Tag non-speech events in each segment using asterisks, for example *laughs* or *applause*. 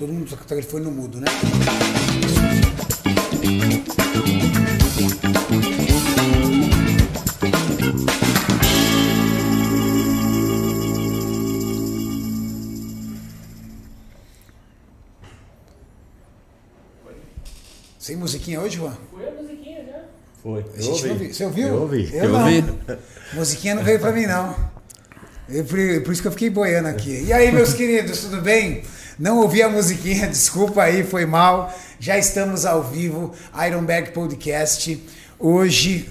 Todo mundo tá o telefone no mudo, né? Sem musiquinha hoje, Juan? Foi a musiquinha já. Foi. Não viu. Você ouviu? Eu ouvi. Eu, Eu não. ouvi. Musiquinha não veio pra mim, não. Eu, por, por isso que eu fiquei boiando aqui. E aí, meus queridos, tudo bem? Não ouvi a musiquinha, *laughs* desculpa aí, foi mal. Já estamos ao vivo, Iron Bag Podcast. Hoje,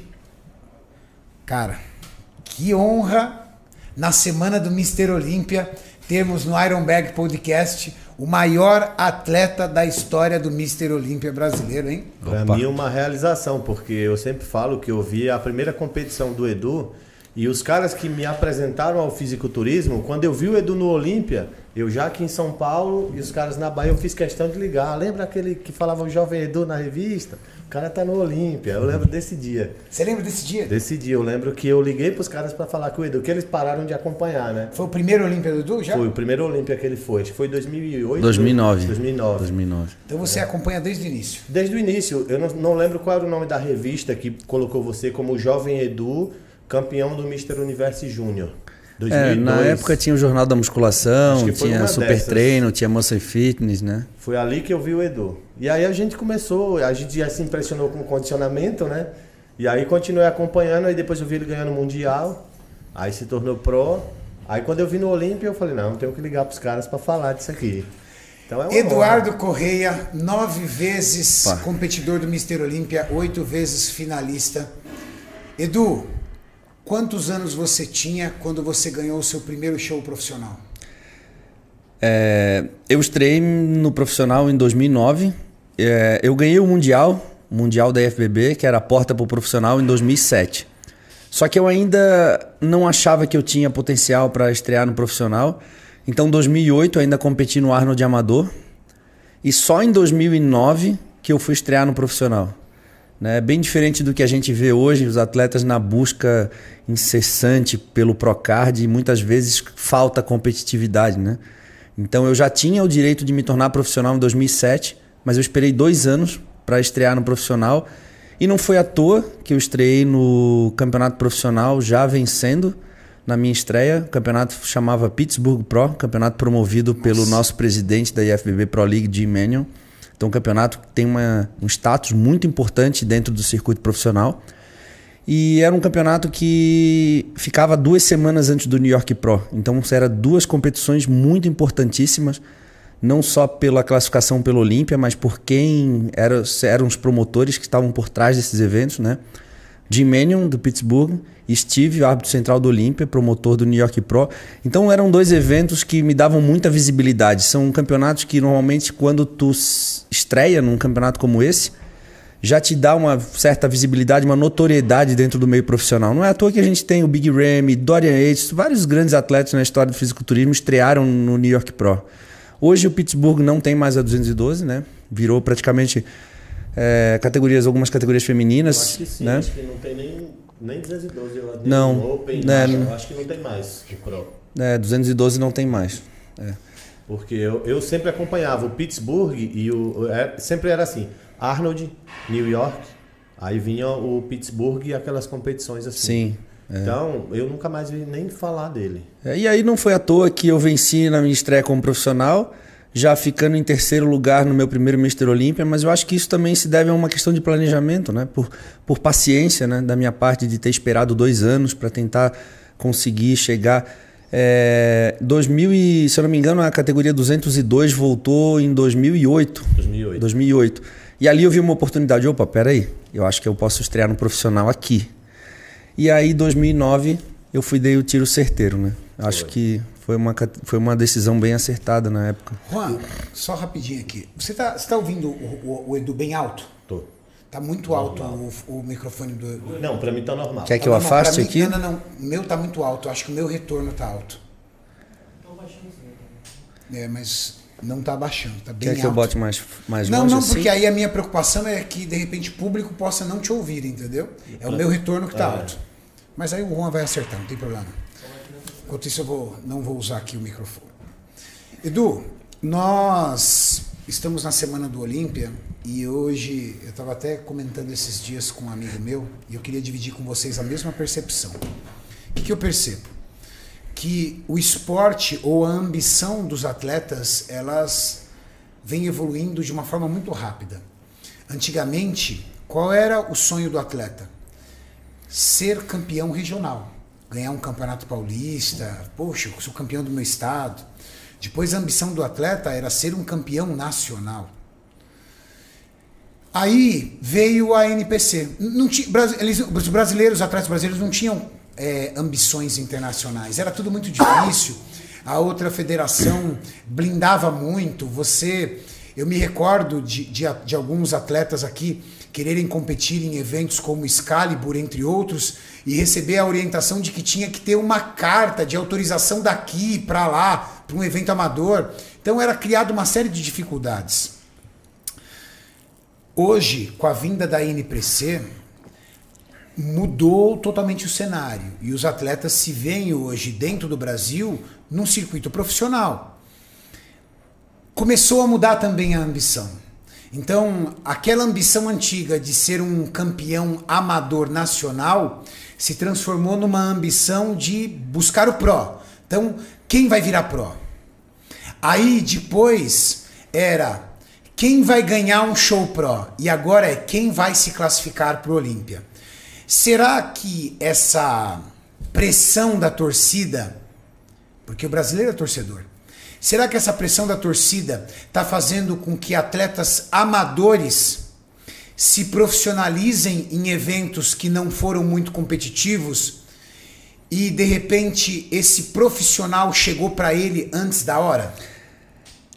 cara, que honra na semana do Mister Olímpia termos no Iron Bag Podcast o maior atleta da história do Mister Olímpia brasileiro, hein? Pra Opa. mim é uma realização, porque eu sempre falo que eu vi a primeira competição do Edu e os caras que me apresentaram ao fisiculturismo, quando eu vi o Edu no Olímpia, eu já aqui em São Paulo e os caras na Bahia, eu fiz questão de ligar. Lembra aquele que falava o Jovem Edu na revista? O cara tá no Olímpia. Eu lembro desse dia. Você lembra desse dia? Desse dia, eu lembro que eu liguei pros caras pra falar com o Edu, que eles pararam de acompanhar, né? Foi o primeiro Olímpia do Edu já? Foi o primeiro Olímpia que ele foi, acho que foi em 2008. 2009. 2009. 2009. Então você acompanha desde o início. Desde o início, eu não, não lembro qual era o nome da revista que colocou você como Jovem Edu, campeão do Mr. Universo Júnior. É, 2002. na época tinha o Jornal da Musculação, tinha Super dessas. Treino, tinha Moça e Fitness, né? Foi ali que eu vi o Edu. E aí a gente começou, a gente já se impressionou com o condicionamento, né? E aí continuei acompanhando, aí depois eu vi ele ganhando o Mundial, aí se tornou pro. Aí quando eu vi no Olímpia, eu falei, não, tenho que ligar pros caras pra falar disso aqui. Então é Eduardo Correia, nove vezes Pá. competidor do Mister Olímpia, oito vezes finalista. Edu, quantos anos você tinha quando você ganhou o seu primeiro show profissional? É, eu estreiei no profissional em 2009. É, eu ganhei o Mundial, Mundial da FBB, que era a porta para o profissional, em 2007. Só que eu ainda não achava que eu tinha potencial para estrear no profissional. Então, em 2008, eu ainda competi no Arnold Amador. E só em 2009 que eu fui estrear no profissional. Né? Bem diferente do que a gente vê hoje, os atletas na busca incessante pelo Procard e muitas vezes falta competitividade. Né? Então eu já tinha o direito de me tornar profissional em 2007, mas eu esperei dois anos para estrear no profissional. E não foi à toa que eu estreiei no campeonato profissional já vencendo na minha estreia. O campeonato chamava Pittsburgh Pro, campeonato promovido pelo nosso presidente da IFBB Pro League, Jim Mannion. Então, um campeonato tem uma, um status muito importante dentro do circuito profissional. E era um campeonato que ficava duas semanas antes do New York Pro. Então, eram duas competições muito importantíssimas, não só pela classificação pelo Olímpia, mas por quem era, eram os promotores que estavam por trás desses eventos, né? Jim Mannion, do Pittsburgh, Steve, árbitro central do Olímpia, promotor do New York Pro. Então eram dois eventos que me davam muita visibilidade. São campeonatos que normalmente quando tu estreia num campeonato como esse, já te dá uma certa visibilidade, uma notoriedade dentro do meio profissional. Não é à toa que a gente tem o Big Ramy, Dorian Yates, vários grandes atletas na história do fisiculturismo estrearam no New York Pro. Hoje o Pittsburgh não tem mais a 212, né? Virou praticamente é, categorias, algumas categorias femininas, Eu acho que sim, né? acho que não tem nem, nem 212. eu- Não, Open, né, acho, não. eu acho que não tem mais o Pro. É, 212 não tem mais. É. Porque eu, eu sempre acompanhava o Pittsburgh e o. é, sempre era assim: Arnold, New York, aí vinha o Pittsburgh e aquelas competições assim. Sim. Então, eu nunca mais vi nem falar dele. É, E aí não foi à toa que eu venci na minha estreia como profissional, já ficando em terceiro lugar no meu primeiro Mr. Olímpia, mas eu acho que isso também se deve a uma questão de planejamento, né? Por, por paciência né? da minha parte de ter esperado dois anos para tentar conseguir chegar. É, 2000 e, se eu não me engano, a categoria 202 voltou em 2008. 2008. 2008. E ali eu vi uma oportunidade. Opa, peraí, eu acho que eu posso estrear no profissional aqui. E aí, 2009, eu fui dei o tiro certeiro, né? Acho que foi uma, foi uma decisão bem acertada na época. Juan, só rapidinho aqui. Você tá, você tá ouvindo o, o- o Edu bem alto? Tô. Tá muito alto o, o microfone do Edu. Não, pra mim tá normal. Quer que Tá eu normal. Pra afaste mim- aqui? Não, não, não. O meu tá muito alto. Acho que o meu retorno tá alto. É, mas não tá baixando. Tá bem Quer alto. que eu bote mais, mais Não, longe não, assim? porque aí a minha preocupação é que de repente o público possa não te ouvir, entendeu? É o meu retorno que tá É. alto. Mas aí o Juan vai acertar, não tem problema. Enquanto isso eu vou, não vou usar aqui o microfone. Edu, nós estamos na semana do Olímpia e hoje eu estava até comentando esses dias com um amigo meu e eu queria dividir com vocês a mesma percepção. O que, que eu percebo? Que o esporte ou a ambição dos atletas elas vem evoluindo de uma forma muito rápida. Antigamente, qual era o sonho do atleta? Ser campeão regional, ganhar um campeonato paulista, poxa, eu sou campeão do meu estado. Depois a ambição do atleta era ser um campeão nacional. Aí veio a NPC. Não tinha, eles, os brasileiros, os atletas brasileiros não tinham é, ambições internacionais. Era tudo muito difícil. A outra federação blindava muito. Você, eu me recordo de, de, de alguns atletas aqui quererem competir em eventos como Excalibur, entre outros, e receber a orientação de que tinha que ter uma carta de autorização daqui para lá, para um evento amador. Então era criado uma série de dificuldades. Hoje, com a vinda da NPC, mudou totalmente o cenário e os atletas se veem hoje dentro do Brasil num circuito profissional. Começou a mudar também a ambição. Então, aquela ambição antiga de ser um campeão amador nacional se transformou numa ambição de buscar o pró. Então, quem vai virar pró? Aí depois era quem vai ganhar um show pró e agora é quem vai se classificar para o Olímpia. Será que essa pressão da torcida, porque o brasileiro é torcedor, Será que essa pressão da torcida está fazendo com que atletas amadores se profissionalizem em eventos que não foram muito competitivos e de repente esse profissional chegou para ele antes da hora?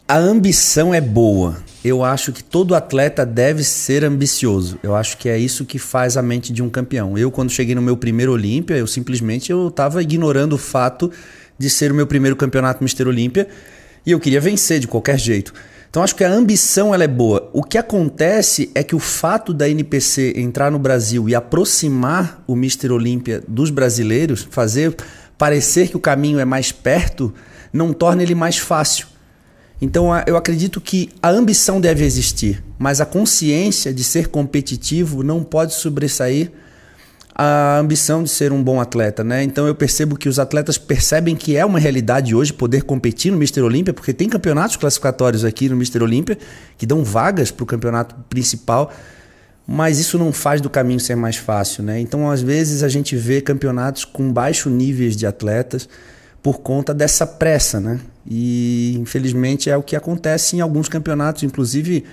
A ambição é boa. Eu acho que todo atleta deve ser ambicioso. Eu acho que é isso que faz a mente de um campeão. Eu quando cheguei no meu primeiro Olímpia, eu simplesmente eu estava ignorando o fato de ser o meu primeiro campeonato Mister Olímpia e eu queria vencer de qualquer jeito. Então acho que a ambição ela é boa. O que acontece é que o fato da NPC entrar no Brasil e aproximar o Mister Olímpia dos brasileiros, fazer parecer que o caminho é mais perto, não torna ele mais fácil. Então eu acredito que a ambição deve existir, mas a consciência de ser competitivo não pode sobressair a ambição de ser um bom atleta, né? Então eu percebo que os atletas percebem que é uma realidade hoje poder competir no Mister Olímpia, porque tem campeonatos classificatórios aqui no Mister Olímpia que dão vagas para o campeonato principal, mas isso não faz do caminho ser mais fácil, né? Então às vezes a gente vê campeonatos com baixo níveis de atletas por conta dessa pressa, né? E infelizmente é o que acontece em alguns campeonatos, inclusive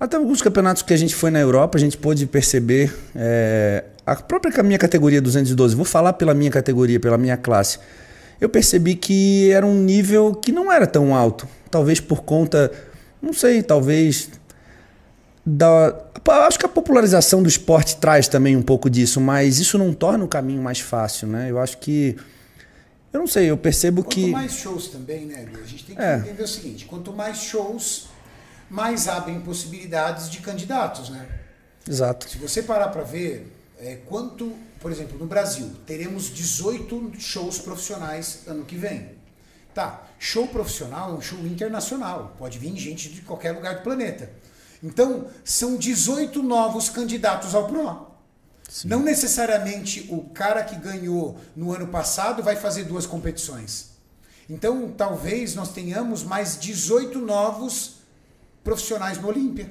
até alguns campeonatos que a gente foi na Europa, a gente pôde perceber é, a própria minha categoria 212, vou falar pela minha categoria, pela minha classe, eu percebi que era um nível que não era tão alto. Talvez por conta, não sei, talvez da. Acho que a popularização do esporte traz também um pouco disso, mas isso não torna o caminho mais fácil, né? Eu acho que. Eu não sei, eu percebo quanto que. Quanto mais shows também, né, A gente tem que é. entender o seguinte: quanto mais shows, mais abrem possibilidades de candidatos, né? Exato. Se você parar para ver, é, quanto, por exemplo, no Brasil, teremos 18 shows profissionais ano que vem. Tá, show profissional é um show internacional, pode vir gente de qualquer lugar do planeta. Então, são 18 novos candidatos ao PRO. Sim. Não necessariamente o cara que ganhou no ano passado vai fazer duas competições. Então, talvez nós tenhamos mais 18 novos profissionais no Olímpia.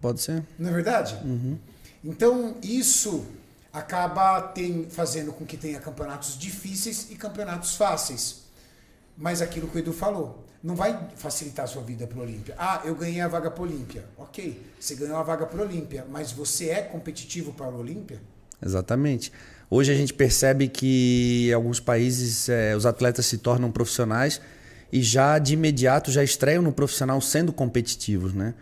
Pode ser. Não é verdade? Uhum. Então, isso acaba tem, fazendo com que tenha campeonatos difíceis e campeonatos fáceis. Mas aquilo que o Edu falou, não vai facilitar a sua vida para o Olímpia. Ah, eu ganhei a vaga para o Olímpia. Ok, você ganhou a vaga para o Olímpia, mas você é competitivo para o Olímpia? Exatamente. Hoje a gente percebe que em alguns países é, os atletas se tornam profissionais e já de imediato já estreiam no profissional sendo competitivos, né?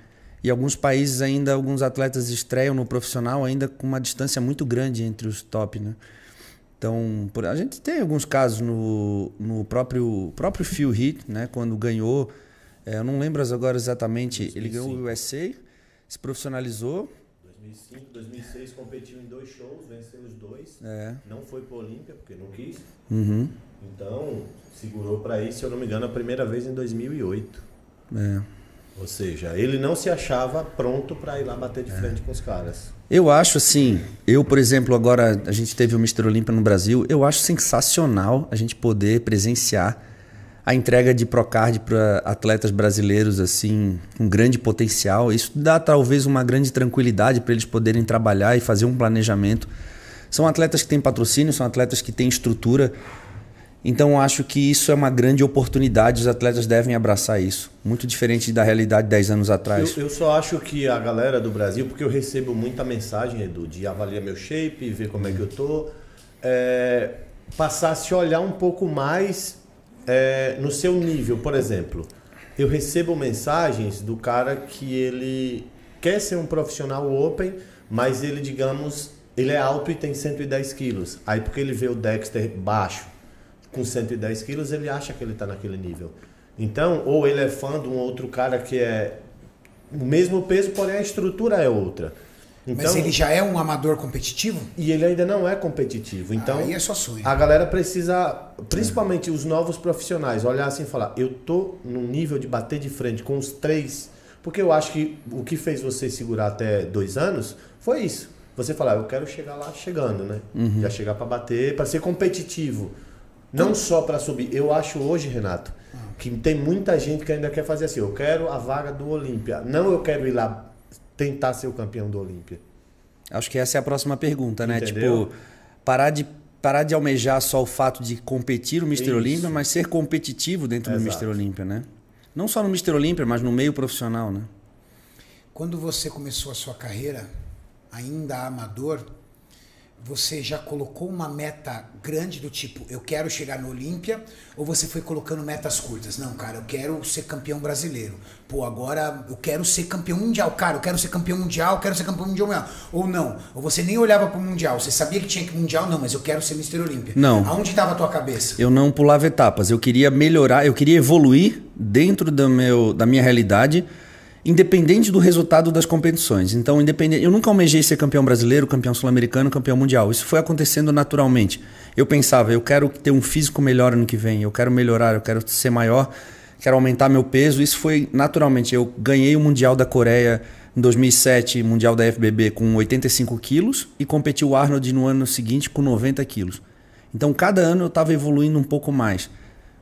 E alguns países ainda, alguns atletas estreiam no profissional ainda com uma distância muito grande entre os top, né? Então, a gente tem alguns casos no, no próprio, próprio Phil Heath, né? Quando ganhou, é, eu não lembro agora exatamente, 2005. ele ganhou o USA, se profissionalizou. 2005, 2006 competiu em dois shows, venceu os dois. É. Não foi para Olímpia, porque não quis. Uhum. Então, segurou para ir, se eu não me engano, a primeira vez em 2008. É. Ou seja, ele não se achava pronto para ir lá bater de frente com os caras. Eu acho assim, eu, por exemplo, agora a gente teve o Mr. Olímpia no Brasil, eu acho sensacional a gente poder presenciar a entrega de Procard para atletas brasileiros assim, com grande potencial. Isso dá talvez uma grande tranquilidade para eles poderem trabalhar e fazer um planejamento. São atletas que têm patrocínio, são atletas que têm estrutura. Então acho que isso é uma grande oportunidade, os atletas devem abraçar isso. Muito diferente da realidade 10 anos atrás. Eu, eu, só acho que a galera do Brasil, porque eu recebo muita mensagem, Edu, de avaliar meu shape, ver como é que eu tô, é, passar a se olhar um pouco mais é, no seu nível, por exemplo, eu recebo mensagens do cara que ele quer ser um profissional open, mas ele, digamos, ele é alto e tem 110 quilos. Aí porque ele vê o Dexter baixo, com 110 quilos, ele acha que ele está naquele nível. Então, ou ele é fã de um outro cara que é o mesmo peso, porém a estrutura é outra. Então, Mas ele já é um amador competitivo? E ele ainda não é competitivo. Então, Aí é só sonho. A galera precisa, principalmente os novos profissionais, olhar assim e falar: eu tô no nível de bater de frente com os três. Porque eu acho que o que fez você segurar até dois anos foi isso. Você falar, eu quero chegar lá chegando, né? Uhum. Já chegar para bater, para ser competitivo. Não só para subir. Eu acho hoje, Renato, que tem muita gente que ainda quer fazer assim. Eu quero a vaga do Olímpia. Não eu quero ir lá tentar ser o campeão do Olímpia? Acho que essa é a próxima pergunta, né? Entendeu? Tipo, parar de, parar de almejar só o fato de competir no Mr. Olímpia, mas ser competitivo dentro Exato. do Mr. Olímpia, né? Não só no Mr. Olímpia, mas no meio profissional, né? Quando você começou a sua carreira, ainda amador, você já colocou uma meta grande do tipo, eu quero chegar no Olímpia, ou você foi colocando metas curtas? Não, cara, eu quero ser campeão brasileiro. Pô, agora eu quero ser campeão mundial. Cara, eu quero ser campeão mundial, eu quero ser campeão mundial. Ou não, ou você nem olhava para o mundial, você sabia que tinha que mundial, não, mas eu quero ser Mr. Olímpia. Não. Aonde estava a tua cabeça? Eu não pulava etapas, eu queria melhorar, eu queria evoluir dentro do meu, da minha realidade independente do resultado das competições. Então, independente, eu nunca almejei ser campeão brasileiro, campeão sul-americano, campeão mundial. Isso foi acontecendo naturalmente. Eu pensava, eu quero ter um físico melhor ano que vem, eu quero melhorar, eu quero ser maior, quero aumentar meu peso. Isso foi naturalmente. Eu ganhei o mundial da Coreia em 2007, mundial da FBB com 85 quilos e competi o Arnold no ano seguinte com 90 quilos. Então, cada ano eu estava evoluindo um pouco mais.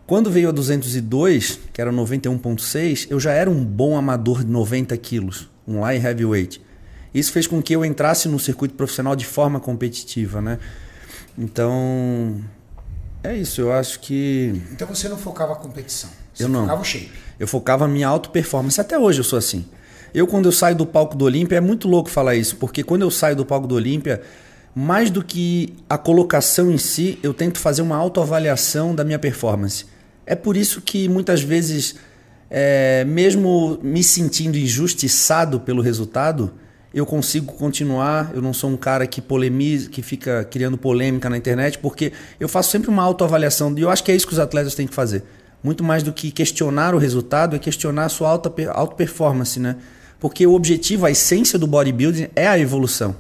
Quando veio a 202, que era 91.6, eu já era um bom amador de 90 quilos, um light heavyweight. Isso fez com que eu entrasse no circuito profissional de forma competitiva, né? Então, é isso. Eu acho que. Então você não focava a competição. Você eu não. focava o shape. Eu focava a minha auto performance. Até hoje eu sou assim. Eu, quando eu saio do palco do Olímpia, é muito louco falar isso, porque quando eu saio do palco do Olímpia, mais do que a colocação em si, eu tento fazer uma autoavaliação da minha performance. É por isso que muitas vezes, é, mesmo me sentindo injustiçado pelo resultado, eu consigo continuar. Eu não sou um cara que polemiza, que fica criando polêmica na internet, porque eu faço sempre uma autoavaliação. E eu acho que é isso que os atletas têm que fazer. Muito mais do que questionar o resultado, é questionar a sua alta auto performance, né? Porque o objetivo, a essência do bodybuilding é a evolução,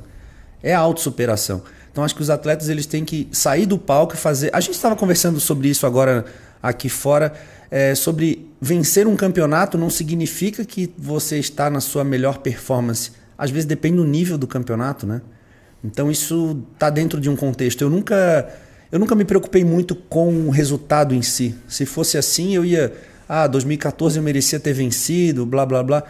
é a autossuperação. Então acho que os atletas eles têm que sair do palco e fazer. A gente estava conversando sobre isso agora aqui fora é, sobre vencer um campeonato não significa que você está na sua melhor performance. Às vezes depende do nível do campeonato, né? Então isso está dentro de um contexto. Eu nunca, eu nunca me preocupei muito com o resultado em si. Se fosse assim, eu ia, ah, 2014 eu merecia ter vencido, blá blá blá.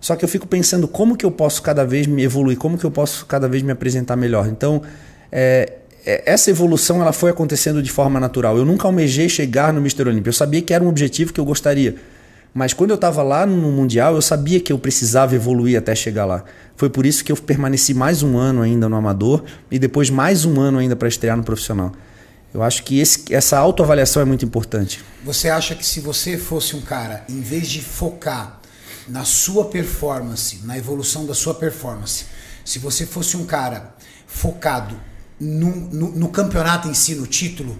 Só que eu fico pensando como que eu posso cada vez me evoluir, como que eu posso cada vez me apresentar melhor. Então, é, essa evolução ela foi acontecendo de forma natural. Eu nunca almejei chegar no Mr. Olympia. Eu sabia que era um objetivo que eu gostaria. Mas quando eu estava lá no Mundial, eu sabia que eu precisava evoluir até chegar lá. Foi por isso que eu permaneci mais um ano ainda no amador e depois mais um ano ainda para estrear no profissional. Eu acho que esse, essa autoavaliação é muito importante. Você acha que se você fosse um cara, em vez de focar na sua performance, na evolução da sua performance, se você fosse um cara focado no, no, no campeonato em si, no título,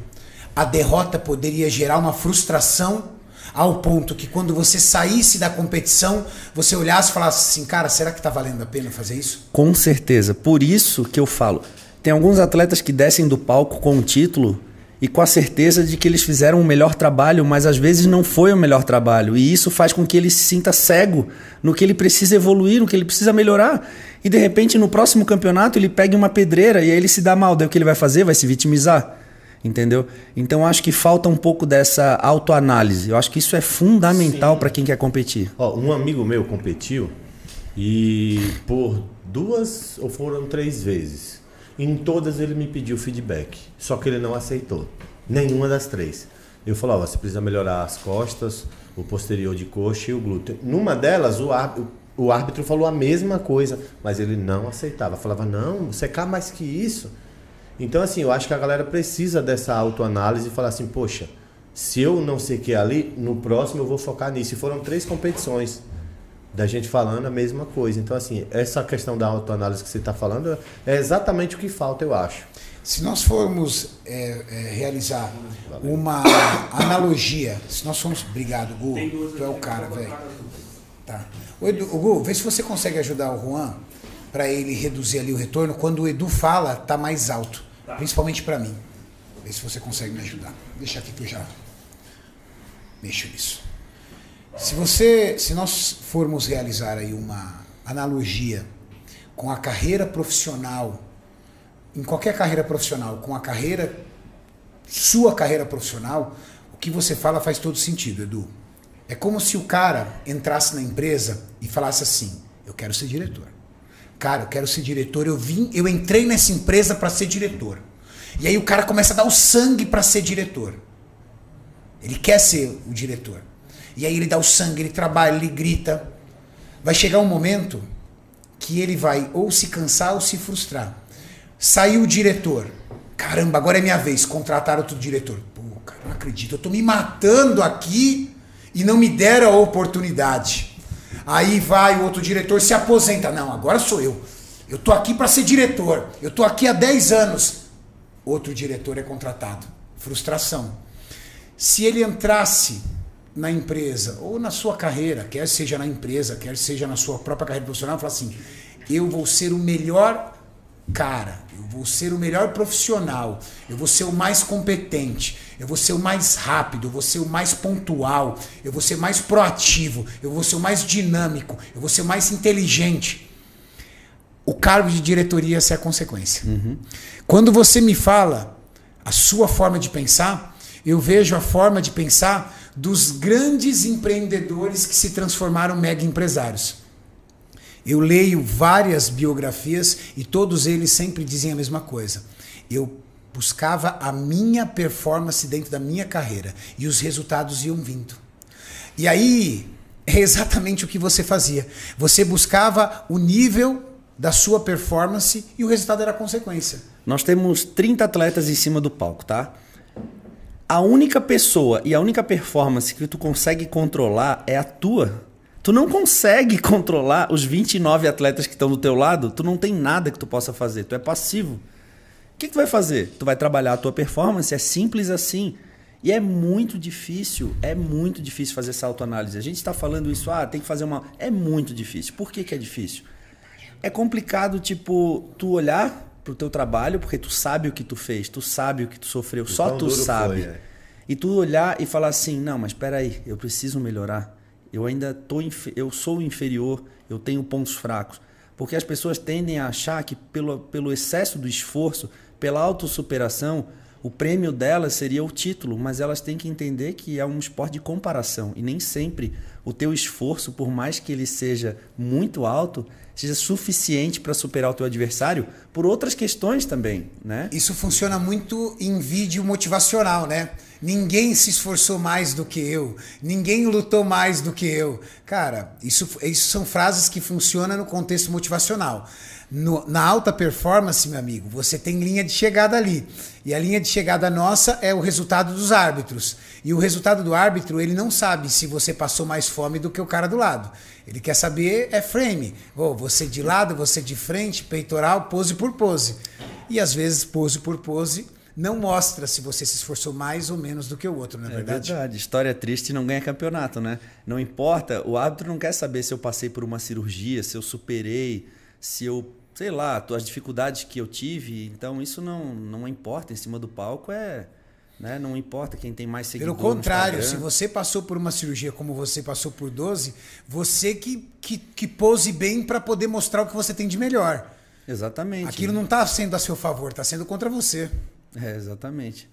a derrota poderia gerar uma frustração ao ponto que quando você saísse da competição, você olhasse e falasse assim, cara, será que está valendo a pena fazer isso? Com certeza. Por isso que eu falo, tem alguns atletas que descem do palco com o título e com a certeza de que eles fizeram o melhor trabalho, mas às vezes não foi o melhor trabalho. E isso faz com que ele se sinta cego no que ele precisa evoluir, no que ele precisa melhorar. E de repente no próximo campeonato ele pega uma pedreira e aí ele se dá mal. Daí o que ele vai fazer? Vai se vitimizar. Entendeu? Então acho que falta um pouco dessa autoanálise. Eu acho que isso é fundamental para quem quer competir. Ó, um amigo meu competiu e por duas ou foram três vezes. Em todas ele me pediu feedback, só que ele não aceitou. Nenhuma das três. Eu falava, você precisa melhorar as costas, o posterior de coxa e o glúteo. Numa delas, o árbitro, o árbitro falou a mesma coisa, mas ele não aceitava. Falava, não, você quer mais que isso. Então, assim, eu acho que a galera precisa dessa autoanálise e falar assim, poxa, se eu não sei que é ali, no próximo eu vou focar nisso. E foram três competições da gente falando a mesma coisa. Então, assim, essa questão da autoanálise que você está falando é exatamente o que falta, eu acho. Se nós formos é, é, realizar uma analogia, se nós formos. Obrigado, Gu. Tu é o cara, velho. Tá. O Edu, o Gu, vê se você consegue ajudar o Juan para ele reduzir ali o retorno. Quando o Edu fala, tá mais alto. Principalmente para mim. Vê se você consegue me ajudar. Deixa aqui que eu já mexo nisso. Se você, se nós formos realizar aí uma analogia com a carreira profissional, em qualquer carreira profissional, com a carreira, sua carreira profissional, o que você fala faz todo sentido, Edu. É como se o cara entrasse na empresa e falasse assim: Eu quero ser diretor. Cara, eu quero ser diretor. Eu vim, eu entrei nessa empresa para ser diretor. E aí o cara começa a dar o sangue para ser diretor. Ele quer ser o diretor. E aí ele dá o sangue, ele trabalha, ele grita. Vai chegar um momento que ele vai ou se cansar ou se frustrar. Saiu o diretor. Caramba, agora é minha vez. Contrataram outro diretor. Pô, cara, não acredito. Eu tô me matando aqui e não me deram a oportunidade. Aí vai o outro diretor se aposenta. Não, agora sou eu. Eu tô aqui para ser diretor. Eu tô aqui há 10 anos. Outro diretor é contratado. Frustração. Se ele entrasse na empresa ou na sua carreira, quer seja na empresa, quer seja na sua própria carreira profissional, fala assim: eu vou ser o melhor cara, eu vou ser o melhor profissional, eu vou ser o mais competente, eu vou ser o mais rápido, eu vou ser o mais pontual, eu vou ser mais proativo, eu vou ser o mais dinâmico, eu vou ser o mais inteligente. O cargo de diretoria é a consequência. Uhum. Quando você me fala a sua forma de pensar, eu vejo a forma de pensar dos grandes empreendedores que se transformaram mega empresários. Eu leio várias biografias e todos eles sempre dizem a mesma coisa. Eu buscava a minha performance dentro da minha carreira e os resultados iam vindo. E aí *laughs* é exatamente o que você fazia. Você buscava o nível da sua performance e o resultado era consequência. Nós temos 30 atletas em cima do palco, tá? A única pessoa e a única performance que tu consegue controlar é a tua. Tu não consegue *laughs* controlar os 29 atletas que estão do teu lado, tu não tem nada que tu possa fazer, tu é passivo. O que, que tu vai fazer? Tu vai trabalhar a tua performance, é simples assim. E é muito difícil, é muito difícil fazer essa autoanálise. A gente está falando isso, ah, tem que fazer uma. É muito difícil. Por que, que é difícil? É complicado, tipo, tu olhar pro teu trabalho, porque tu sabe o que tu fez, tu sabe o que tu sofreu, só tu sabe. Foi, é. E tu olhar e falar assim, não, mas espera aí, eu preciso melhorar. Eu ainda tô eu sou inferior, eu tenho pontos fracos. Porque as pessoas tendem a achar que pelo, pelo excesso do esforço, pela autossuperação, o prêmio delas seria o título, mas elas têm que entender que é um esporte de comparação e nem sempre o teu esforço, por mais que ele seja muito alto, seja suficiente para superar o teu adversário por outras questões também, né? Isso funciona muito em vídeo motivacional, né? Ninguém se esforçou mais do que eu, ninguém lutou mais do que eu. Cara, isso, isso são frases que funcionam no contexto motivacional. No, na alta performance, meu amigo, você tem linha de chegada ali. E a linha de chegada nossa é o resultado dos árbitros. E o resultado do árbitro, ele não sabe se você passou mais fome do que o cara do lado. Ele quer saber é frame. Oh, você de lado, você de frente, peitoral, pose por pose. E às vezes, pose por pose, não mostra se você se esforçou mais ou menos do que o outro, não é, é verdade? Verdade. História triste não ganha campeonato, né? Não importa, o árbitro não quer saber se eu passei por uma cirurgia, se eu superei, se eu, sei lá, as dificuldades que eu tive. Então isso não, não importa em cima do palco, é Né? Não importa quem tem mais Pelo seguidores. contrário, se você passou por uma cirurgia como você passou por 12, você que, que, que pose bem para poder mostrar o que você tem de melhor. Exatamente. Aquilo não está sendo a seu favor, está sendo contra você. É, exatamente.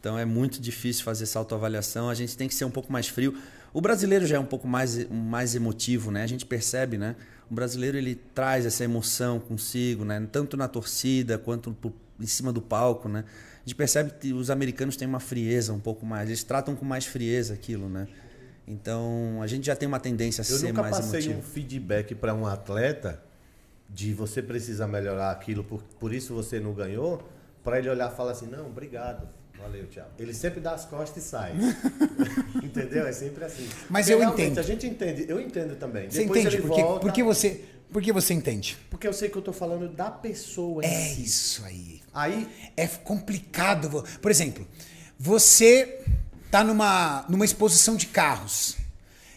Então é muito difícil fazer essa autoavaliação. A gente tem que ser um pouco mais frio. O brasileiro já é um pouco mais, mais emotivo, né? A gente percebe, né? O brasileiro ele traz essa emoção consigo, né? Tanto na torcida quanto em cima do palco, né? A gente percebe que os americanos têm uma frieza um pouco mais. Eles tratam com mais frieza aquilo, né? Então a gente já tem uma tendência a Eu ser nunca mais passei emotivo. um feedback para um atleta de você precisa melhorar aquilo, por, por isso você não ganhou, para ele olhar e falar assim, não, obrigado. Valeu, tchau. Ele sempre dá as costas e sai. *laughs* Entendeu? É sempre assim. Mas Porque eu entendo. A gente entende, eu entendo também. Você Depois entende? Porque, volta, porque, você, porque você entende. porque eu sei que eu tô falando da pessoa É si. isso aí. Aí, É complicado. Por exemplo, você tá numa, numa exposição de carros.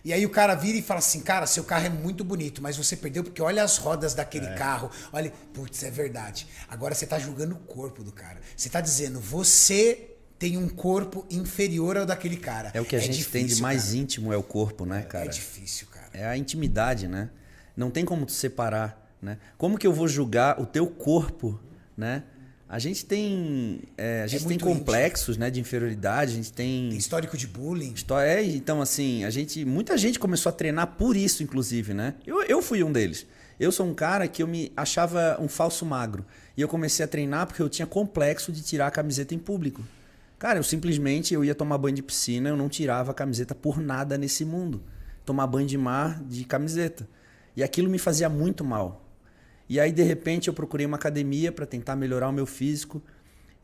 E aí o cara vira e fala assim, cara, seu carro é muito bonito, mas você perdeu porque olha as rodas daquele carro. Olha, putz, é verdade. Agora você tá julgando o corpo do cara. Você tá dizendo, você tem um corpo inferior ao daquele cara. É o que a gente tem de difícil, mais cara. íntimo é o corpo, né, É cara? difícil, cara. É a intimidade, né? Não tem como tu separar, né? Como que eu vou julgar o teu corpo, né? A gente tem, é, a gente tem muito complexos, né, de inferioridade. A gente tem Tem histórico de bullying. É, então assim, a gente, muita gente começou a treinar por isso, inclusive, né? Eu, eu fui um deles. Eu sou um cara que eu me achava um falso magro e eu comecei a treinar porque eu tinha complexo de tirar a camiseta em público. Cara, eu simplesmente eu ia tomar banho de piscina, eu não tirava a camiseta por nada nesse mundo. Tomar banho de mar de camiseta. E aquilo me fazia muito mal. E aí, de repente, eu procurei uma academia para tentar melhorar o meu físico.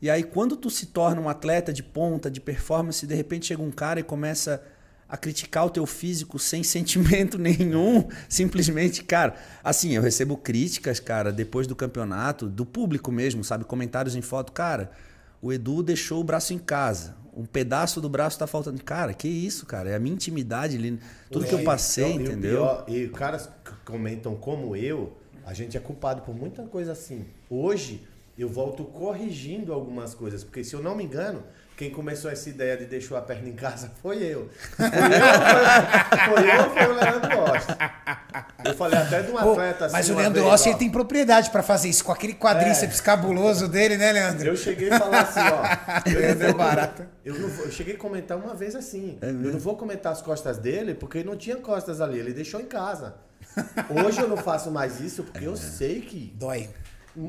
E aí, quando tu se torna um atleta de ponta, de performance, de repente chega um cara e começa a criticar o teu físico sem *laughs* sentimento nenhum, simplesmente, cara, assim, eu recebo críticas, cara, depois do campeonato, do público mesmo, sabe, comentários em foto, cara, o Edu deixou o braço em casa, um pedaço do braço tá faltando, cara, que isso, cara, é a minha intimidade, ali, tudo que eu E- passei, e o entendeu? pior- e caras que comentam como eu, a gente é culpado por muita coisa assim. Hoje, eu volto corrigindo algumas coisas, porque se eu não me engano, quem começou essa ideia de deixar a perna em casa *laughs* foi eu. Foi eu, foi, eu, foi o Leandro Rossi. Eu falei até de um Pô, atleta assim. mas o Leandro vez, Rossi ó. ele tem propriedade pra fazer isso, com aquele quadríceps cabuloso dele, né, Leandro? Eu cheguei a falar assim, ó. *laughs* Eu, Leandro é barato. eu, vou- eu cheguei a comentar uma vez assim. eu não vou comentar as costas dele, porque não tinha costas ali, ele deixou em casa. Hoje eu não faço mais isso, porque eu sei que Dói.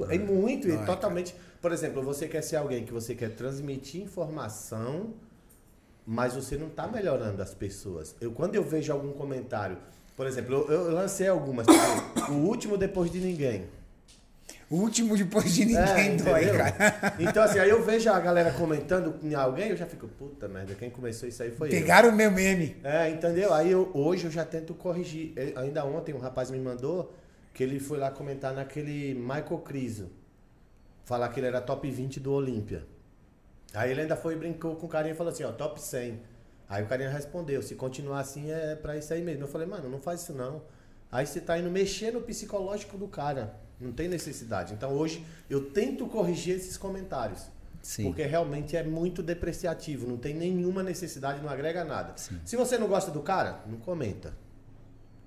é muito e Dói, totalmente. Por exemplo, você quer ser alguém que você quer transmitir informação, mas você não está melhorando as pessoas. Eu quando eu vejo algum comentário, por exemplo, eu, eu lancei algumas, tipo, *coughs* o último depois de ninguém. O último depois de ninguém É, dói, cara. Então, assim, aí eu vejo a galera comentando em alguém, eu já fico, puta merda, quem começou isso aí foi eu. Pegaram o meu meme. É, entendeu? Aí eu, hoje eu já tento corrigir. Eh, Ainda ontem um rapaz me mandou que ele foi lá comentar naquele Michael Criso. Falar que ele era top 20 do Olímpia. Aí ele ainda foi e brincou com o carinha e falou assim, ó, top 100. Aí o carinha respondeu, se continuar assim é pra isso aí mesmo. Eu falei, mano, não faz isso não. Aí você tá indo mexer no psicológico do cara. Não tem necessidade. Então hoje eu tento corrigir esses comentários. Sim. Porque realmente é muito depreciativo. Não tem nenhuma necessidade, não agrega nada. Se você não gosta do cara, não comenta.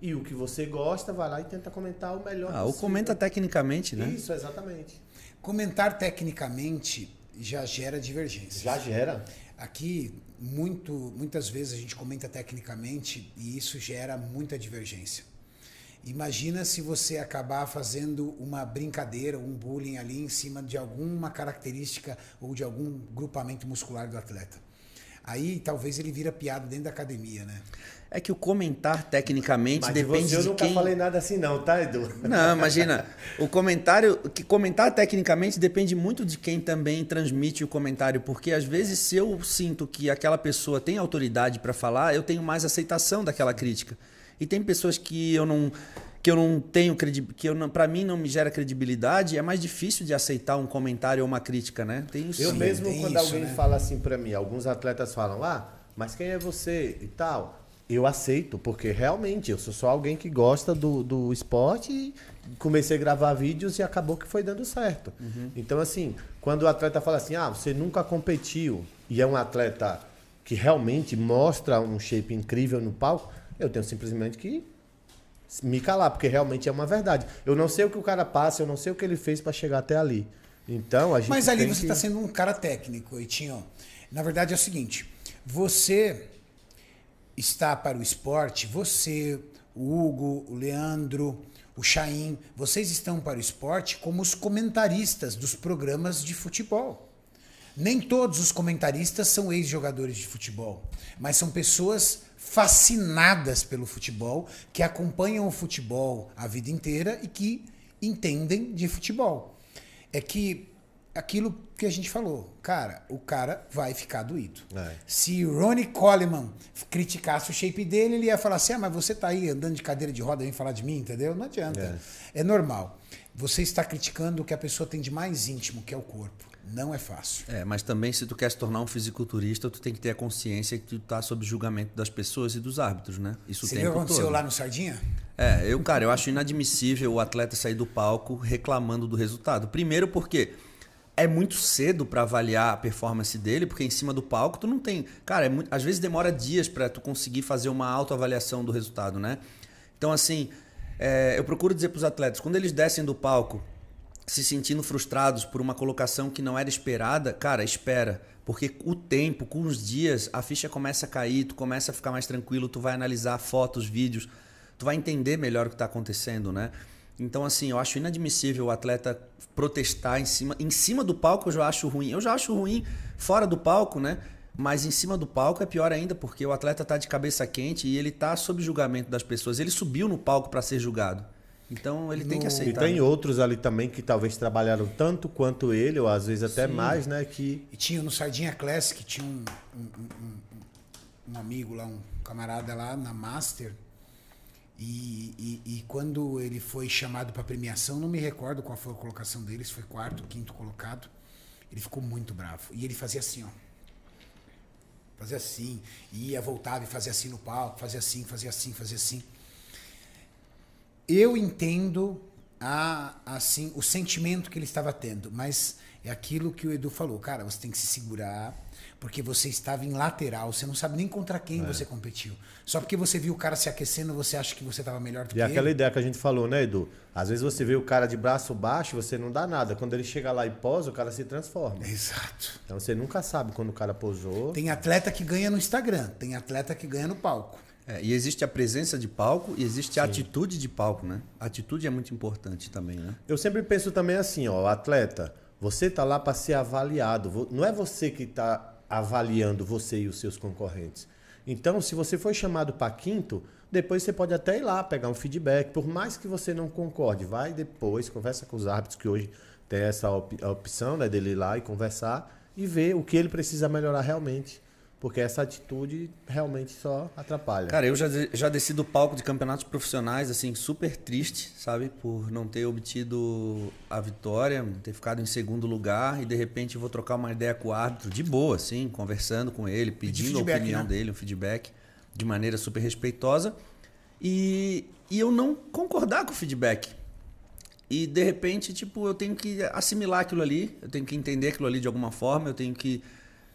E o que você gosta, vai lá e tenta comentar o melhor Ah, ou possível. comenta tecnicamente, né? Isso, exatamente. Comentar tecnicamente já gera divergência. Já gera. Aqui, muito, muitas vezes a gente comenta tecnicamente e isso gera muita divergência. Imagina se você acabar fazendo uma brincadeira, um bullying ali em cima de alguma característica ou de algum grupamento muscular do atleta. Aí talvez ele vira piada dentro da academia, né? É que o comentar tecnicamente Mas de depende você eu de nunca quem... falei nada assim não, tá, Edu? Não, *laughs* imagina. O comentário. Que comentar tecnicamente depende muito de quem também transmite o comentário. Porque às vezes, se eu sinto que aquela pessoa tem autoridade para falar, eu tenho mais aceitação daquela crítica. E tem pessoas que eu não. Que eu não tenho credibilidade, que eu não, para mim não me gera credibilidade, é mais difícil de aceitar um comentário ou uma crítica, né? Tem isso. Eu mesmo, tem quando isso, alguém né? fala assim pra mim, alguns atletas falam, ah, mas quem é você e tal? Eu aceito, porque realmente eu sou só alguém que gosta do, do esporte e comecei a gravar vídeos e acabou que foi dando certo. Uhum. Então, assim, quando o atleta fala assim, ah, você nunca competiu e é um atleta que realmente mostra um shape incrível no palco, eu tenho simplesmente que me calar, porque realmente é uma verdade. Eu não sei o que o cara passa, eu não sei o que ele fez para chegar até ali. Então, a gente Mas ali você está que... sendo um cara técnico, Eitinho. Na verdade é o seguinte, você está para o esporte, você, o Hugo, o Leandro, o Chaim, vocês estão para o esporte como os comentaristas dos programas de futebol. Nem todos os comentaristas são ex-jogadores de futebol, mas são pessoas fascinadas pelo futebol, que acompanham o futebol a vida inteira e que entendem de futebol. É que aquilo que a gente falou, cara, o cara vai ficar doído. É. Se Ronnie Coleman criticasse o shape dele, ele ia falar assim: ah, mas você tá aí andando de cadeira de roda, vem falar de mim, entendeu? Não adianta. É, é normal. Você está criticando o que a pessoa tem de mais íntimo, que é o corpo. Não é fácil. É, mas também se tu quer se tornar um fisiculturista, tu tem que ter a consciência que tu tá sob julgamento das pessoas e dos árbitros, né? Isso Você viu o que aconteceu todo. lá no Sardinha? É, eu, cara, eu acho inadmissível o atleta sair do palco reclamando do resultado. Primeiro porque é muito cedo para avaliar a performance dele, porque em cima do palco tu não tem. Cara, é muito, às vezes demora dias para tu conseguir fazer uma autoavaliação do resultado, né? Então, assim, é, eu procuro dizer para os atletas, quando eles descem do palco se sentindo frustrados por uma colocação que não era esperada, cara, espera. Porque o tempo, com os dias, a ficha começa a cair, tu começa a ficar mais tranquilo, tu vai analisar fotos, vídeos, tu vai entender melhor o que está acontecendo, né? Então, assim, eu acho inadmissível o atleta protestar em cima. Em cima do palco eu já acho ruim. Eu já acho ruim fora do palco, né? Mas em cima do palco é pior ainda, porque o atleta está de cabeça quente e ele está sob julgamento das pessoas. Ele subiu no palco para ser julgado. Então ele no... tem que aceitar. E tem né? outros ali também que talvez trabalharam tanto quanto ele, ou às vezes até Sim. mais, né? Que... E tinha no Sardinha Classic, tinha um, um, um, um amigo lá, um camarada lá na Master, e, e, e, quando ele foi chamado para premiação, não me recordo qual foi a colocação dele, se foi quarto, quinto colocado. Ele ficou muito bravo. E ele fazia assim, ó. Fazia assim. Ia, voltava e fazia assim no palco, fazia assim, fazia assim, fazia assim. Eu entendo a, assim o sentimento que ele estava tendo, mas é aquilo que o Edu falou, cara, você tem que se segurar, porque você estava em lateral, você não sabe nem contra quem é. você competiu. Só porque você viu o cara se aquecendo, você acha que você estava melhor do e que ele. E aquela ideia que a gente falou, né, Edu? Às vezes você vê o cara de braço baixo, você não dá nada. Quando ele chega lá e posa, o cara se transforma. Exato. Então você nunca sabe quando o cara posou. Tem atleta que ganha no Instagram, tem atleta que ganha no palco. É, e existe a presença de palco e existe a atitude de palco, né? A atitude é muito importante também, né? Eu sempre penso também assim, ó, atleta, você tá lá para ser avaliado. Não é você que está avaliando você e os seus concorrentes. Então, se você foi chamado para quinto, depois você pode até ir lá pegar um feedback, por mais que você não concorde, vai depois, conversa com os árbitros que hoje tem essa op opção né, dele ir lá e conversar e ver o que ele precisa melhorar realmente. Porque essa atitude realmente só atrapalha. Cara, eu já, já desci do palco de campeonatos profissionais, assim, super triste, sabe? Por não ter obtido a vitória, ter ficado em segundo lugar e de repente vou trocar uma ideia com o árbitro, de boa, assim, conversando com ele, pedindo a opinião né? dele, um feedback, de maneira super respeitosa. E, e eu não concordar com o feedback. E de repente, tipo, eu tenho que assimilar aquilo ali, eu tenho que entender aquilo ali de alguma forma, eu tenho que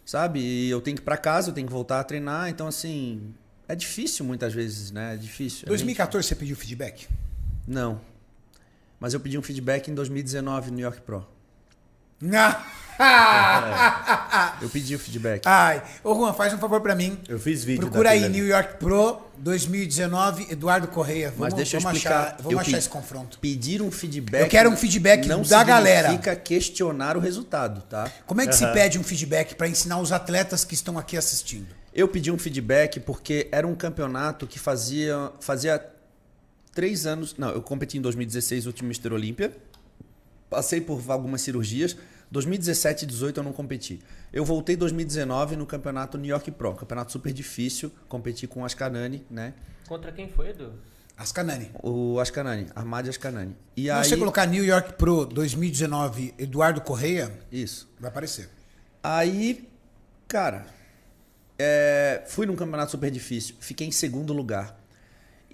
sabe? E eu tenho que ir para casa, eu tenho que voltar a treinar, então assim, é difícil muitas vezes, né? É difícil. 2014 gente... você pediu feedback? Não. Mas eu pedi um feedback em 2019 no New York Pro. Não. É, *laughs* eu pedi o feedback. Ai, ô Juan, faz um favor para mim. Eu fiz vídeo. Procura aí New York Pro 2019, Eduardo Correia. Vamos, Mas deixa eu vamos explicar. Achar, vamos eu achar esse confronto. Pedir um feedback. Eu quero um feedback não da galera. Significa questionar o resultado, tá? Como é que se pede um feedback para ensinar os atletas que estão aqui assistindo? Eu pedi um feedback porque era um campeonato que fazia fazia três anos. Não, eu competi em 2016 o último Mister Olímpia. Passei por algumas cirurgias 2017 e 2018 eu não competi. Eu voltei em 2019 no campeonato New York Pro, campeonato super difícil, competi com o Ascanani, né? Contra quem foi, Edu? Ascanani. O Ascanani, Armad Ascanani. E Se aí... você colocar New York Pro 2019 Eduardo Correia, isso vai aparecer. Aí, cara, É, fui num campeonato super difícil, fiquei em segundo lugar.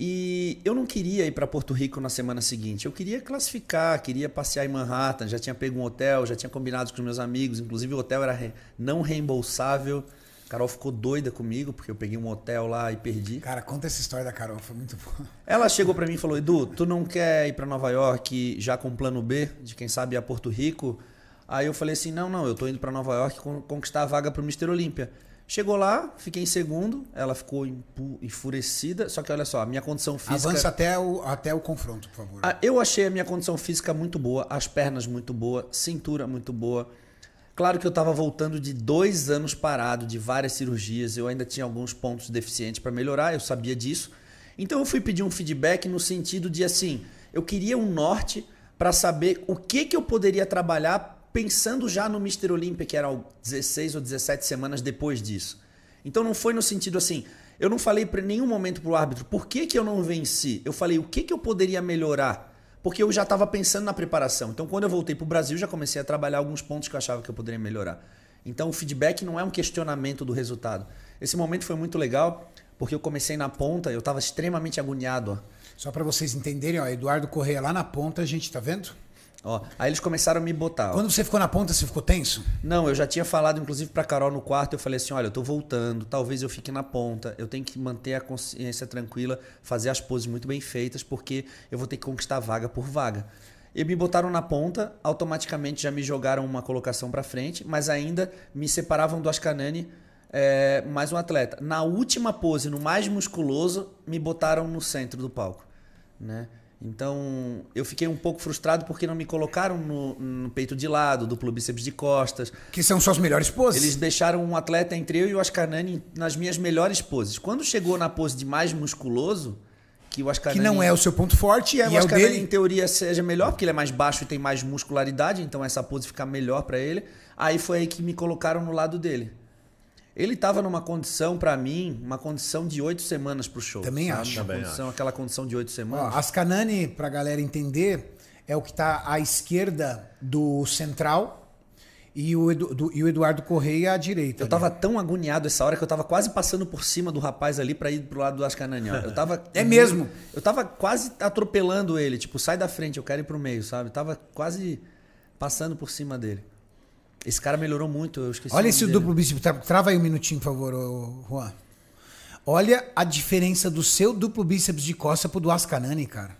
E eu não queria ir para Porto Rico na semana seguinte. Eu queria classificar, queria passear em Manhattan, já tinha pego um hotel, já tinha combinado com os meus amigos. Inclusive o hotel era re... não reembolsável. A Carol ficou doida comigo porque eu peguei um hotel lá e perdi. Cara, conta essa história da Carol, foi muito boa. Ela chegou para mim e falou: Edu, tu não quer ir para Nova York já com plano B, de quem sabe ir a Porto Rico? Aí eu falei assim: não, não, eu tô indo para Nova York conquistar a vaga para o Mr. Olímpia. Chegou lá, fiquei em segundo, ela ficou enfurecida. Só que olha só, a minha condição física. Avança até o, até o confronto, por favor. Ah, eu achei a minha condição física muito boa, as pernas muito boa, cintura muito boa. Claro que eu estava voltando de dois anos parado, de várias cirurgias, eu ainda tinha alguns pontos deficientes para melhorar, eu sabia disso. Então eu fui pedir um feedback no sentido de assim, eu queria um norte para saber o que, que eu poderia trabalhar pensando já no Mr. Olympia, que era 16 ou 17 semanas depois disso. Então não foi no sentido assim, eu não falei para nenhum momento pro árbitro por que, que eu não venci. Eu falei o que, que eu poderia melhorar. Porque eu já estava pensando na preparação. Então quando eu voltei pro Brasil, já comecei a trabalhar alguns pontos que eu achava que eu poderia melhorar. Então o feedback não é um questionamento do resultado. Esse momento foi muito legal, porque eu comecei na ponta, eu estava extremamente agoniado. Só para vocês entenderem, ó, Eduardo Correia lá na ponta, a gente tá vendo? Ó, aí eles começram a me botar. Ó. Quando você ficou na ponta, você ficou tenso? Não, eu já tinha falado, inclusive, pra Carol no quarto. Eu falei assim: olha, eu tô voltando, talvez eu fique na ponta. Eu tenho que manter a consciência tranquila, fazer as poses muito bem feitas, porque eu vou ter que conquistar vaga por vaga. E me botaram na ponta, automaticamente já me jogaram uma colocação para frente, mas ainda me separavam do Ascanani é, mais um atleta. Na última pose, no mais musculoso, me botaram no centro do palco. Né? Então eu fiquei um pouco frustrado porque não me colocaram no, no, peito de lado, duplo bíceps de costas. Que são suas melhores poses. Eles deixaram um atleta entre eu e o Ascarnani nas minhas melhores poses. Quando chegou na pose de mais musculoso, que o Ascarnani. Que não é o seu ponto forte, é, e o Ascarnani, dele. em teoria, seja melhor, porque ele é mais baixo e tem mais muscularidade, então essa pose fica melhor para ele. Aí foi aí que me colocaram no lado dele. Ele estava numa condição, para mim, uma condição de oito semanas pro show. Também sabe? acho. Também condição, acho. Aquela condição de oito semanas. Ó, Ascanani, pra galera entender, é o que está à esquerda do central e o, Edu, do, e o Eduardo Correia à direita. Eu ali. tava tão agoniado essa hora que eu tava quase passando por cima do rapaz ali para ir pro lado do Ascanani. Ó. Eu tava. *laughs* é mesmo? Eu tava quase atropelando ele. Tipo, sai da frente, eu quero ir pro meio, sabe? Eu tava quase passando por cima dele. Esse cara melhorou muito, eu esqueci. Olha esse dele. duplo bíceps. Trava aí um minutinho, por favor, Juan. Olha a diferença do seu duplo bíceps de costa pro do Ascanani, cara.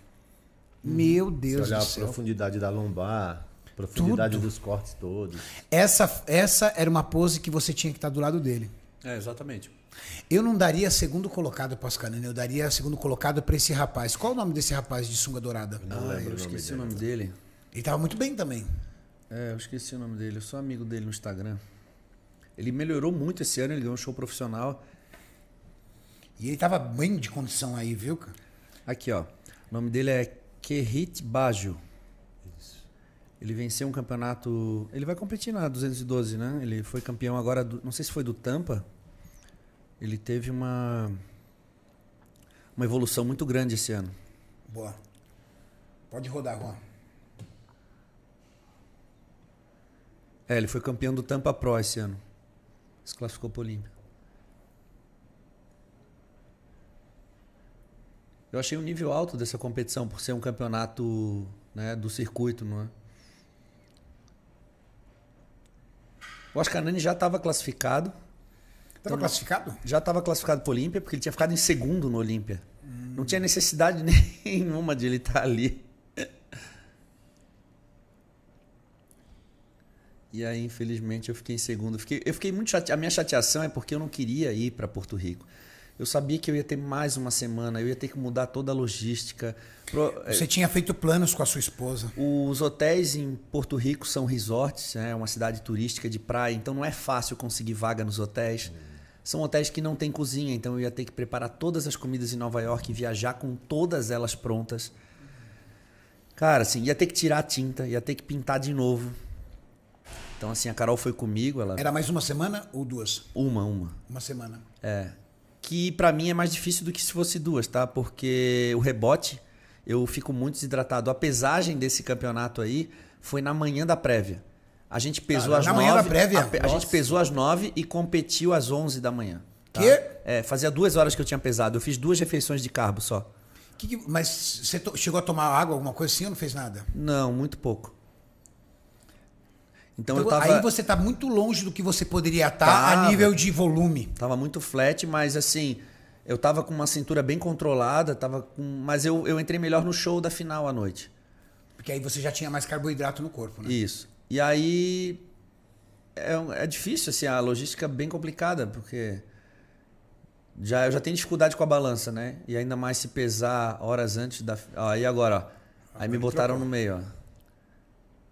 Hum. Meu Deus do céu. a profundidade da lombar, profundidade Tudo. dos cortes todos. Essa, essa era uma pose que você tinha que estar do lado dele. É, exatamente. Eu não daria segundo colocado para Ascanani, eu daria segundo colocado para esse rapaz. Qual o nome desse rapaz de sunga dourada? Não ah, lembro eu esqueci o nome dele. Ele tava muito bem também. É, eu esqueci o nome dele. Eu sou amigo dele no Instagram. Ele melhorou muito esse ano, ele ganhou um show profissional. E ele tava bem de condição aí, viu, cara? Aqui, ó. O nome dele é Kerit Bajo. Isso. Ele venceu um campeonato. Ele vai competir na 212, né? Ele foi campeão agora. Do... Não sei se foi do Tampa. Ele teve uma. Uma evolução muito grande esse ano. Boa. Pode rodar, Juan. É, ele foi campeão do Tampa Pro esse ano. Se classificou para o Olímpia. Eu achei o nível alto dessa competição por ser um campeonato né, do circuito, não é? O Ascanani já estava classificado. Estava então, classificado? Já estava classificado para o Olímpia, porque ele tinha ficado em segundo no Olímpia. Hum. Não tinha necessidade *laughs* nenhuma de ele estar tá ali. E aí, infelizmente, eu fiquei em segundo. Eu fiquei, eu fiquei muito chateado. A minha chateação é porque eu não queria ir para Porto Rico. Eu sabia que eu ia ter mais uma semana, eu ia ter que mudar toda a logística. Você tinha feito planos com a sua esposa? Os hotéis em Porto Rico são resorts, é uma cidade turística de praia, então não é fácil conseguir vaga nos hotéis. São hotéis que não têm cozinha, então eu ia ter que preparar todas as comidas em Nova York e viajar com todas elas prontas. Cara, assim, ia ter que tirar a tinta, ia ter que pintar de novo. Então, assim, a Carol foi comigo. Ela... Era mais uma semana ou duas? Uma, uma. Uma semana. É. Que para mim é mais difícil do que se fosse duas, tá? Porque o rebote, eu fico muito desidratado. A pesagem desse campeonato aí foi na manhã da prévia. A gente pesou ah, às na nove. manhã da prévia? A, a gente pesou às nove e competiu às onze da manhã. tá? Quê? É, fazia duas horas que eu tinha pesado. Eu fiz duas refeições de carbo só. Que que- mas você chegou a tomar água, alguma coisa assim ou não fez nada? Não, muito pouco. Então, Então, tava, Aí você tá muito longe do que você poderia estar a Tava. nível de volume. tava muito flat, mas assim, eu tava com uma cintura bem controlada, tava com, mas eu, eu entrei melhor no show da final à noite. Porque aí você já tinha mais carboidrato no corpo, né? Isso. E aí é, é difícil, assim, a logística é bem complicada, porque já, eu já tenho dificuldade com a balança, né? E ainda mais se pesar horas antes da. Ó, e agora, ó. Aí me botaram no meio, ó.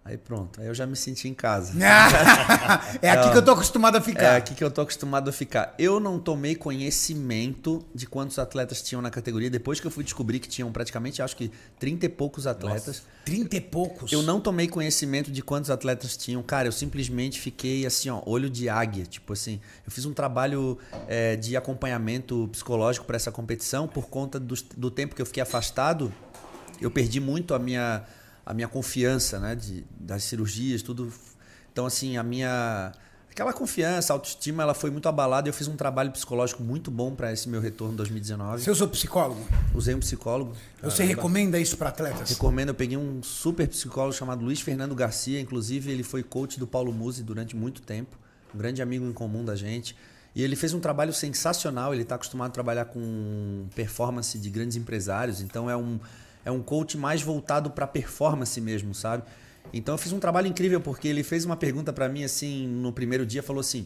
Aí pronto, aí eu já me senti em casa. *laughs* é aqui que eu tô acostumado a É ficar. aqui que eu tô acostumado a ficar. Eu não tomei conhecimento de quantos atletas tinham na categoria. Depois que eu fui descobrir que tinham praticamente, acho que 30 e poucos atletas. Trinta e poucos. Eu não tomei conhecimento de quantos atletas tinham. Cara, eu simplesmente fiquei assim, ó, olho de águia. Tipo assim, eu fiz um trabalho é, de acompanhamento psicológico para essa competição por conta do, do tempo que eu fiquei afastado. Eu perdi muito a minha, a minha confiança, né? De, das cirurgias, tudo. Então, assim, a minha. Aquela confiança, autoestima, ela foi muito abalada. Eu fiz um trabalho psicológico muito bom para esse meu retorno em 2019. Você usou psicólogo? Usei um psicólogo. Você recomenda isso para atletas? Recomendo, eu peguei um super psicólogo chamado Luiz Fernando Garcia, inclusive ele foi coach do Paulo Musi durante muito tempo, um grande amigo em comum da gente. E ele fez um trabalho sensacional, ele está acostumado a trabalhar com performance de grandes empresários, então é um, é um coach mais voltado para performance mesmo, sabe? Então eu fiz um trabalho incrível porque ele fez uma pergunta para mim assim, no primeiro dia, falou assim: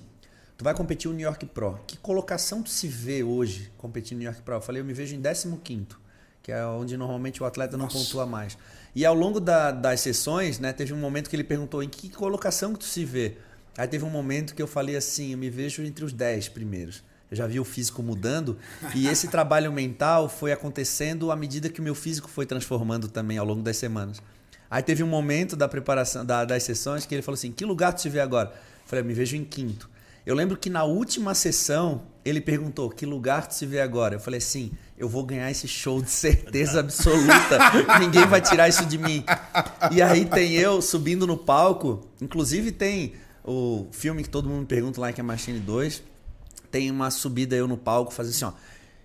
Tu vai competir o New York Pro. Que colocação tu se vê hoje competindo no New York Pro? Eu falei, eu me vejo em 15 que é onde normalmente o atleta não pontua mais. E ao longo da- das sessões, né, teve um momento que ele perguntou em que colocação que tu se vê. Aí teve um momento que eu falei assim, eu me vejo entre os 10 primeiros. Eu já vi o físico mudando e esse trabalho mental foi acontecendo à medida que o meu físico foi transformando também ao longo das semanas. Aí teve um momento da preparação da- das sessões que ele falou assim: "Que lugar tu se vê agora?" Eu falei: "Eu me vejo em quinto". Eu lembro que na última sessão ele perguntou: "Que lugar tu se vê agora?" Eu falei assim: "Eu vou ganhar esse show de certeza absoluta. Ninguém vai tirar isso de mim". E aí tem eu subindo no palco, inclusive tem o filme que todo mundo me pergunta lá que é Machine 2, tem uma subida eu no palco, fazer assim, ó.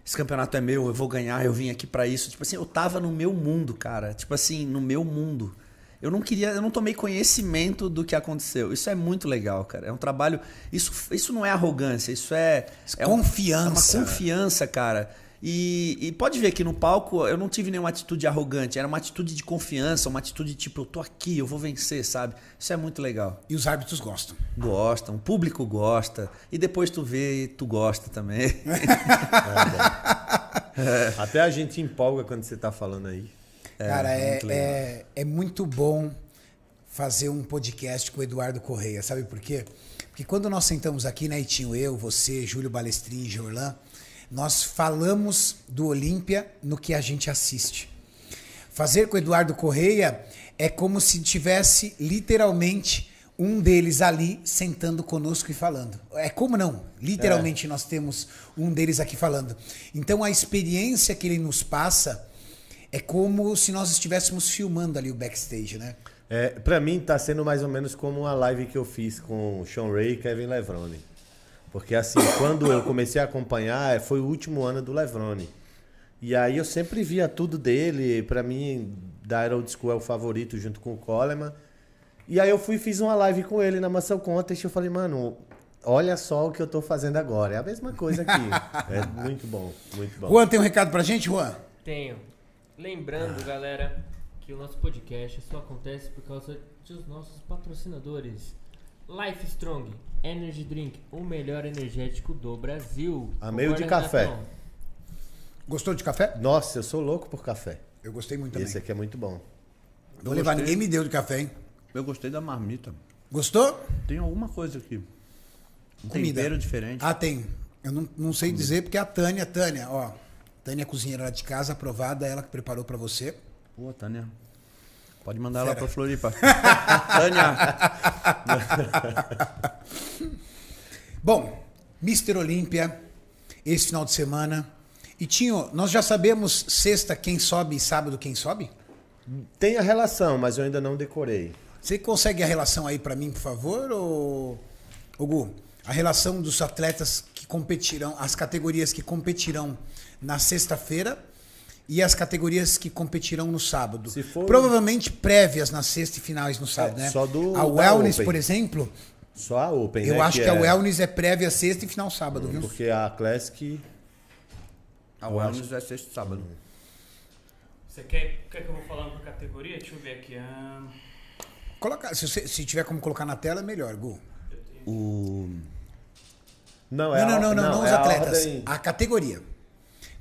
Esse campeonato é meu, eu vou ganhar, eu vim aqui pra isso. Tipo assim, eu tava no meu mundo, cara. Tipo assim, no meu mundo. Eu não queria, eu não tomei conhecimento do que aconteceu. Isso é muito legal, cara. É um trabalho. Isso, isso não é arrogância, isso é. é um- Confiança. é uma confiança, cara. E, e pode ver que no palco eu não tive nenhuma atitude arrogante, era uma atitude de confiança, uma atitude tipo, eu tô aqui, eu vou vencer, sabe? Isso é muito legal. E os árbitros gostam. Gostam, o público gosta. E depois tu vê e tu gosta também. *laughs* Até a gente empolga quando você tá falando aí. Cara, é, muito legal. é, é muito bom fazer um podcast com o Eduardo Correia. Sabe por quê? Porque quando nós sentamos aqui, né, e tinha eu, você, Júlio Balestrin e Jorlan, nós falamos do Olímpia no que a gente assiste. Fazer com o Eduardo Correia é como se tivesse literalmente um deles ali sentando conosco e falando. É como não? Literalmente nós temos um deles aqui falando. Então a experiência que ele nos passa é como se nós estivéssemos filmando ali o backstage, né? É, pra mim tá sendo mais ou menos como uma live que eu fiz com o Sean Ray e Kevin Levrone. Porque assim, quando eu comecei a acompanhar, é, foi o último ano do Levrone. E aí eu sempre via tudo dele, pra mim, da Era Old School é o favorito junto com o Coleman. E aí eu fui e fiz uma live com ele na Mansão Contest e eu falei, mano, olha só o que eu tô fazendo agora. É a mesma coisa aqui. *laughs* é muito bom, muito bom. Juan, tem um recado pra gente, Juan? Tenho. Lembrando, galera, que o nosso podcast só acontece por causa dos nossos patrocinadores. Life Strong Energy Drink, o melhor energético do Brasil. Amei o de café. Renatão? Gostou de café? Nossa, eu sou louco por café. Eu gostei muito também. Esse aqui é muito bom. Vou levar, ninguém me deu de café, hein? Eu gostei da marmita. Gostou? Tem alguma coisa aqui. Um Comida. tempero diferente. Ah, tem. Eu não, não sei dizer porque a Tânia, Tânia, ó. Tânia, cozinheira lá de casa, aprovada, ela que preparou pra você. Pô, Tânia. Pode mandar ela Fera. pra Floripa. *laughs* Tânia. *laughs* Bom, Mr. Olímpia, esse final de semana. E Tinho, nós já sabemos sexta quem sobe e sábado quem sobe? Tem a relação, mas eu ainda não decorei. Você consegue a relação aí pra mim, por favor, ou... Gu, a relação dos atletas que competirão, as categorias que competirão na sexta-feira e as categorias que competirão no sábado. Se for- Provavelmente prévias na sexta e finais no sábado, É, né? só do- a Wellness, por exemplo, Só a Open, eu né, acho que, a é- Wellness é prévia sexta e final sábado, viu? Porque a Classic... A Wellness é sexta e sábado. Você quer, quer que eu vou falando por categoria? Deixa eu ver aqui. ah, Coloca, se, você- se tiver como colocar na tela, é melhor, Gu. O... Não, é não, a- não, não, não, os é a atletas. ordem- A categoria.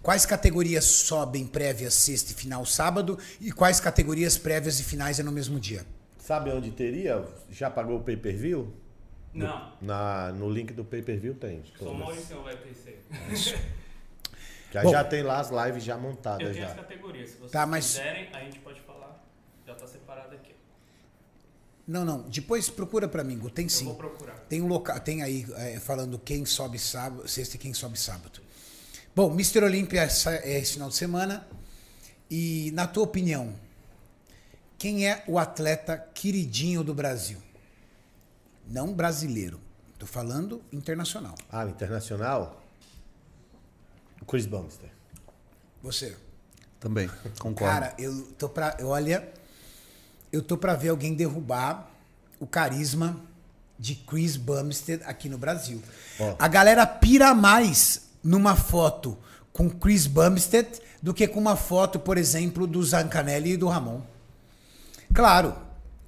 Quais categorias sobem prévias sexta e final sábado e quais categorias prévias e finais é no mesmo dia? Sabe onde teria? Já pagou o pay-per-view? Não, Na, no link do pay-per-view tem. só. Maurício vai ter isso aí Bom. já tem lá as lives já Eu montadas tenho as já. categorias. Se vocês Tá, mas- quiserem, a gente pode falar. Já tá separado aqui. Não, não. Depois procura pra mim. Tem Eu sim. vou procurar. Tem um local, tem aí é, falando quem sobe sábado, sexta e quem sobe sábado. Bom, Mr. Olímpia é esse final de semana. E na tua opinião, quem é o atleta queridinho do Brasil? Não brasileiro. Tô falando internacional. Ah, internacional? O Chris Bumster. Você. Também, concordo. Cara, eu tô pra. Olha, eu tô pra ver alguém derrubar o carisma de Chris Bumstead aqui no Brasil. Ó. A galera pira mais numa foto com Chris Bumstead do que com uma foto, por exemplo, do Zancanelli e do Ramon. Claro,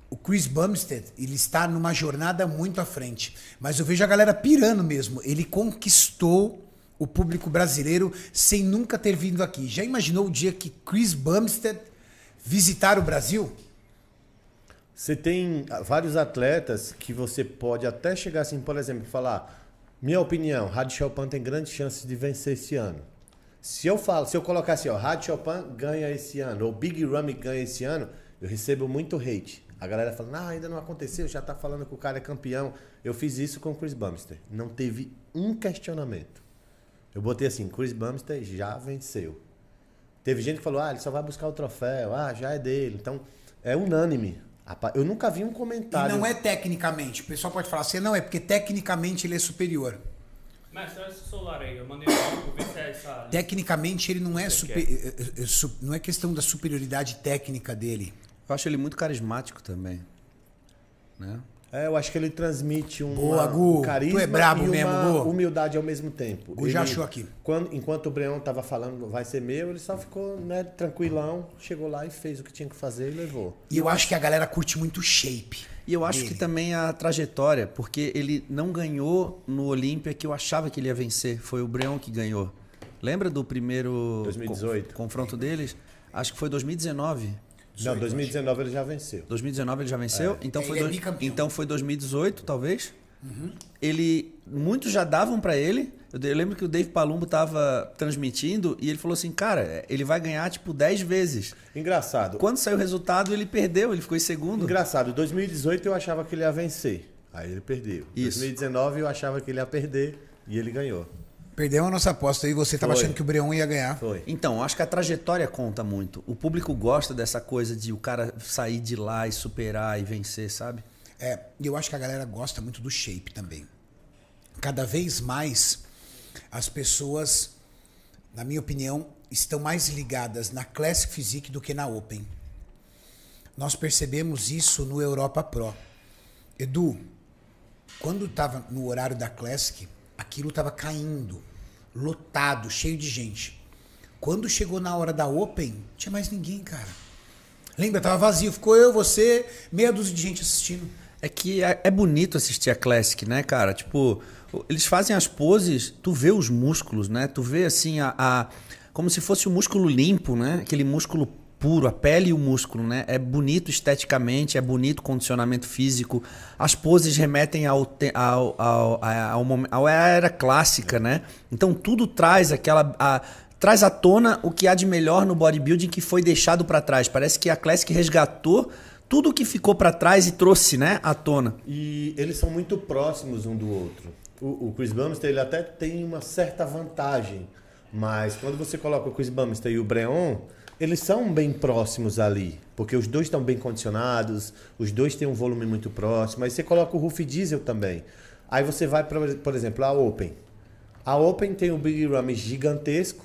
o Chris Bumstead, ele está numa jornada muito à frente, mas eu vejo a galera pirando mesmo. Ele conquistou o público brasileiro sem nunca ter vindo aqui. Já imaginou o dia que Chris Bumstead visitar o Brasil? Você tem vários atletas que você pode até chegar assim, por exemplo, falar: minha opinião, Rádio Chopin tem grandes chances de vencer esse ano. Se eu falo, se eu colocar assim, ó, Rádio Chopin ganha esse ano, ou Big Ramy ganha esse ano, eu recebo muito hate. A galera fala, ah, ainda não aconteceu, já tá falando que o cara é campeão. Eu fiz isso com o Chris Bumster. Não teve um questionamento. Eu botei assim, Chris Bumster já venceu. Teve gente que falou, ah, ele só vai buscar o troféu, ah, já é dele. Então, é unânime. Eu nunca vi um E comentário. não é tecnicamente. O pessoal pode falar assim, não, é porque tecnicamente ele é superior. Mas olha esse celular aí. Eu mandei um ver se é essa. Tecnicamente ele não é, super, eh, eh, su- não é questão da superioridade técnica dele. Eu acho ele muito carismático também. Né? É, eu acho que ele transmite um Boa, Gu. carisma Tu é brabo e uma mesmo, Gu. humildade ao mesmo tempo. Gu já achou aqui. Quando, enquanto o Breão tava falando vai ser meu, ele só ficou né, tranquilão, chegou lá e fez o que tinha que fazer e levou. E eu acho que a galera curte muito o shape. E eu acho dele. que também a trajetória, porque ele não ganhou no Olímpia que eu achava que ele ia vencer. Foi o Breon que ganhou. Lembra do primeiro 2018. con- confronto deles? Acho que foi 2019. Não, 2019 ele já venceu. 2019 ele já venceu, então É, foi ele é dois- bicampeão. então foi 2018, talvez. Ele muitos já davam pra ele. Eu, eu lembro que o Dave Palumbo tava transmitindo e ele falou assim: "Cara, ele vai ganhar tipo 10 vezes". Engraçado. Quando saiu o resultado, ele perdeu, ele ficou em segundo. Engraçado, 2018 eu achava que ele ia vencer. Aí ele perdeu. Isso. 2019 eu achava que ele ia perder e ele ganhou. Perdeu a nossa aposta aí, você tava Foi. achando que o Breon ia ganhar. Foi. Então, acho que a trajetória conta muito. O público gosta dessa coisa de o cara sair de lá e superar e vencer, sabe? É, e eu acho que a galera gosta muito do shape também. Cada vez mais as pessoas, na minha opinião, estão mais ligadas na Classic Physique do que na Open. Nós percebemos isso no Europa Pro. Edu, quando estava no horário da Classic, aquilo estava caindo, lotado, cheio de gente. Quando chegou na hora da Open, tinha mais ninguém, cara. Lembra? Tava vazio, ficou eu, você, meia dúzia de gente assistindo. É que é, é bonito assistir a Classic, né, cara? Tipo, o- eles fazem as poses, tu vê os músculos, né? Tu vê assim a, a- como se fosse um músculo limpo, né? Aquele músculo puro, a pele e o músculo, né? É bonito esteticamente, é bonito o condicionamento físico. As poses remetem ao, ao, ao, ao, ao- era clássica, né? Então tudo traz aquela a- traz à tona o que há de melhor no bodybuilding que foi deixado para trás. Parece que a Classic resgatou tudo o que ficou para trás e trouxe, né, à tona. E eles são muito próximos um do outro. O, o Chris Bumster ele até tem uma certa vantagem, mas quando você coloca o Chris Bumster e o Breon, eles são bem próximos ali, porque os dois estão bem condicionados, os dois têm um volume muito próximo. Aí você coloca o Ruff Diesel também. Aí você vai, pra, por exemplo, a Open. A Open tem um Big Rum gigantesco.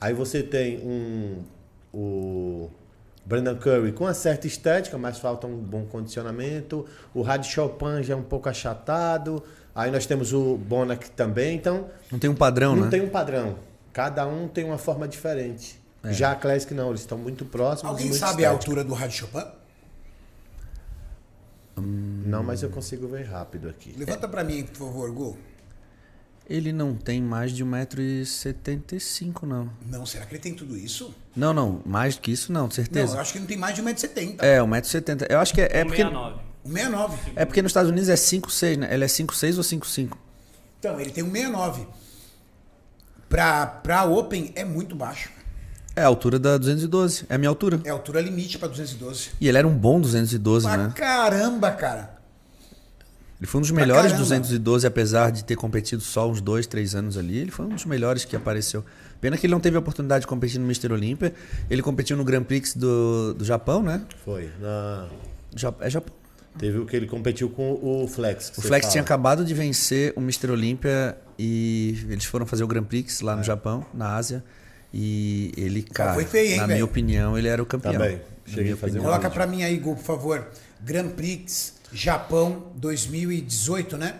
Aí você tem um o Brandon Curry com uma certa estética, mas falta um bom condicionamento. O Rad Chopin já é um pouco achatado. Aí nós temos o Bonac também. Então, Não tem um padrão, não né? tem um padrão. Cada um tem uma forma diferente. Já a Classic não, eles estão muito próximos. Alguém muito sabe a estéticos. altura do Rádio Chopin? Não, mas eu consigo ver rápido aqui. Levanta pra mim, por favor, Gu. Ele não tem mais de 1,75m, não. Não, será que ele tem tudo isso? Não, não. Mais do que isso, não, Não, certeza. eu acho que ele não tem mais de 1,70m. É, 1,70m. Eu acho que é, é porque. 69. 1,69. É porque nos Estados Unidos é 5,6, né? Ele é 5,6 ou 5,5? Então, ele tem 1,69. Pra, pra Open é muito baixo. É a altura da 212. É a minha altura. É a altura limite pra 212. E ele era um bom 212, Pra né? caramba, cara. Ele foi um dos Pra melhores caramba. 212, apesar de ter competido só uns dois, três anos ali. Ele foi um dos melhores que apareceu. Pena que ele não teve a oportunidade de competir no Mr. Olympia. Ele competiu no Grand Prix do, do Japão, né? Foi. Na... Ja- É Japão. Teve o que ele competiu com o Flex. O Flex fala. tinha acabado de vencer o Mr. Olympia e eles foram fazer o Grand Prix É. lá no Japão, na Ásia. E ele, cara, foi feio, hein, na velho? minha opinião, ele era o campeão. Também. Cheguei minha a fazer. Coloca pra mim aí, Gu, por favor. Grand Prix Japão 2018, né?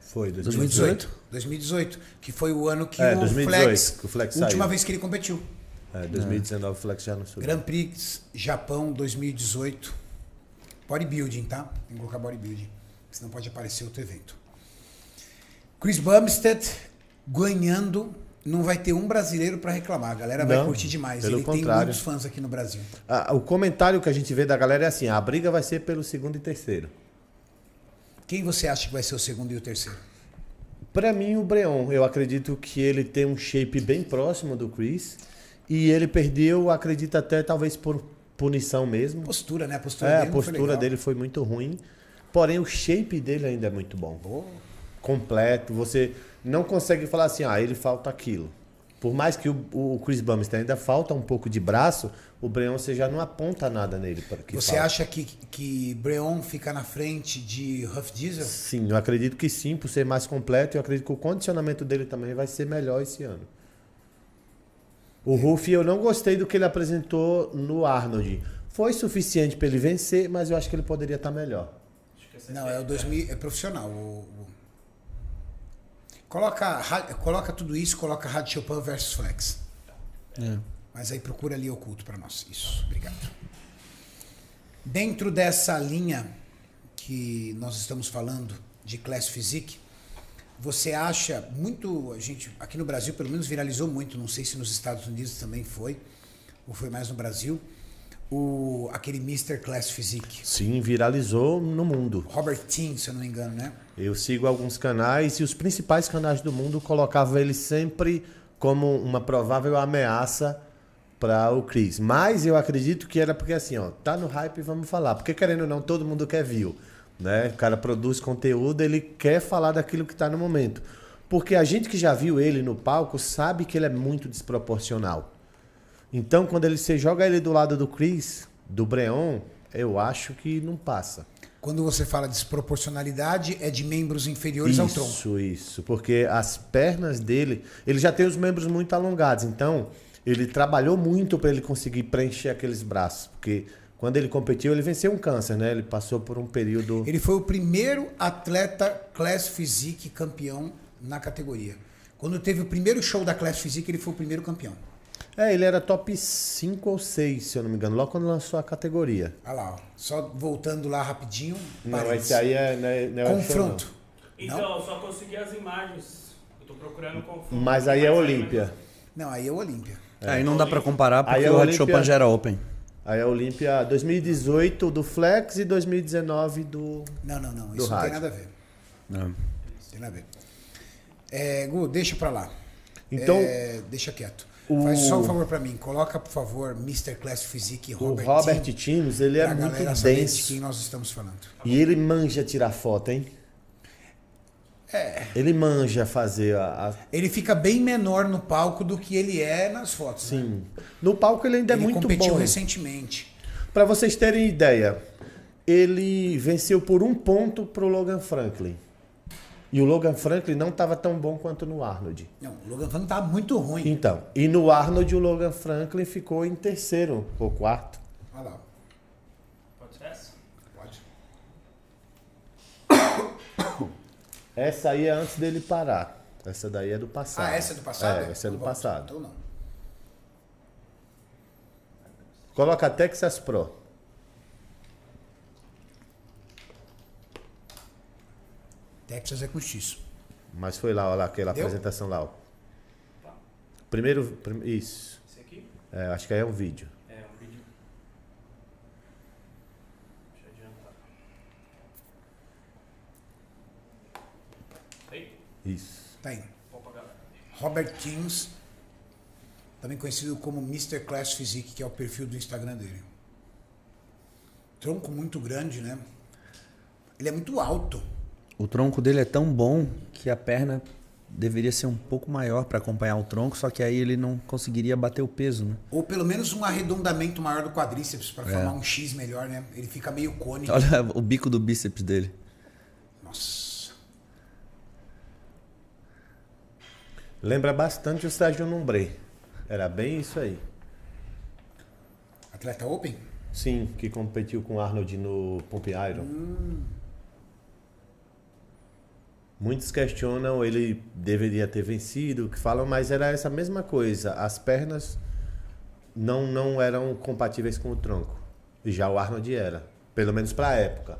Foi, 2018. 2018. Que foi o ano que É, o 2018, Flex. que o Flex última saiu. vez que ele competiu. É, 2019 o Flex já não subiu. Grand Prix Japão 2018. Bodybuilding, tá? Tem que colocar bodybuilding. Senão pode aparecer outro evento. Chris Bumstead ganhando. Não vai ter um brasileiro pra reclamar. A galera vai Não, curtir demais. Ele tem contrário. muitos fãs aqui no Brasil. Ah, o comentário que a gente vê da galera é assim: a briga vai ser pelo segundo e terceiro. Quem você acha que vai ser o segundo e o terceiro? Pra mim, o Breon, eu acredito que ele tem um shape bem próximo do Chris. E ele perdeu, acredito até talvez por punição mesmo. Postura, né? A postura É, dele a foi postura legal. dele foi muito ruim. Porém, o shape dele ainda é muito bom. Completo. Você não consegue falar assim, ah, ele falta aquilo. Por mais que o, o Chris Bumstead ainda falta um pouco de braço, o Breon você já não aponta nada nele. para que Você falta. acha que, que Breon fica na frente de Huff Diesel? Sim, eu acredito que sim, por ser mais completo. E eu acredito que o condicionamento dele também vai ser melhor esse ano. O Ruff, eu não gostei do que ele apresentou no Arnold. Foi suficiente para ele vencer, mas eu acho que ele poderia estar melhor. Que essa Não, é o 2000, é profissional. o- o- Coloca, coloca tudo isso, coloca Rádio Chopin versus Flex. É. Mas aí procura ali oculto para nós. Isso, obrigado. Dentro dessa linha que nós estamos falando de Class Physique, você acha muito, a gente aqui no Brasil pelo menos viralizou muito, não sei se nos Estados Unidos também foi, ou foi mais no Brasil, o aquele Mr. Class Physique. Sim, viralizou no mundo. Robert Team, se eu não me engano, né? Eu sigo alguns canais e os principais canais do mundo colocavam ele sempre como uma provável ameaça para o Chris. Mas eu acredito que era porque assim, ó, tá no hype, vamos falar. Porque querendo ou não, todo mundo quer view, né? O cara produz conteúdo, ele quer falar daquilo que tá no momento. Porque a gente que já viu ele no palco sabe que ele é muito desproporcional. Então, quando ele você joga ele do lado do Chris, do Breon, eu acho que não passa. Quando você fala de desproporcionalidade, é de membros inferiores ao tronco. Isso, isso. Porque as pernas dele, ele já tem os membros muito alongados. Então, ele trabalhou muito para ele conseguir preencher aqueles braços. Porque quando ele competiu, ele venceu um câncer, né? Ele passou por um período. Ele foi o primeiro atleta Class Physique campeão na categoria. Quando teve o primeiro show da Class Physique, ele foi o primeiro campeão. É, ele era top 5 ou 6, se eu não me engano, logo quando lançou a categoria. Olha lá, ó. só voltando lá rapidinho. Não, parênteses. esse aí é. Não é, não é Confronto. Então, eu só consegui as imagens. Eu tô procurando o confronto. Mas aí é Olímpia. Não, aí é o Olímpia. Aí não dá pra comparar porque Aí a o Red Olímpia- Chopin já era Open. Aí é Olímpia 2018 do Flex e 2019 do. Não, não, não. Isso não tem nada a ver. Não. Tem nada a ver. É, Gu, deixa pra lá. Então, É, deixa quieto. O- Faz só um favor pra mim. Coloca, por favor, Mr. Class Physique o Robert, Robert Tim, Times, ele é muito saber de denso. quem nós estamos falando. E ele manja tirar foto, hein? É. Ele manja fazer a. a- Ele fica bem menor no palco do que ele é nas fotos. né? Sim. No palco ele ainda Ele é muito competiu bom. recentemente. Pra vocês terem ideia, ele venceu por um ponto pro Logan Franklin. E o Logan Franklin não estava tão bom quanto no Arnold. Não, o Logan Franklin tá muito ruim. Então, e no Arnold o Logan Franklin ficou em terceiro ou quarto. Olha lá, Pode ser essa? pode. Essa aí é antes dele parar. Essa daí é do passado. Ah, essa é do passado? É, essa é do Então, passado. Então não. Coloca Texas Pro. Texas é com X. Mas foi lá, olha lá, aquela Deu? apresentação lá. ó. Tá. Primeiro, prim- isso. Esse aqui? É, acho que aí é um vídeo. É um vídeo. Deixa eu adiantar. Aí, Isso. Tá aí. Robert Kings, também conhecido como Mr. Class Physique, que é o perfil do Instagram dele. Tronco muito grande, né? Ele é muito alto. O tronco dele é tão bom que a perna deveria ser um pouco maior para acompanhar o tronco, só que aí ele não conseguiria bater o peso, né? Ou pelo menos um arredondamento maior do quadríceps para formar um X melhor, né? Ele fica meio *laughs* cônico. Olha o bico do bíceps dele. Nossa. Lembra bastante o Sérgio Numbre. Era bem isso aí. Atleta Open? Sim, que competiu com o Arnold no Pump Iron. Muitos questionam ele deveria ter vencido, que falam, mas era essa mesma coisa. As pernas não, não eram compatíveis com o tronco. E já o Arnold era. Pelo menos para a época.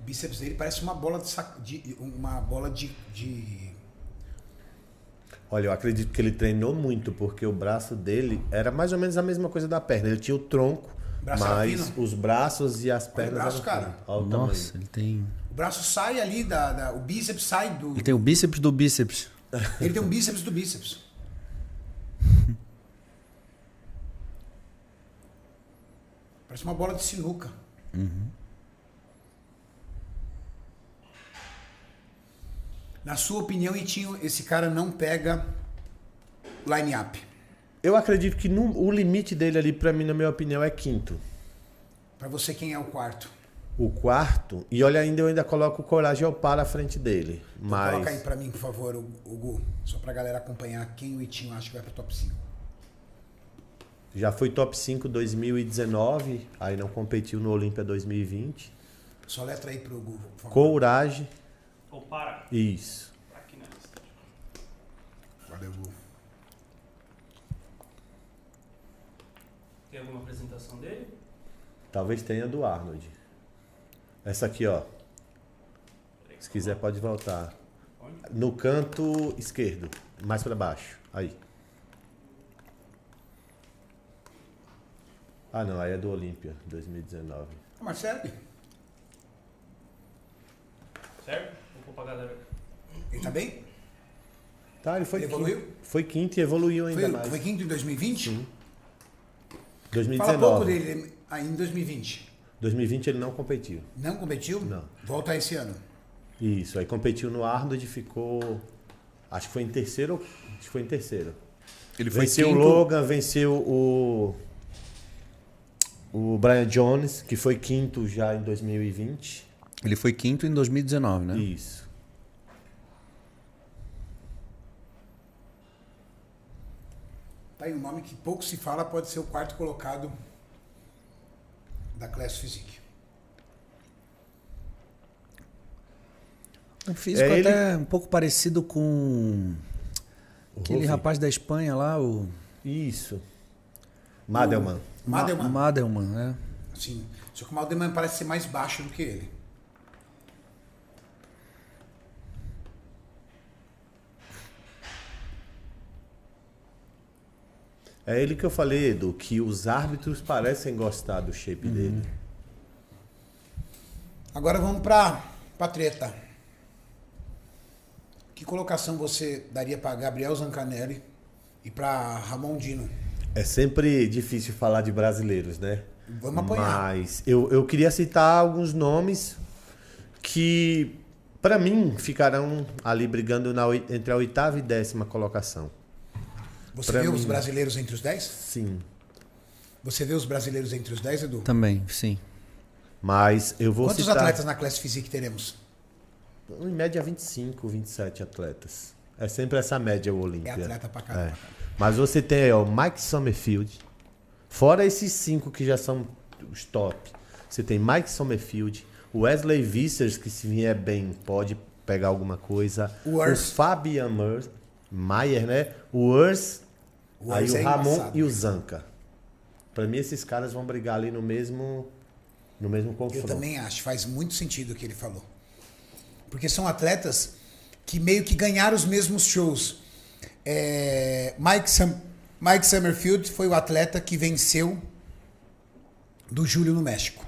O bíceps dele parece uma bola de, sac... de uma bola de, de Olha, eu acredito que ele treinou muito, porque o braço dele era mais ou menos a mesma coisa da perna. Ele tinha o tronco, Braço era mas fino? os braços e as pernas braço, eram cara. Olha o Nossa, tamanho. ele tem. O braço sai ali da, da- O bíceps sai do. Ele tem o bíceps do bíceps. *laughs* Ele tem um bíceps do bíceps. *laughs* Parece uma bola de sinuca. Na sua opinião, Itinho, esse cara não pega line-up. Eu acredito que no- o limite dele ali, pra mim, na minha opinião, é quinto. Pra você, quem é o quarto? O quarto, e olha, ainda eu ainda coloco o Coragem ao par à frente dele. Então Mas Coloca aí pra mim, por favor, o, o Gu. Só pra galera acompanhar quem o Itinho acha que vai pro top 5. já foi top 5 2019, aí não competiu no Olímpia 2020. Só letra aí pro Gu, por favor. Coragem, Ou para. isso. Aqui na lista. Valeu, Gu. Tem alguma apresentação dele? Talvez tenha do Arnold. Essa aqui, ó. Se quiser, pode voltar. No canto esquerdo, mais pra baixo. Aí. Ah, não, aí é do Olímpia, 2019. Ah, Marcelo, Certo? Vou pôr pra galera. ele tá bem? Tá, ele foi Ele quinto. evoluiu? Foi quinto e evoluiu ainda Foi, mais. foi quinto em 2020? Sim. Fala 2019. pouco dele aí em 2020. 2020 ele não competiu. Não competiu? Não. Volta esse ano. Isso, aí competiu no Arnold e ficou. Acho que foi em terceiro. Acho que foi em terceiro. Ele venceu o Logan, venceu o. O Brian Jones, que foi quinto já em 2020. Ele foi quinto em 2019, né? Isso. Tá aí um nome que pouco se fala, pode ser o quarto colocado da Class Physique. Um físico É, ele- até um pouco parecido com O aquele rapaz da Espanha lá, o Isso. Madelman. Madelman. Ma- Madelman, né? Sim. Só que o Madelman parece ser mais baixo do que ele. É ele que eu falei, Edu, que os árbitros parecem gostar do shape dele. Agora vamos pra, pra treta. Que colocação você daria pra Gabriel Zancanelli e pra Ramon Dino? É sempre difícil falar de brasileiros, né? Vamos apanhar. Mas eu, eu queria citar alguns nomes que, para mim, ficarão ali brigando na, entre a oitava e décima colocação. Você pra vê mim- os brasileiros entre os 10? Sim. Você vê os brasileiros entre os 10, Edu? Também, sim. Mas eu vou Quantos citar atletas na Class Physique teremos? em média 25, 27 atletas. É sempre essa média o É Olímpia. atleta pra caramba. É. Mas você tem aí, ó, o Mike Summerfield. Fora esses cinco que já são os top. Você tem Mike Summerfield, o Wesley Vissers, que se vier bem pode pegar alguma coisa. O Urs. Fabian Mer- Mayer, né? O Urs, O aí Urs o é Ramon e o Zanca. Pra mim, esses caras vão brigar ali no mesmo, no mesmo Eu confronto. também acho, faz muito sentido o que ele falou. Porque são atletas que meio que ganharam os mesmos shows. É, Mike, Sum- Mike Summerfield foi o atleta que venceu do Júlio no México.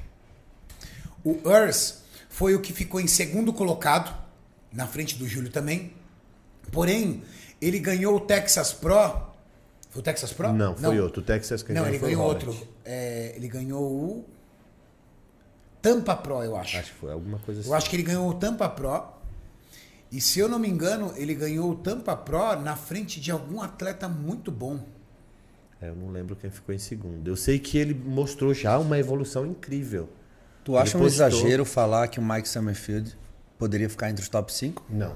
O Urs foi o que ficou em segundo colocado, na frente do Júlio também. Porém, ele ganhou o Texas Pro. Foi o Texas Pro? Não, foi outro. O Texas que Não, ganhou ele ganhou outro. É, ele ganhou o Tampa Pro, eu acho. Acho que foi alguma coisa assim. Eu acho que ele ganhou o Tampa Pro. E se eu não me engano, ele ganhou o Tampa Pro na frente de algum atleta muito bom. É, eu não lembro quem ficou em segundo. Eu sei que ele mostrou já uma evolução incrível. Tu acha um postou- exagero falar que o Mike Summerfield poderia ficar entre os top 5? Não.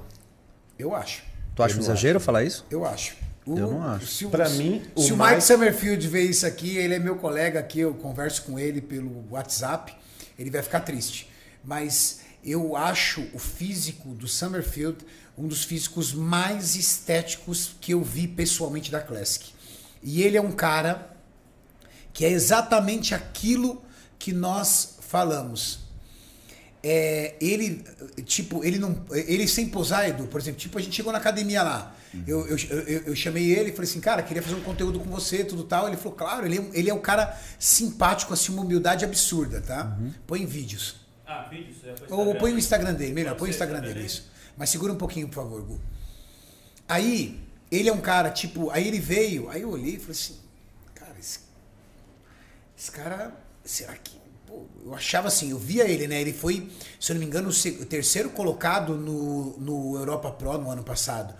Eu acho. Tu acha um exagero falar isso? Eu acho. O- Eu não acho. Se o- Pra mim, o se o Mike Mike- Summerfield vê isso aqui, ele é meu colega aqui, eu converso com ele pelo WhatsApp, ele vai ficar triste. Mas eu acho o físico do Summerfield um dos físicos mais estéticos que eu vi pessoalmente da Classic. E ele é um cara que é exatamente aquilo que nós falamos. É, ele, tipo, ele não. Ele sem posar, Edu, por exemplo, tipo, a gente chegou na academia lá. Eu, eu, eu, eu chamei ele e falei assim, cara, queria fazer um conteúdo com você, tudo tal. Ele falou, claro, ele, é- ele é um cara simpático, assim, uma humildade absurda, tá? Põe em vídeos. Ah, vídeos? É Ou Instagram. põe o Instagram dele, melhor, põe o Instagram tá dele, isso. Mas segura um pouquinho, por favor, Gu. Aí, ele é um cara, tipo, aí ele veio, aí eu olhei e falei assim, cara, esse, esse cara, será que. Eu achava assim, eu via ele, né? Ele foi, se eu não me engano, o terceiro colocado no, no Europa Pro no ano passado.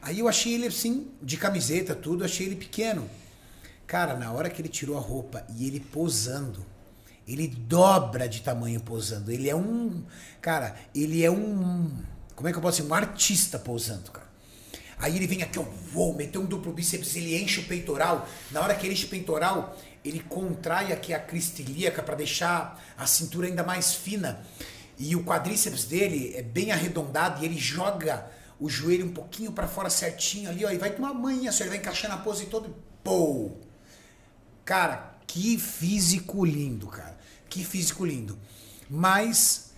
Aí eu achei ele assim, de camiseta, tudo, achei ele pequeno. Cara, na hora que ele tirou a roupa e ele posando, ele dobra de tamanho posando. Ele é um. Cara, ele é um. Como é que eu posso dizer? Um artista posando, cara. Aí ele vem aqui, ó, vou meter um duplo bíceps, ele enche o peitoral. Na hora que ele enche o peitoral, ele contrai aqui a crista ilíaca para deixar a cintura ainda mais fina. E o quadríceps dele é bem arredondado e ele joga o joelho um pouquinho para fora certinho ali, ó, e vai tomar manha, só ele vai encaixando a pose toda. e Pô! Cara, que físico lindo, cara. Que físico lindo. Mas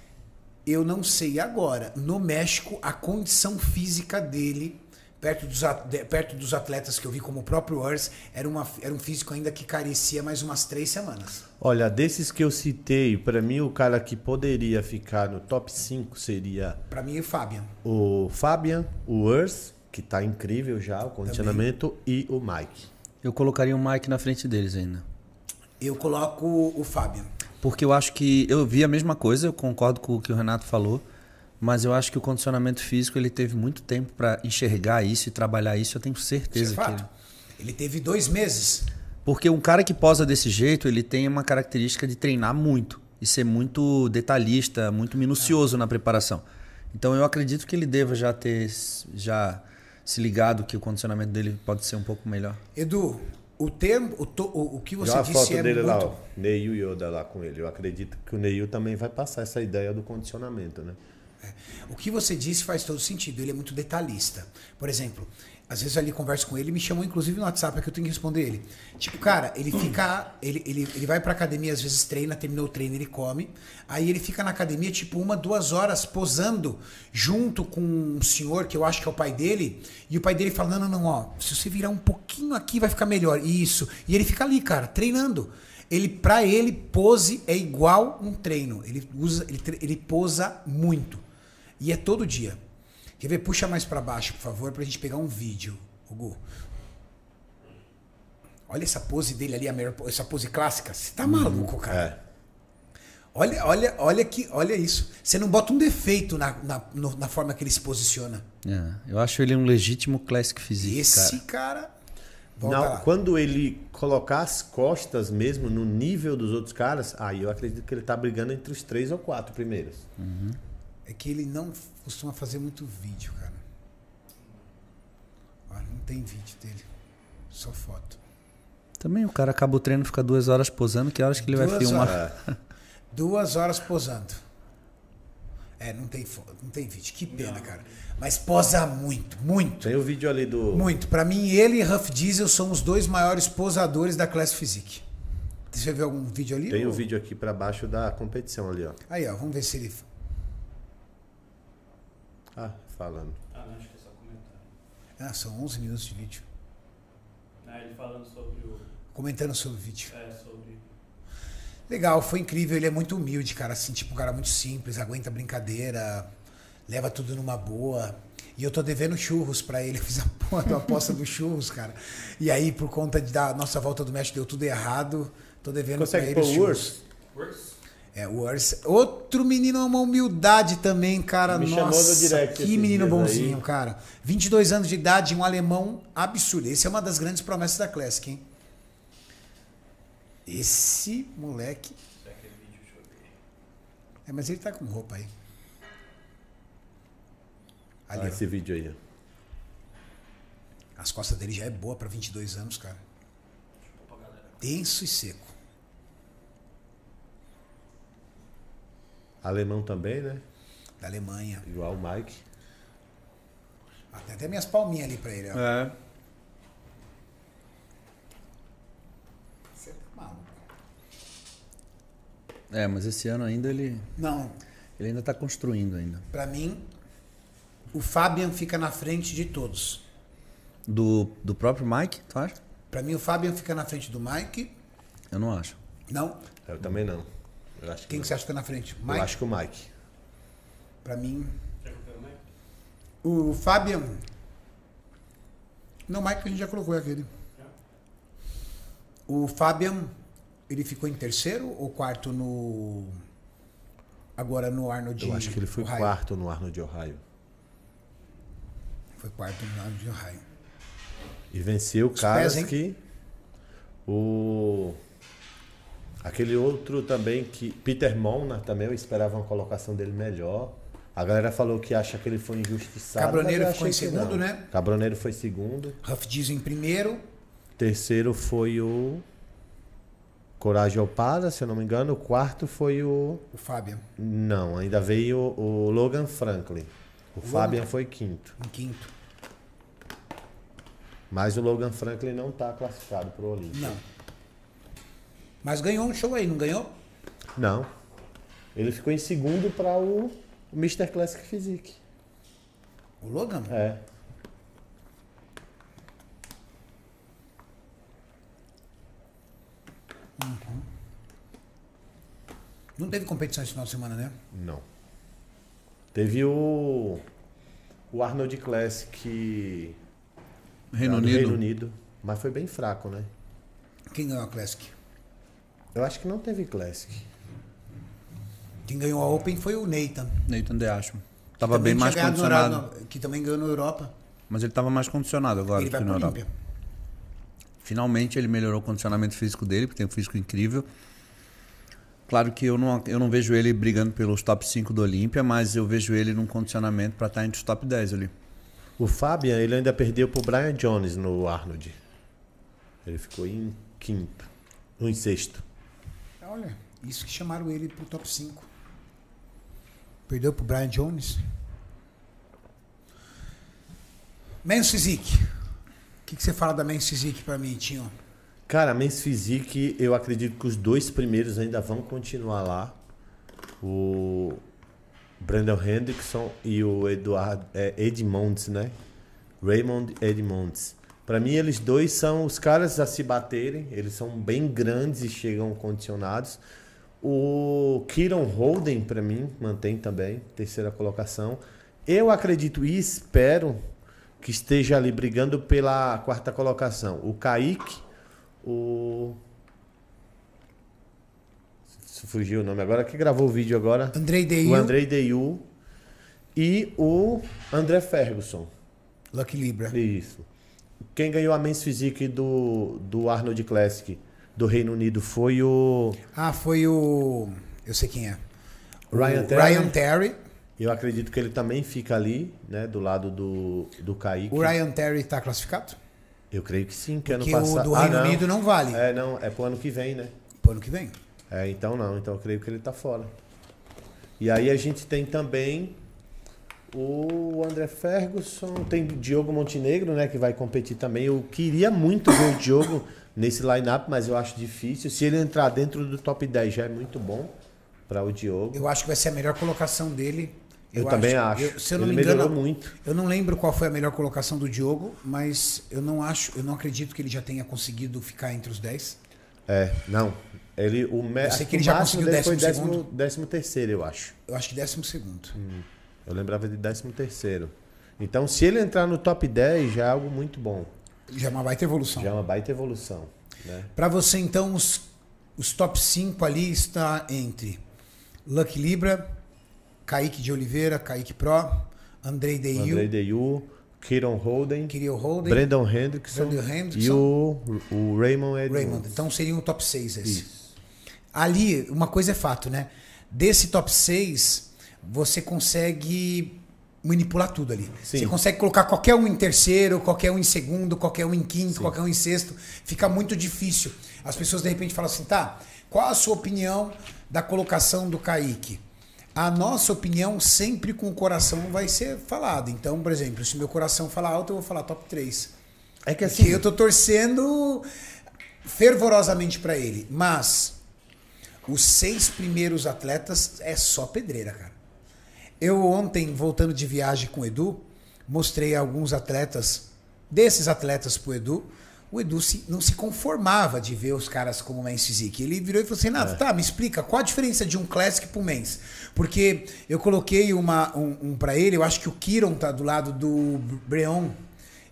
eu não sei agora. No México, a condição física dele, perto dos, perto dos atletas que eu vi, como o próprio Urs, era, uma, era um físico ainda que carecia mais umas três semanas. Olha, desses que eu citei, pra mim o cara que poderia ficar no top 5 seria Pra mim, o Fabian. o Fabian, o Urs, que tá incrível já, o condicionamento, e o Mike. Eu colocaria o Mike na frente deles ainda. Eu coloco o Fabian. Porque eu acho que eu vi a mesma coisa, eu concordo com o que o Renato falou, mas eu acho que o condicionamento físico ele teve muito tempo para enxergar isso e trabalhar isso, eu tenho Isso é certeza que fato. ele... Ele teve dois meses. Porque um cara que posa desse jeito, ele tem uma característica de treinar muito e ser muito detalhista, muito minucioso na preparação. Então eu acredito que ele deva já ter já se ligado que o condicionamento dele pode ser um pouco melhor. Edu, o termo, o, to- o, o que você Já a disse foto é dele muito... lá, ó, Neil Yoda lá com ele. Eu acredito que o Neil também vai passar essa ideia do condicionamento, né? O que você disse faz todo sentido. Ele é muito detalhista. Por exemplo, às vezes eu ali converso com ele, me chamou inclusive no WhatsApp, é que eu tenho que responder ele. Tipo, cara, ele fica. Ele, ele, ele vai pra academia, às vezes treina, terminou o treino, ele come. Aí ele fica na academia, tipo, uma, duas horas posando junto com um senhor, que eu acho que é o pai dele. E o pai dele fala: não, não, não, ó, se você virar um pouquinho aqui, vai ficar melhor. Isso. E ele fica ali, cara, treinando. Ele, pra ele, pose é igual um treino. Ele usa, ele, ele posa muito. E é todo dia. Quer ver? Puxa mais pra baixo, por favor, pra gente pegar um vídeo, Hugo. Olha essa pose dele ali, a melhor, essa pose clássica. Você tá maluco, cara? É. Olha, olha, olha que, olha isso. Você não bota um defeito na, na, no- na forma que ele se posiciona. É, eu acho ele um legítimo classic physique, Esse cara. cara, Não, quando ele colocar as costas mesmo no nível dos outros caras, aí eu acredito que ele tá brigando entre os três ou quatro primeiros. É que ele não costuma fazer muito vídeo, cara. Olha, não tem vídeo dele. Só foto. Também o cara acaba o treino, fica duas horas posando, que horas que ele vai Duas filmar? horas. *laughs* Duas horas posando. É, não tem, não tem vídeo. Que pena, cara. Mas posa muito, muito. Tem o vídeo ali do. Muito. Pra mim, ele e Huff Diesel são os dois maiores posadores da Class Physique. Você viu algum vídeo ali? Tem o ou- vídeo aqui pra baixo da competição ali, ó. Aí, ó, vamos ver se ele. Ah, falando. Ah, não, acho que é só comentário. Ah, são 11 minutos de vídeo. Ah, ele falando sobre o. Comentando sobre o vídeo. É, sobre. Legal, foi incrível. Ele é muito humilde, cara. Assim, tipo, um cara muito simples, aguenta brincadeira, leva tudo numa boa. E eu tô devendo churros pra ele. *laughs* Eu fiz a porra da aposta dos churros, cara. E aí, por conta de da nossa volta do México, deu tudo errado. Tô devendo Consegue pra ele pôr os o churros. urso? Works? É, o. Outro menino, uma humildade também, cara. Me chamou Nossa, que menino bonzinho, aí. cara. 22 anos de idade, um alemão absurdo. Esse é uma das grandes promessas da Classic, hein? Esse moleque. É. É, mas ele tá com roupa aí. Ali, Ah, esse vídeo aí. As costas dele já é boa pra 22 anos, cara. Denso e seco. Alemão também, né? Da Alemanha. Igual o Mike. Tem até minhas palminhas ali pra ele, ó. É. Você tá maluco. É, mas esse ano ainda ele, Não, ele ainda tá construindo ainda. pra mim, o Fabian fica na frente de todos. Do, do próprio Mike, tu acha? Pra mim, o Fabian fica na frente do Mike. Eu não acho. Não? Eu também não. Eu acho que Quem que você acha que fica na frente? Eu Mike? acho que o Mike. Pra mim, Já colocou o Mike? o Fabian. Não, Mike a gente já colocou aquele. O Fabian, ele ficou em terceiro ou quarto no. Agora no Arnold Eu acho que ele foi Ohio? quarto no Arnold Ohio. Foi quarto no Arnold Ohio. E venceu Os caras pés, hein? que. O. Aquele outro também que. Peter Mona também, eu esperava uma colocação dele melhor. A galera falou que acha que ele foi injustiçado. Cabroneiro ficou em segundo, não. né? Cabroneiro foi segundo. Huff Diesel em primeiro. Terceiro foi o. Coragem Opala, se eu não me engano. O quarto foi o. O Fabian Não, ainda veio o Logan Franklin. O Logan- Fabian foi quinto. em quinto. Mas o Logan Franklin não está classificado para o Olímpia. Não. Mas ganhou um show aí, não ganhou? Não. Ele ficou em segundo para o, Mr. Classic Physique. O Logan? É. Não teve competição esse final de semana, né? Não. Teve o. O Arnold Classic. Reino Unido. Reino Unido. Mas foi bem fraco, né? Quem ganhou a Classic? Eu acho que não teve Classic. Quem ganhou a Open foi o Nathan. Nathan De Ashman. Tava bem mais condicionado. Que também ganhou na Europa. Mas ele tava mais condicionado agora ele do vai que na Europa. Olímpia. Finalmente ele melhorou o condicionamento físico dele, porque tem um físico incrível. Claro que eu não, eu não vejo ele brigando pelos top 5 do Olímpia, mas eu vejo ele num condicionamento para estar entre os top 10 ali. O Fabian, ele ainda perdeu pro Brian Jones no Arnold. Ele ficou em quinto. Ou em sexto. Olha, isso que chamaram ele pro top 5. Perdeu pro Brian Jones. Men's Physique. O que, que você fala da Men's Physique pra mim, Tinho? Cara, Men's Physique, eu acredito que os dois primeiros ainda vão continuar lá. O Brandon Hendrickson e o Eduardo é, Edmonds, né? Raymond Edmonds. Pra mim, eles dois são os caras a se baterem. Eles são bem grandes e chegam condicionados. O Kieron Holden, pra mim, mantém também, terceira colocação. Eu acredito e espero que esteja ali brigando pela quarta colocação. O Kaique, o. Fugiu o nome agora, que gravou o vídeo agora? Andrei O Deil, Andrei Deyu e o André Ferguson. Lucky Libra. Isso. Quem ganhou a Men's Physique do, do Arnold Classic do Reino Unido foi o Ah, foi o. Eu sei quem é. Ryan o Terry. Ryan Terry. Eu acredito que ele também fica ali, né, do lado do, do Kaique. O Ryan Terry tá classificado? Eu creio que sim, que ano Porque o passado. do Ah, Reino não. Unido não vale. É, não, é pro ano que vem, né? Pro ano que vem. É, então não, então eu creio que ele tá fora. E aí a gente tem também o André Ferguson, tem o Diogo Montenegro, né, que vai competir também. Eu queria muito ver o Diogo nesse line-up, mas eu acho difícil. Se ele entrar dentro do top 10 já é muito bom para o Diogo. Eu acho que vai ser a melhor colocação dele. Eu, também acho. eu- se eu não ele me engano, melhorou muito. eu não lembro qual foi a melhor colocação do Diogo, mas eu não acho, eu não acredito que ele já tenha conseguido ficar entre os 10. É, não. Ele, o, me... Eu sei acho que ele o já conseguiu dele foi décimo décimo, décimo terceiro, eu acho. Eu acho que 12 segundo. Eu lembrava de décimo terceiro. Então, se ele entrar no top 10, já é algo muito bom. Já é uma baita evolução. Já é uma baita evolução. Né? Para você, então, os, os top 5 ali está entre Lucky Libra, Kaique de Oliveira, Kaique Pro, Andrei Deil, Andrei Deyu, Kieron Holden, Kirill Holden, Brandon Hendrickson, Brandon Hendrickson. e o, o Raymond Edmonds. Raymond. Então seriam o top 6 esse. Isso. Ali, uma coisa é fato, né? Desse top 6, você consegue manipular tudo ali. Sim. Você consegue colocar qualquer um em terceiro, qualquer um em segundo, qualquer um em quinto, qualquer um em sexto. Fica muito difícil. As pessoas de repente falam assim, tá, qual a sua opinião da colocação do Kaique? A nossa opinião sempre com o coração vai ser falada. Então, por exemplo, se meu coração falar alto, eu vou falar top 3. É que Porque assim, eu tô torcendo fervorosamente para ele. Mas os seis primeiros atletas é só pedreira, cara. Eu ontem, voltando de viagem com o Edu, mostrei alguns atletas, desses atletas pro Edu. O Edu se- não se conformava de ver os caras como Men's Physique. Ele virou e falou assim: Renato, tá, me explica qual a diferença de um Classic pro Men's. Porque eu coloquei uma, um, um para ele, eu acho que o Kiron tá do lado do Breon.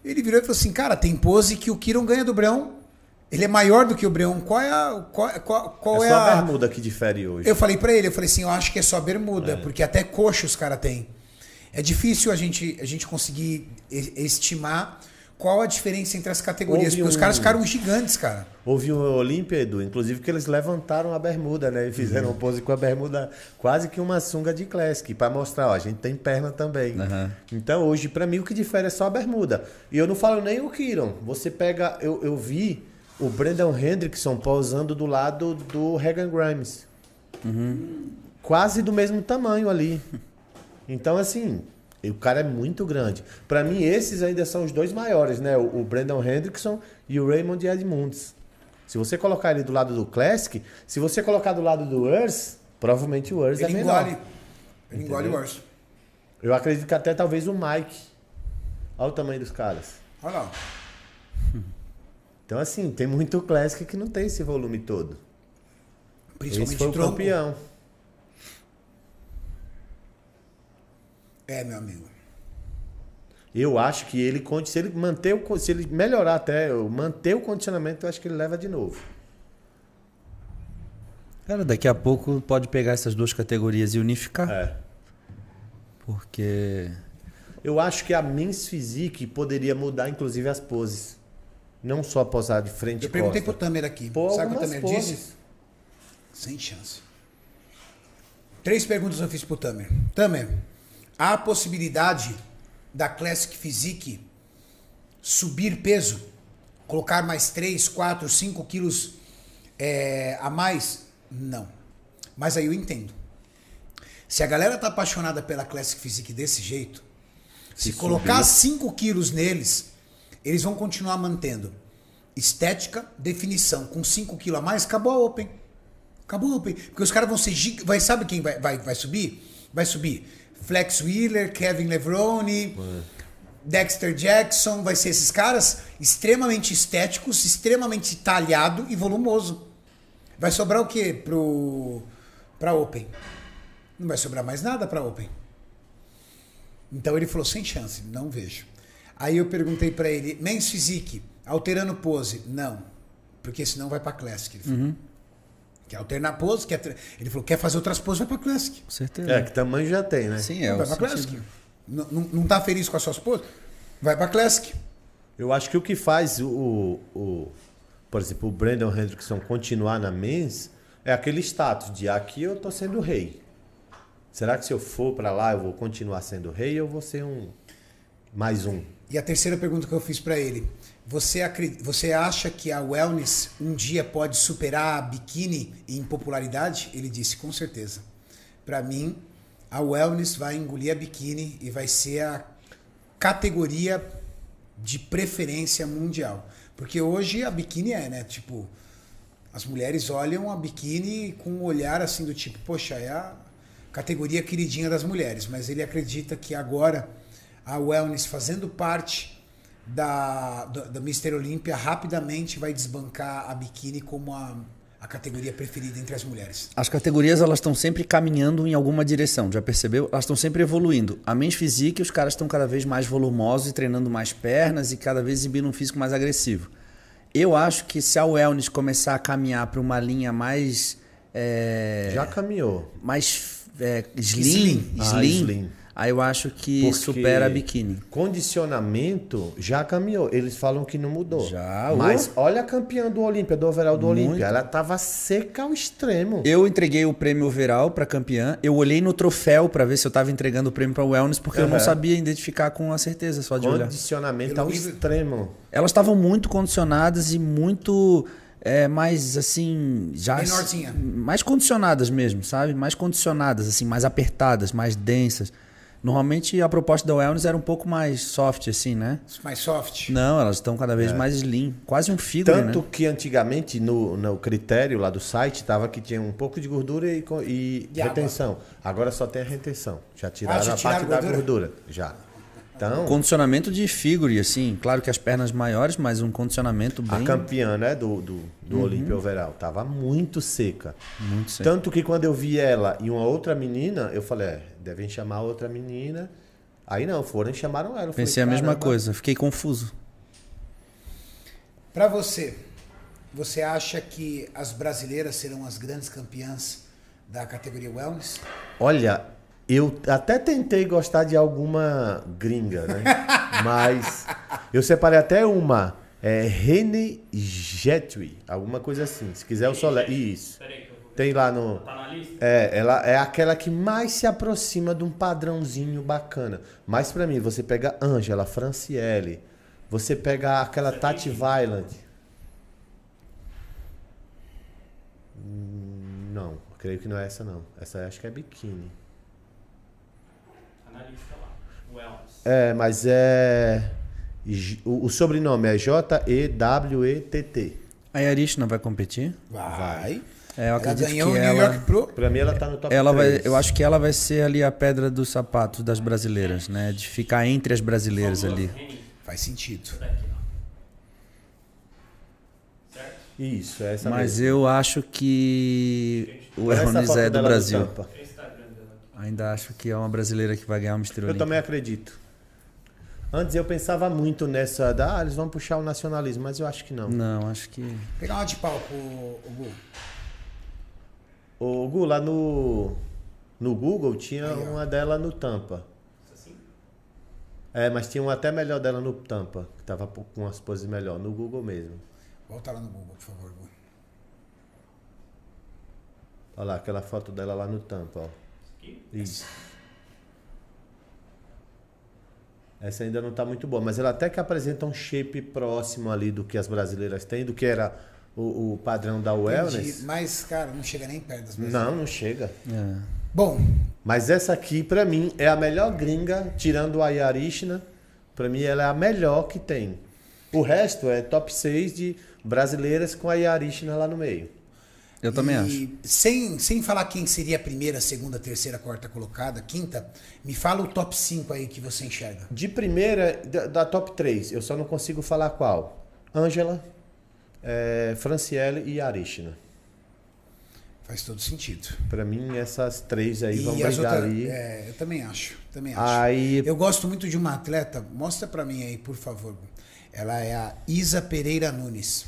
Ele virou e falou assim: cara, tem pose que o Kiron ganha do Breon. Ele é maior do que o Breon. Qual é a. Qual, qual, qual é é, só a. a bermuda que difere hoje. Eu falei pra ele, eu falei assim, eu acho que é só bermuda, porque até coxa os caras têm. É difícil a gente, a gente conseguir estimar qual a diferença entre as categorias, Houve porque os um- caras ficaram gigantes, cara. Houve um Olímpia, Edu, inclusive que eles levantaram a bermuda, né? E fizeram Uhum. um pose com a bermuda quase que uma sunga de classic, para mostrar, ó, a gente tem perna também. Aham. Então hoje, para mim, o que difere é só a bermuda. E eu não falo nem o Kiron. Você pega, eu, eu vi o Brandon Hendrickson posando do lado do Regan Grimes. Quase do mesmo tamanho ali. Então, assim, o cara é muito grande. Para mim, esses ainda são os dois maiores, né? O, o Brandon Hendrickson e o Raymond Edmonds. Se você colocar ele do lado do Classic, se você colocar do lado do Urs, provavelmente o Urs é Ele menor. engole. Ele engole o Entendeu? urso. Eu acredito que até talvez o Mike. Olha o tamanho dos caras. Olha lá. *laughs* Então, assim, tem muito Classic que não tem esse volume todo. Esse Principalmente foi o tronco. campeão. É, meu amigo. Eu acho que ele, se ele manter o, se ele melhorar até, manter o condicionamento, eu acho que ele leva de novo. Cara, daqui a pouco pode pegar essas duas categorias e unificar. É. Porque. Eu acho que a Men's Physique poderia mudar, inclusive, as poses. Não só posar de frente Eu perguntei pro costa. Tamer aqui. Pô, Sabe o que o Tamer poses. disse? Sem chance. Três perguntas eu fiz pro Tamer. Tamer, há a possibilidade da Classic Physique subir peso? Colocar mais 3, 4, 5 quilos é, a mais? Não. Mas aí eu entendo. Se a galera tá apaixonada pela Classic Physique desse jeito, se, Se colocar subir. 5 quilos neles, eles vão continuar mantendo estética, definição. Com 5 quilos a mais, acabou a Open. Acabou a Open. Porque os caras vão ser gig... vai Sabe quem vai, vai, vai subir? Vai subir Flex Wheeler, Kevin Levrone, Dexter Jackson. Vai ser esses caras extremamente estéticos, extremamente talhado e volumoso. Vai sobrar o quê pro, pra Open? Não vai sobrar mais nada pra Open. Então ele falou, sem chance, não vejo. Aí eu perguntei pra ele, Men's Physique, alterando pose? Não, porque senão vai pra Classic. Ele falou. Quer alternar pose? Quer Ele falou, quer fazer outras poses, vai pra Classic. Com certeza. É, que tamanho já tem, né? Sim, é vai sentido. Classic. Não, não, não tá feliz com as suas poses? Vai pra Classic. Eu acho que o que faz o, o, o- por exemplo, o Brandon Hendrickson continuar na Men's é aquele status de aqui eu tô sendo rei. Será que se eu for para lá eu vou continuar sendo rei ou vou ser um mais um? E a terceira pergunta que eu fiz pra ele: você, acre- você acha que a wellness um dia pode superar a biquíni em popularidade? Ele disse: com certeza. Pra mim, a wellness vai engolir a biquíni e vai ser a categoria de preferência mundial. Porque hoje a biquíni é, né? Tipo, as mulheres olham a biquíni com um olhar assim do tipo, poxa, é a categoria queridinha das mulheres, mas ele acredita que agora a wellness fazendo parte da, da, da Mister Olímpia rapidamente vai desbancar a biquíni como a, a categoria preferida entre as mulheres. As categorias elas estão sempre caminhando em alguma direção, já percebeu? Elas estão sempre evoluindo. A men's physique, os caras estão cada vez mais volumosos e treinando mais pernas e cada vez exibindo um físico mais agressivo. Eu acho que se a wellness começar a caminhar para uma linha mais é, Já caminhou. mais é, slim, Slim. Ah, slim, slim. Aí eu acho que Porque supera a biquíni. Condicionamento já caminhou. Eles falam que não mudou. Já, Mas olha a campeã do Olímpia, do overall do. Olímpia. Ela tava seca ao extremo. Eu entreguei o prêmio overall para campeã. Eu olhei no troféu para ver se eu estava entregando o prêmio para wellness porque eu não sabia identificar com a certeza só de olhar. Condicionamento ao extremo. Elas estavam muito condicionadas e muito é, mais assim já Menorzinha. mais condicionadas mesmo, sabe? Mais condicionadas assim, mais apertadas, mais densas. Normalmente a proposta da wellness era um pouco mais soft assim, né? Mais soft. Não, elas estão cada vez mais slim, quase um figure, Tanto né? que antigamente no, no critério lá do site tava que tinha um pouco de gordura e, co- e E água. retenção. Agora só tem a retenção. Já tiraram já a tiraram parte da gordura? gordura. Já. Então, Condicionamento de figure, assim, claro que as pernas maiores, mas um condicionamento a bem campeã né, do, do, do Olímpia Overall tava muito seca. muito seco. Tanto que quando eu vi ela e uma outra menina, eu falei, é, devem chamar outra menina. Aí não, foram e chamaram ela. Eu falei, Pensei a mesma "Caramba." coisa, fiquei confuso. Pra você, você acha que as brasileiras serão as grandes campeãs da categoria wellness? Olha, eu até tentei gostar de alguma gringa, né? *laughs* Mas eu separei até uma. É Rene Jetui, alguma coisa assim. Se quiser eu só levo. Isso. Tem lá no. Tá na lista? É, ela é aquela que mais se aproxima de um padrãozinho bacana. Mas pra mim, você pega Angela, Franciele, você pega aquela Tati Violent. Hum, Não, creio que não é essa não. Essa eu acho que é biquíni. Na lista lá. É, mas é. J- O, o sobrenome é J-E-W-E-T-T. A Yarishna vai competir? Vai. É, eu Ela acredito ganhou o que New ela, York Pro. Pra mim ela tá no top ela vai, 3. eu acho que ela vai ser ali a pedra dos sapatos das brasileiras, né? De ficar entre as brasileiras duas, ali. Reni, Faz sentido. Isso, é essa Mas mesmo. eu acho que o Hermes é do Brasil. tampa. Esse Instagram dela aqui. Ainda acho que é uma brasileira que vai ganhar o Mr. Eu Olímpia. também acredito. Antes eu pensava muito nessa da, ah, eles vão puxar o nacionalismo, mas eu acho que não. Não, acho que. Pegar uma de pau pro o Gu. O Gu, lá no, no Google tinha Aí, uma dela no Tampa. Assim? É, mas tinha uma até melhor dela no Tampa, que tava com umas poses melhor, no Google mesmo. Volta lá no Google, por favor, Gu. Olha lá, aquela foto dela lá no Tampa, ó. Aqui? Isso. Essa ainda não tá muito boa, mas ela até que apresenta um shape próximo ali do que as brasileiras têm, do que era o, o padrão da Entendi. wellness. Mas, cara, não chega nem perto das brasileiras. Não, não chega. É. Bom, Mas essa aqui, pra mim, é a melhor gringa, tirando a Yarishna. Pra mim, ela é a melhor que tem. O resto é top 6 de brasileiras com a Yarishna lá no meio. Eu também e acho. Sem, sem falar quem seria a primeira, segunda, terceira, quarta colocada, quinta, me fala o top 5 aí que você enxerga. De primeira, da, da top 3, eu só não consigo falar qual. Ângela, é, Franciele e Yarishna. Faz todo sentido. Pra mim, essas três aí vão e as brigar outras, ali. é, eu também acho, também acho. Aí, Eu gosto muito de uma atleta, mostra pra mim aí, por favor. Ela é a Isa Pereira Nunes.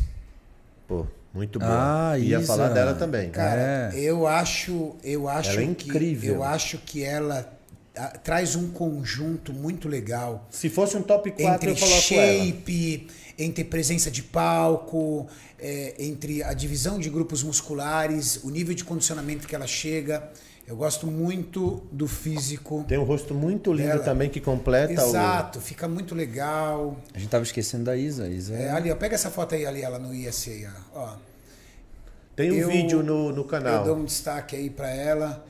pô, muito boa. Ah, Ia Isa. falar dela também. Cara, É. eu acho, eu acho Ela é que incrível. eu acho que ela ah, traz um conjunto muito legal Se fosse um top 4, entre eu coloco ela. shape, entre presença de palco, é, entre a divisão de grupos musculares, o nível de condicionamento que ela chega. Eu gosto muito do físico. Tem um rosto muito lindo Ela. também que completa o. Exato, fica muito legal. A gente tava esquecendo da Isa. A Isa É, ali, ó, pega essa foto aí, ali, ela no ISA. ó. Tem um Eu- vídeo no, no Eu canal. dou um destaque aí para ela.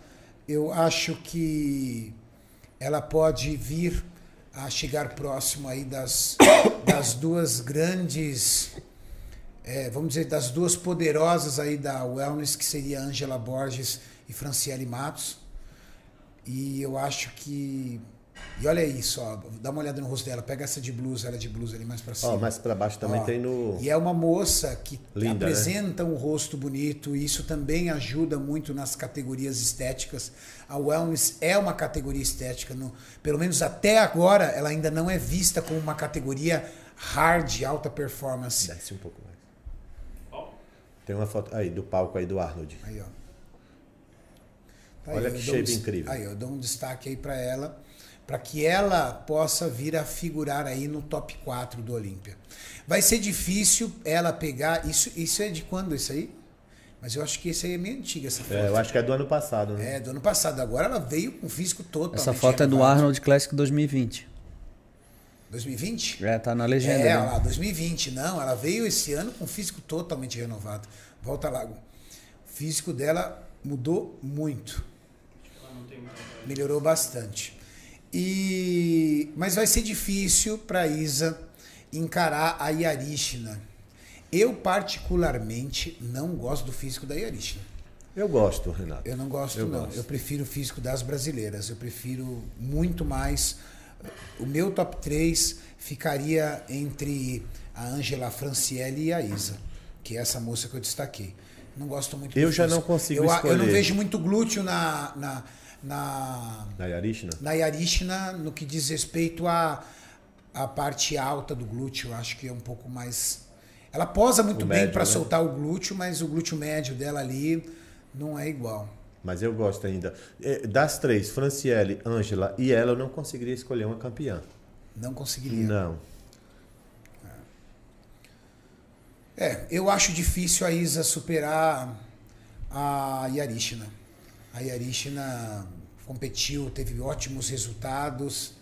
Eu acho que ela pode vir a chegar próximo aí das, *coughs* das duas grandes, é, vamos dizer, das duas poderosas aí da Wellness, que seria Angela Borges e Franciele Matos. E eu acho que. E olha isso, ó, dá uma olhada no rosto dela, pega essa de blusa, ela de blusa ali mais para cima. Ó, mais pra baixo também Ó, tem no. E é uma moça que Linda, apresenta um rosto bonito, e isso também ajuda muito nas categorias estéticas. A wellness é uma categoria estética, no, pelo menos até agora ela ainda não é vista como uma categoria hard, alta performance. Desce um pouco mais. Tem uma foto aí do palco aí do Arnold. Aí, ó. Tá Olha eu que dou um shape des- incrível. Aí, eu dou um destaque aí para ela, para que ela possa vir a figurar aí no top 4 do Olímpia. Vai ser difícil ela pegar. Isso, isso é de quando isso aí? Mas eu acho que esse aí é meio antiga essa foto. É, eu acho que é do ano passado, né? É, do ano passado. Agora ela veio com físico totalmente Essa foto é do. Arnold Classic 2020. 2020? É, tá na legenda. É, né? lá, 2020. Não, ela veio esse ano com físico totalmente renovado. Volta lá. O físico dela mudou muito. Ela não tem muita Melhorou bastante. E mas vai ser difícil para Isa encarar a Yarishna. Eu particularmente não gosto do físico da Yarishna. Eu gosto, Renato. Eu não gosto Eu não. gosto. Eu prefiro o físico das brasileiras. Eu prefiro muito mais o meu top 3 ficaria entre a Angela Franciele e a Isa, que é essa moça que eu destaquei. Não gosto muito do Eu já não consigo eu, a- Eu não escolher. vejo muito glúteo na na, na Na Yarishna? na Yarishna, no que diz respeito à, à parte alta do glúteo, acho que é um pouco mais. Ela posa muito O bem para né? soltar o glúteo, mas o glúteo médio dela ali não é igual. Mas eu gosto ainda. É, Das três, Franciele, Ângela e ela, eu não conseguiria escolher uma campeã. Não conseguiria. Não. É, eu acho difícil a Isa superar a Yarishna. A Yarishna competiu, teve ótimos resultados,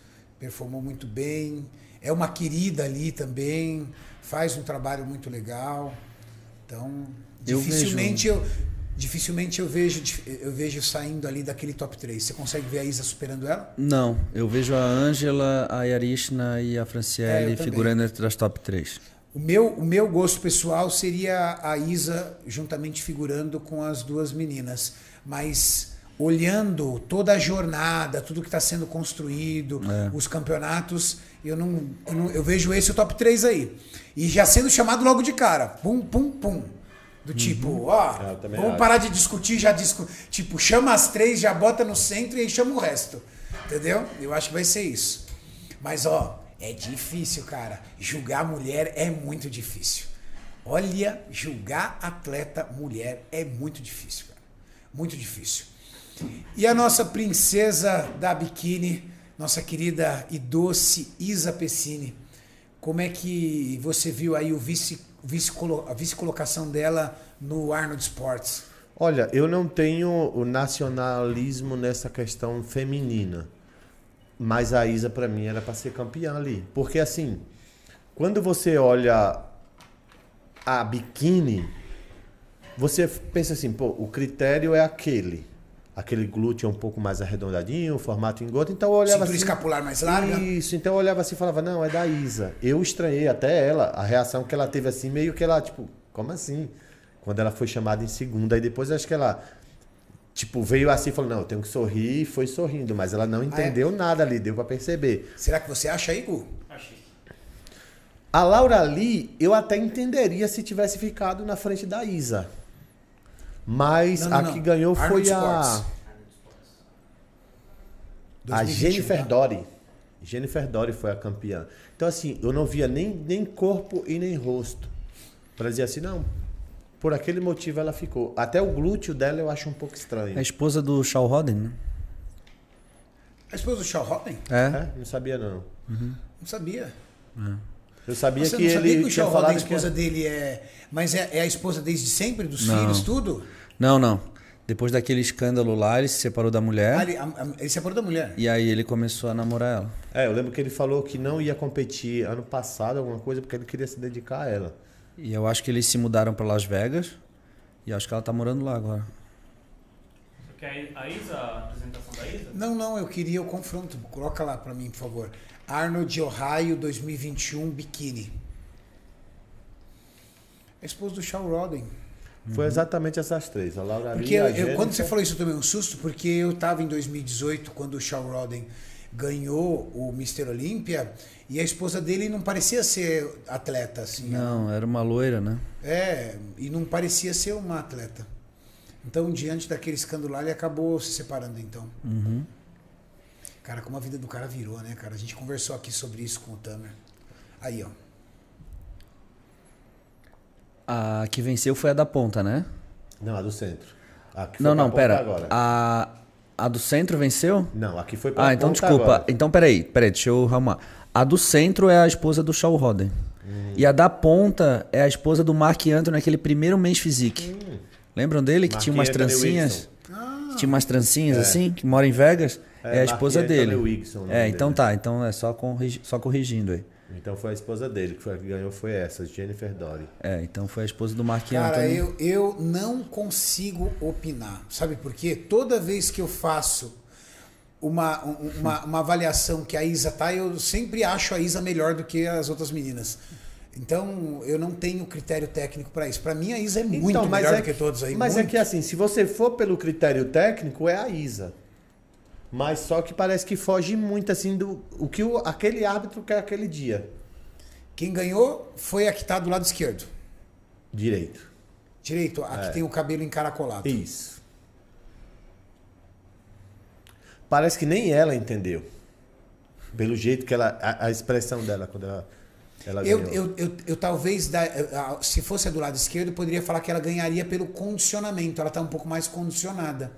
performou muito bem. É uma querida ali também, faz um trabalho muito legal. Então, Eu dificilmente eu, dificilmente eu vejo eu vejo saindo ali daquele top 3. Você consegue ver a Isa superando ela? Não, eu vejo a Ângela, a Yarishna e a É, Franciele também. figurando entre as top 3. O meu, o meu gosto pessoal seria a Isa juntamente figurando com as duas meninas. Mas olhando toda a jornada, tudo que está sendo construído, É. os campeonatos, eu não, eu não- eu vejo esse top 3 aí. E já sendo chamado logo de cara. Pum, pum, pum. Do tipo, ó, É, eu também vamos acho. parar de discutir, já discu Tipo, chama as três, já bota no centro e aí chama o resto. Entendeu? Eu acho que vai ser isso. Mas, ó, é difícil, cara. Julgar mulher é muito difícil. Olha, julgar atleta mulher é muito difícil, cara. Muito difícil. E a nossa princesa da biquíni, nossa querida e doce Isa Pessini. Como é que você viu aí o vice, vice a vice-colocação dela no Arnold Sports? Olha, eu não tenho o nacionalismo nessa questão feminina. Mas a Isa, pra mim, era pra ser campeã ali. Porque, assim, quando você olha a biquíni, você pensa assim, pô, o critério é aquele. Aquele glúteo é um pouco mais arredondadinho, formato em gota. Então eu olhava Cintura assim. escapular mais larga? Isso, então eu olhava assim e falava, não, é da Isa. Eu estranhei até ela, a reação que ela teve assim, meio que ela, tipo, como assim? Quando ela foi chamada em segunda, aí depois acho que ela, tipo, veio assim e falou, não, eu tenho que sorrir, e foi sorrindo, mas ela não Ah, é? entendeu nada ali, deu pra perceber. Será que você acha aí, Gu? Achei. A Laura Lee, eu até entenderia se tivesse ficado na frente da Isa. Mas Não, não, a não. que ganhou Arnold foi a, Sports. a 2021, Jennifer tá? Dory. Jennifer Dory foi a campeã. Então, assim, eu não via nem, nem corpo e nem rosto. Pra dizer assim, não, por aquele motivo ela ficou. Até o glúteo dela eu acho um pouco estranho. É a esposa do Shaw Roden, né? A esposa do Shaw Robin? É. É? Não sabia não. Não sabia. Eu sabia Você que sabia ele que o tinha Robin, a falado esposa que... dele é. Mas é, é a esposa desde sempre, dos Não. filhos, tudo? Não, não. Depois daquele escândalo lá, ele se separou da mulher. Ah, ele, a- a- ele separou da mulher. E aí ele começou a namorar ela. É, eu lembro que ele falou que não ia competir ano passado, alguma coisa, porque ele queria se dedicar a ela. E eu acho que eles se mudaram pra Las Vegas. E acho que ela tá morando lá agora. Você quer a Isa, a apresentação da Isa? Não, não, eu queria o confronto. Coloca lá pra mim, por favor. Arnold Ohio 2021 biquíni. A esposa do Shaw Rodden. Foi exatamente essas três, a Laura Lee, Porque a eu- eu- quando você falou isso, eu tomei um susto, porque eu estava em 2018, quando o Shaw Rodden ganhou o Mr. Olímpia, e a esposa dele não parecia ser atleta, assim. Não, era uma loira, né? É, e não parecia ser uma atleta. Então, diante daquele escândalo lá, ele acabou se separando, então. Uhum. Cara, como a vida do cara virou, né, cara? A gente conversou aqui sobre isso com o Tamer. Aí, ó. A que venceu foi a da ponta, né? Não, a do centro. A que foi Não, não, ponta pera. Agora. A, a do centro venceu? Não, aqui foi pra Ah, então ponta desculpa. agora. Então peraí, peraí, deixa eu arrumar. A do centro é a esposa do Shaw Roden. Hum. E a da ponta é a esposa do Mark Anthony naquele primeiro mês physique. Lembram dele que Mark tinha umas Anthony trancinhas? Que tinha umas trancinhas assim, que mora em Vegas? É, a Mark esposa dele. É, então dele. tá, então é só, corrigi- só corrigindo aí. Então foi a esposa dele que, foi, a que ganhou, foi essa, Jennifer Dory. É, então foi a esposa do Mark Cara, Anthony. eu, eu não consigo opinar. Sabe por quê? Toda vez que eu faço uma, um- uma, uma avaliação que a Isa tá, eu sempre acho a Isa melhor do que as outras meninas. Então, eu não tenho critério técnico para isso. Para mim, a Isa é muito Então, mas melhor é do que todos aí. Mas muito. é que assim, se você for pelo critério técnico, é a Isa. Mas só que parece que foge muito assim do o que o, aquele árbitro quer aquele dia. Quem ganhou foi a que tá do lado esquerdo. Direito. Direito, a É. que tem o cabelo encaracolado. Isso. Parece que nem ela entendeu. Pelo jeito que ela. A, a expressão dela quando ela, ela Eu, eu, eu, eu talvez, se fosse a do lado esquerdo, eu poderia falar que ela ganharia pelo condicionamento. Ela está um pouco mais condicionada.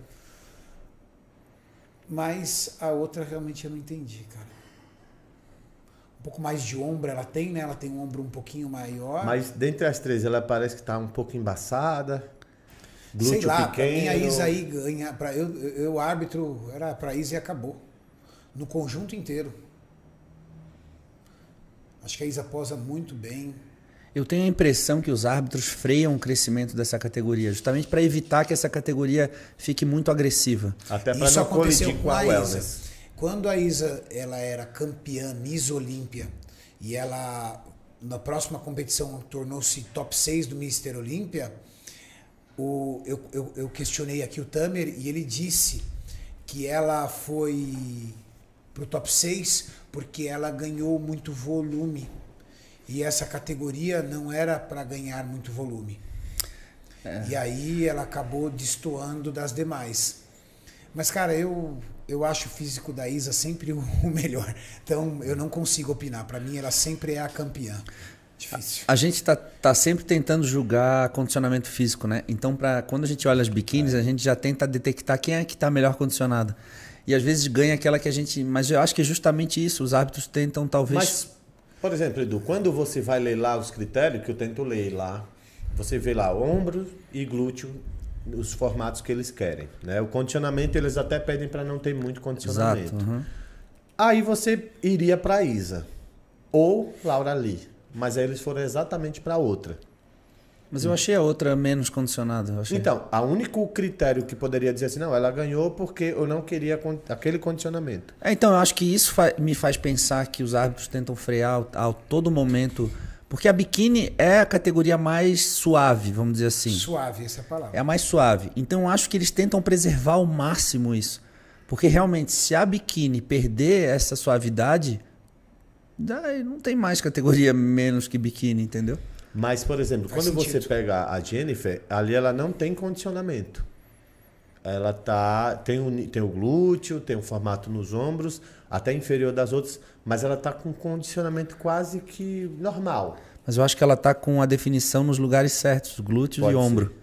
Mas a outra realmente eu não entendi, cara. Um pouco mais de ombro ela tem, né? Ela tem um ombro um pouquinho maior. Mas dentre as três, ela parece que tá um pouco embaçada. Glúteo Sei lá, pra pequeno. mim a Isa aí ganha. Pra, eu, eu, árbitro, era pra Isa e acabou. No conjunto inteiro. Acho que a Isa posa muito bem. Eu tenho a impressão que os árbitros freiam o crescimento dessa categoria, justamente para evitar que essa categoria fique muito agressiva. Até para Isso não aconteceu colidir com a a wellness. Isa. Quando a Isa ela era campeã Miss Olímpia e ela na próxima competição tornou-se top 6 do Mister Olímpia, o, eu, eu, eu questionei aqui o Tamer e ele disse que ela foi pro top 6 porque ela ganhou muito volume. E essa categoria não era para ganhar muito volume. E aí ela acabou destoando das demais. Mas, cara, eu, eu acho o físico da Isa sempre *laughs* o, melhor. Então, eu não consigo opinar. Para mim, ela sempre é a campeã. Difícil. A gente tá, tá sempre tentando julgar condicionamento físico, né? Então, pra, quando a gente olha as biquínis, a gente já tenta detectar quem é que tá melhor condicionada. E às vezes ganha aquela que a gente. Mas eu acho que é justamente isso. Os árbitros tentam, talvez. Mas, por exemplo, Edu, quando você vai ler lá os critérios, que eu tento ler lá, você vê lá ombro e glúteo, os formatos que eles querem. Né? O condicionamento eles até pedem para não ter muito condicionamento. Exato. uhum. Aí você iria para Isa ou Laura Lee, mas aí eles foram exatamente para outra. Mas eu achei a outra menos condicionada. Então, o único critério que poderia dizer assim, não, ela ganhou porque eu não queria con- aquele condicionamento. É, então, eu acho que isso fa- me faz pensar que os árbitros tentam frear a todo momento. Porque a biquíni é a categoria mais suave, vamos dizer assim. Suave, essa é a palavra. É a mais suave. Então eu acho que eles tentam preservar ao máximo isso. Porque realmente, se a biquíni perder essa suavidade, daí não tem mais categoria menos que biquíni, entendeu? Mas, por exemplo, Faz quando você sentido. pega a Jennifer, ali ela não tem condicionamento. Ela tá tem o, tem o glúteo, tem o formato nos ombros, até inferior das outras, mas ela tá com condicionamento quase que normal. Mas eu acho que ela tá com a definição nos lugares certos, glúteos Pode e ser. ombro.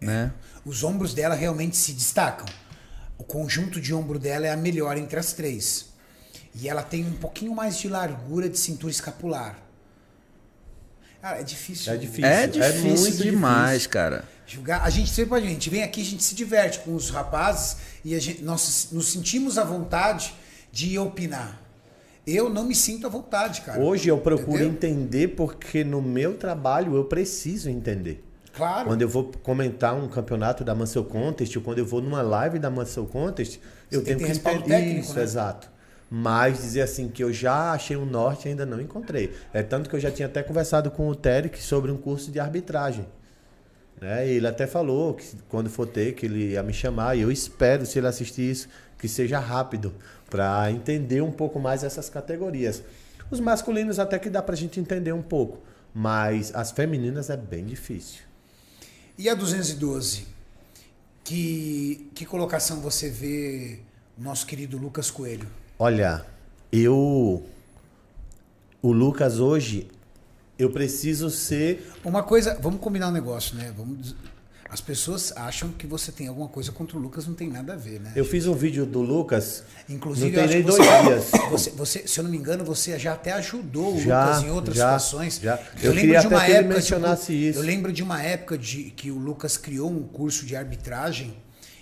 Né? Os ombros dela realmente se destacam. o conjunto de ombro dela é a melhor entre as três. E ela tem um pouquinho mais de largura de cintura escapular. Cara, é difícil. É difícil. É é difícil muito demais, difícil. cara. Julgar. A gente sempre pode, a gente vem aqui, a gente se diverte com os rapazes e a gente, nós nos sentimos à vontade de opinar. Eu não me sinto à vontade, cara. Hoje eu procuro Entendeu? entender porque no meu trabalho eu preciso entender. Claro. Quando eu vou comentar um campeonato da Muscle Contest, ou quando eu vou numa live da Muscle Contest, eu tem tenho que entender técnico, isso, né? exato. Mas dizer assim que eu já achei um norte ainda não encontrei. É tanto que eu já tinha até conversado com o Terek sobre um curso de arbitragem. Né? E ele até falou que quando for ter, que ele ia me chamar, e eu espero, se ele assistir isso, que seja rápido, para entender um pouco mais essas categorias. Os masculinos até que dá pra gente entender um pouco, mas as femininas é bem difícil. E a 212? Que, que colocação você vê nosso querido Lucas Coelho? Olha, eu. O Lucas hoje, eu preciso ser. Uma coisa, vamos combinar um negócio, né? Vamos, as pessoas acham que você tem alguma coisa contra o Lucas, não tem nada a ver, né? Eu fiz um vídeo do Lucas. Inclusive, não eu tem acho nem dois dias. Você, você- se eu não me engano, você já até ajudou o Já, Lucas em outras já, situações. já. Eu queria até que ele mencionasse isso. Eu lembro de uma época de que o Lucas criou um curso de arbitragem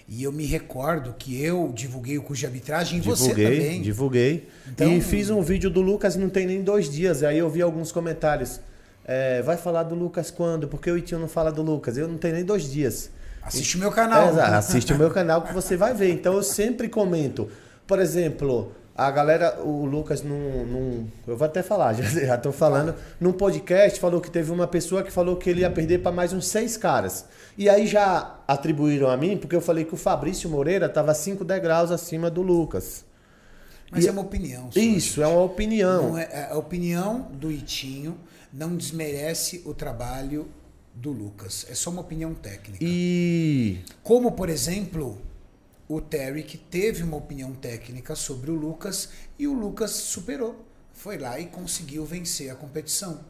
e eu me recordo que eu divulguei o curso de arbitragem e você Divulguei, também. divulguei. Então- E fiz um vídeo do Lucas não tem nem dois dias. Aí eu vi alguns comentários. É, vai falar do Lucas quando? Porque o Itinho não fala do Lucas. Eu não tenho nem dois dias. Assiste o meu canal. É, assiste o meu canal que você vai ver. Então eu sempre comento. Por exemplo, a galera, o Lucas num. num- eu vou até falar, *laughs* já, tô falando. Num podcast falou que teve uma pessoa que falou que ele ia perder para mais uns seis caras. E aí já atribuíram a mim, porque eu falei que o Fabrício Moreira estava cinco degraus acima do Lucas. Mas E- é uma opinião. só, Isso, é uma opinião. Não é, a opinião do Itinho não desmerece o trabalho do Lucas. É só uma opinião técnica. E. Como, por exemplo, o Terry que teve uma opinião técnica sobre o Lucas e o Lucas superou. Foi lá e conseguiu vencer a competição.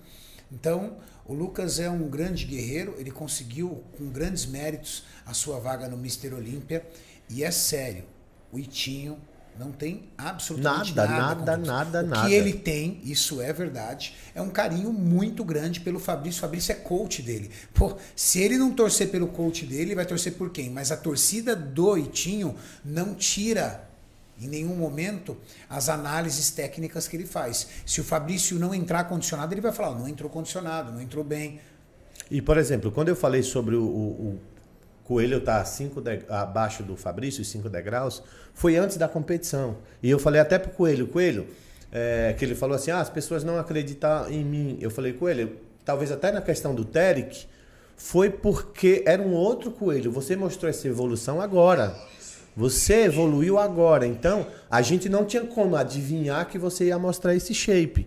Então, o Lucas é um grande guerreiro, ele conseguiu com grandes méritos a sua vaga no Mr. Olímpia e é sério, o Itinho não tem absolutamente Nada, nada, nada, nada, o nada. que ele tem, isso é verdade, é um carinho muito grande pelo Fabrício. O Fabrício é coach dele. Pô, se ele não torcer pelo coach dele, ele vai torcer por quem? Mas a torcida do Itinho não tira em nenhum momento as análises técnicas que ele faz. Se o Fabrício não entrar condicionado, ele vai falar: "Ó, não entrou condicionado, não entrou bem. E, por exemplo, quando eu falei sobre o, o- o Coelho estar de- abaixo do Fabrício, os 5 degraus, foi antes da competição. E eu falei até pro Coelho, Coelho, é, que ele falou assim, ah, as pessoas não acreditam em mim. Eu falei, Coelho, talvez até na questão do Terek, foi porque era um outro Coelho. Você mostrou essa evolução agora. Você evoluiu agora. Então, a gente não tinha como adivinhar que você ia mostrar esse shape.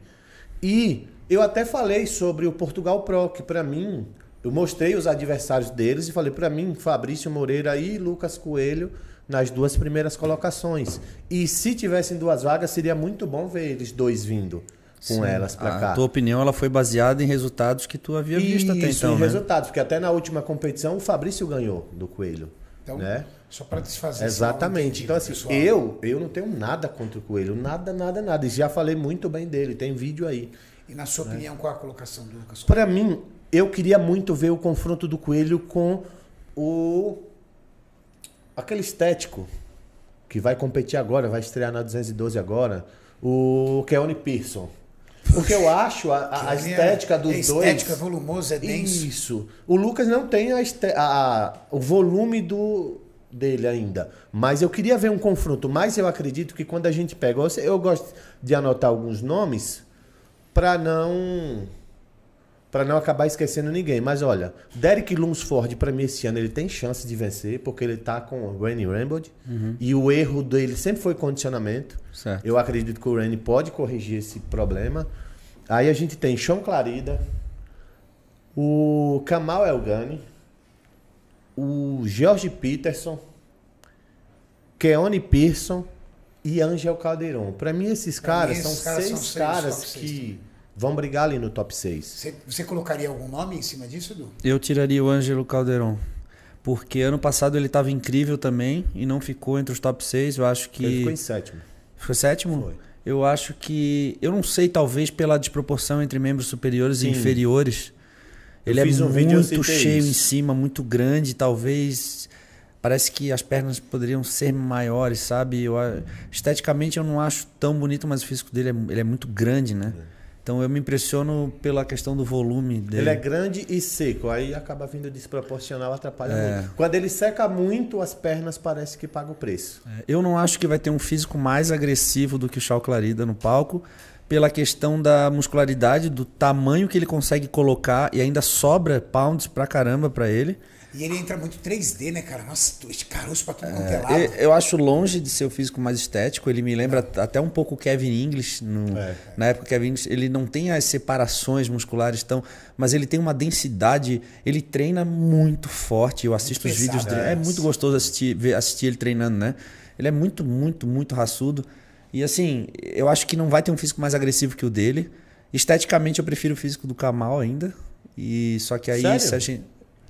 E eu até falei sobre o Portugal Pro, que para mim, eu mostrei os adversários deles e falei para mim, Fabrício Moreira e Lucas Coelho nas duas primeiras colocações. E se tivessem duas vagas, seria muito bom ver eles dois vindo com Sim. elas para a cá. tua opinião ela foi baseada em resultados que tu havia visto até Isso, então, em né? resultados, porque até na última competição o Fabrício ganhou do Coelho. Então, né? Só para desfazer Exatamente. Então, assim, pessoal. eu, eu não tenho nada contra o Coelho. Nada, nada, nada. E já falei muito bem dele. Tem vídeo aí. E na sua opinião, qual a colocação do Lucas? Para mim, eu queria muito ver o confronto do Coelho com o. aquele estético que vai competir agora, vai estrear na 212 agora, o Keone Pearson. Porque eu acho a, a- a é- estética dos é dois. estético, é volumoso, é denso. Isso. O Lucas não tem a este- a- o volume do dele ainda. Mas eu queria ver um confronto. Mas eu acredito que quando a gente pega. Eu, eu gosto de anotar alguns nomes para não. Para não acabar esquecendo ninguém. Mas olha, Derek Lunsford, para mim, esse ano, ele tem chance de vencer, porque ele tá com o Randy Rambod. E o erro dele sempre foi condicionamento. Certo. Eu acredito que o Randy pode corrigir esse problema. Aí a gente tem Sean Clarida, o Kamal Elgani, o George Peterson, Keone Pearson e Angel Calderon. Para mim, esses Pra caras mim, são esses caras seis são seis caras que vão brigar ali no top 6. Você, você colocaria algum nome em cima disso, Edu? Eu tiraria o Ângelo Calderon. Porque ano passado ele estava incrível também e não ficou entre os top 6. Eu acho que. Ele ficou em sétimo. Ficou sétimo? Foi. Eu acho que. Eu não sei, talvez pela desproporção entre membros superiores Sim. e inferiores. Ele é um muito cheio isso. em cima, muito grande. Talvez. Parece que as pernas poderiam ser maiores, sabe? Eu, esteticamente eu não acho tão bonito, mas o físico dele é, ele é muito grande, né? Então eu me impressiono pela questão do volume dele. Ele é grande e seco, aí acaba vindo desproporcional, atrapalha É. muito. Quando ele seca muito, as pernas parece que pagam o preço. Eu não acho que vai ter um físico mais agressivo do que o Shao Clarida no palco, pela questão da muscularidade, do tamanho que ele consegue colocar e ainda sobra pounds pra caramba pra ele. E ele entra muito 3D, né, cara? Nossa, esse caroço pra tudo quanto é É, lado. eu, eu acho longe de ser o físico mais estético. Ele me lembra até um pouco o Kevin English. no- É. Na época, o Kevin English, ele não tem as separações musculares tão. Mas ele tem uma densidade. Ele treina muito forte. Eu assisto Muito os vídeos dele. É né? muito gostoso assistir, ver, assistir ele treinando, né? Ele é muito, muito, muito raçudo. E assim, eu acho que não vai ter um físico mais agressivo que o dele. Esteticamente, eu prefiro o físico do Kamal ainda. E só que aí, Sério? se a gente.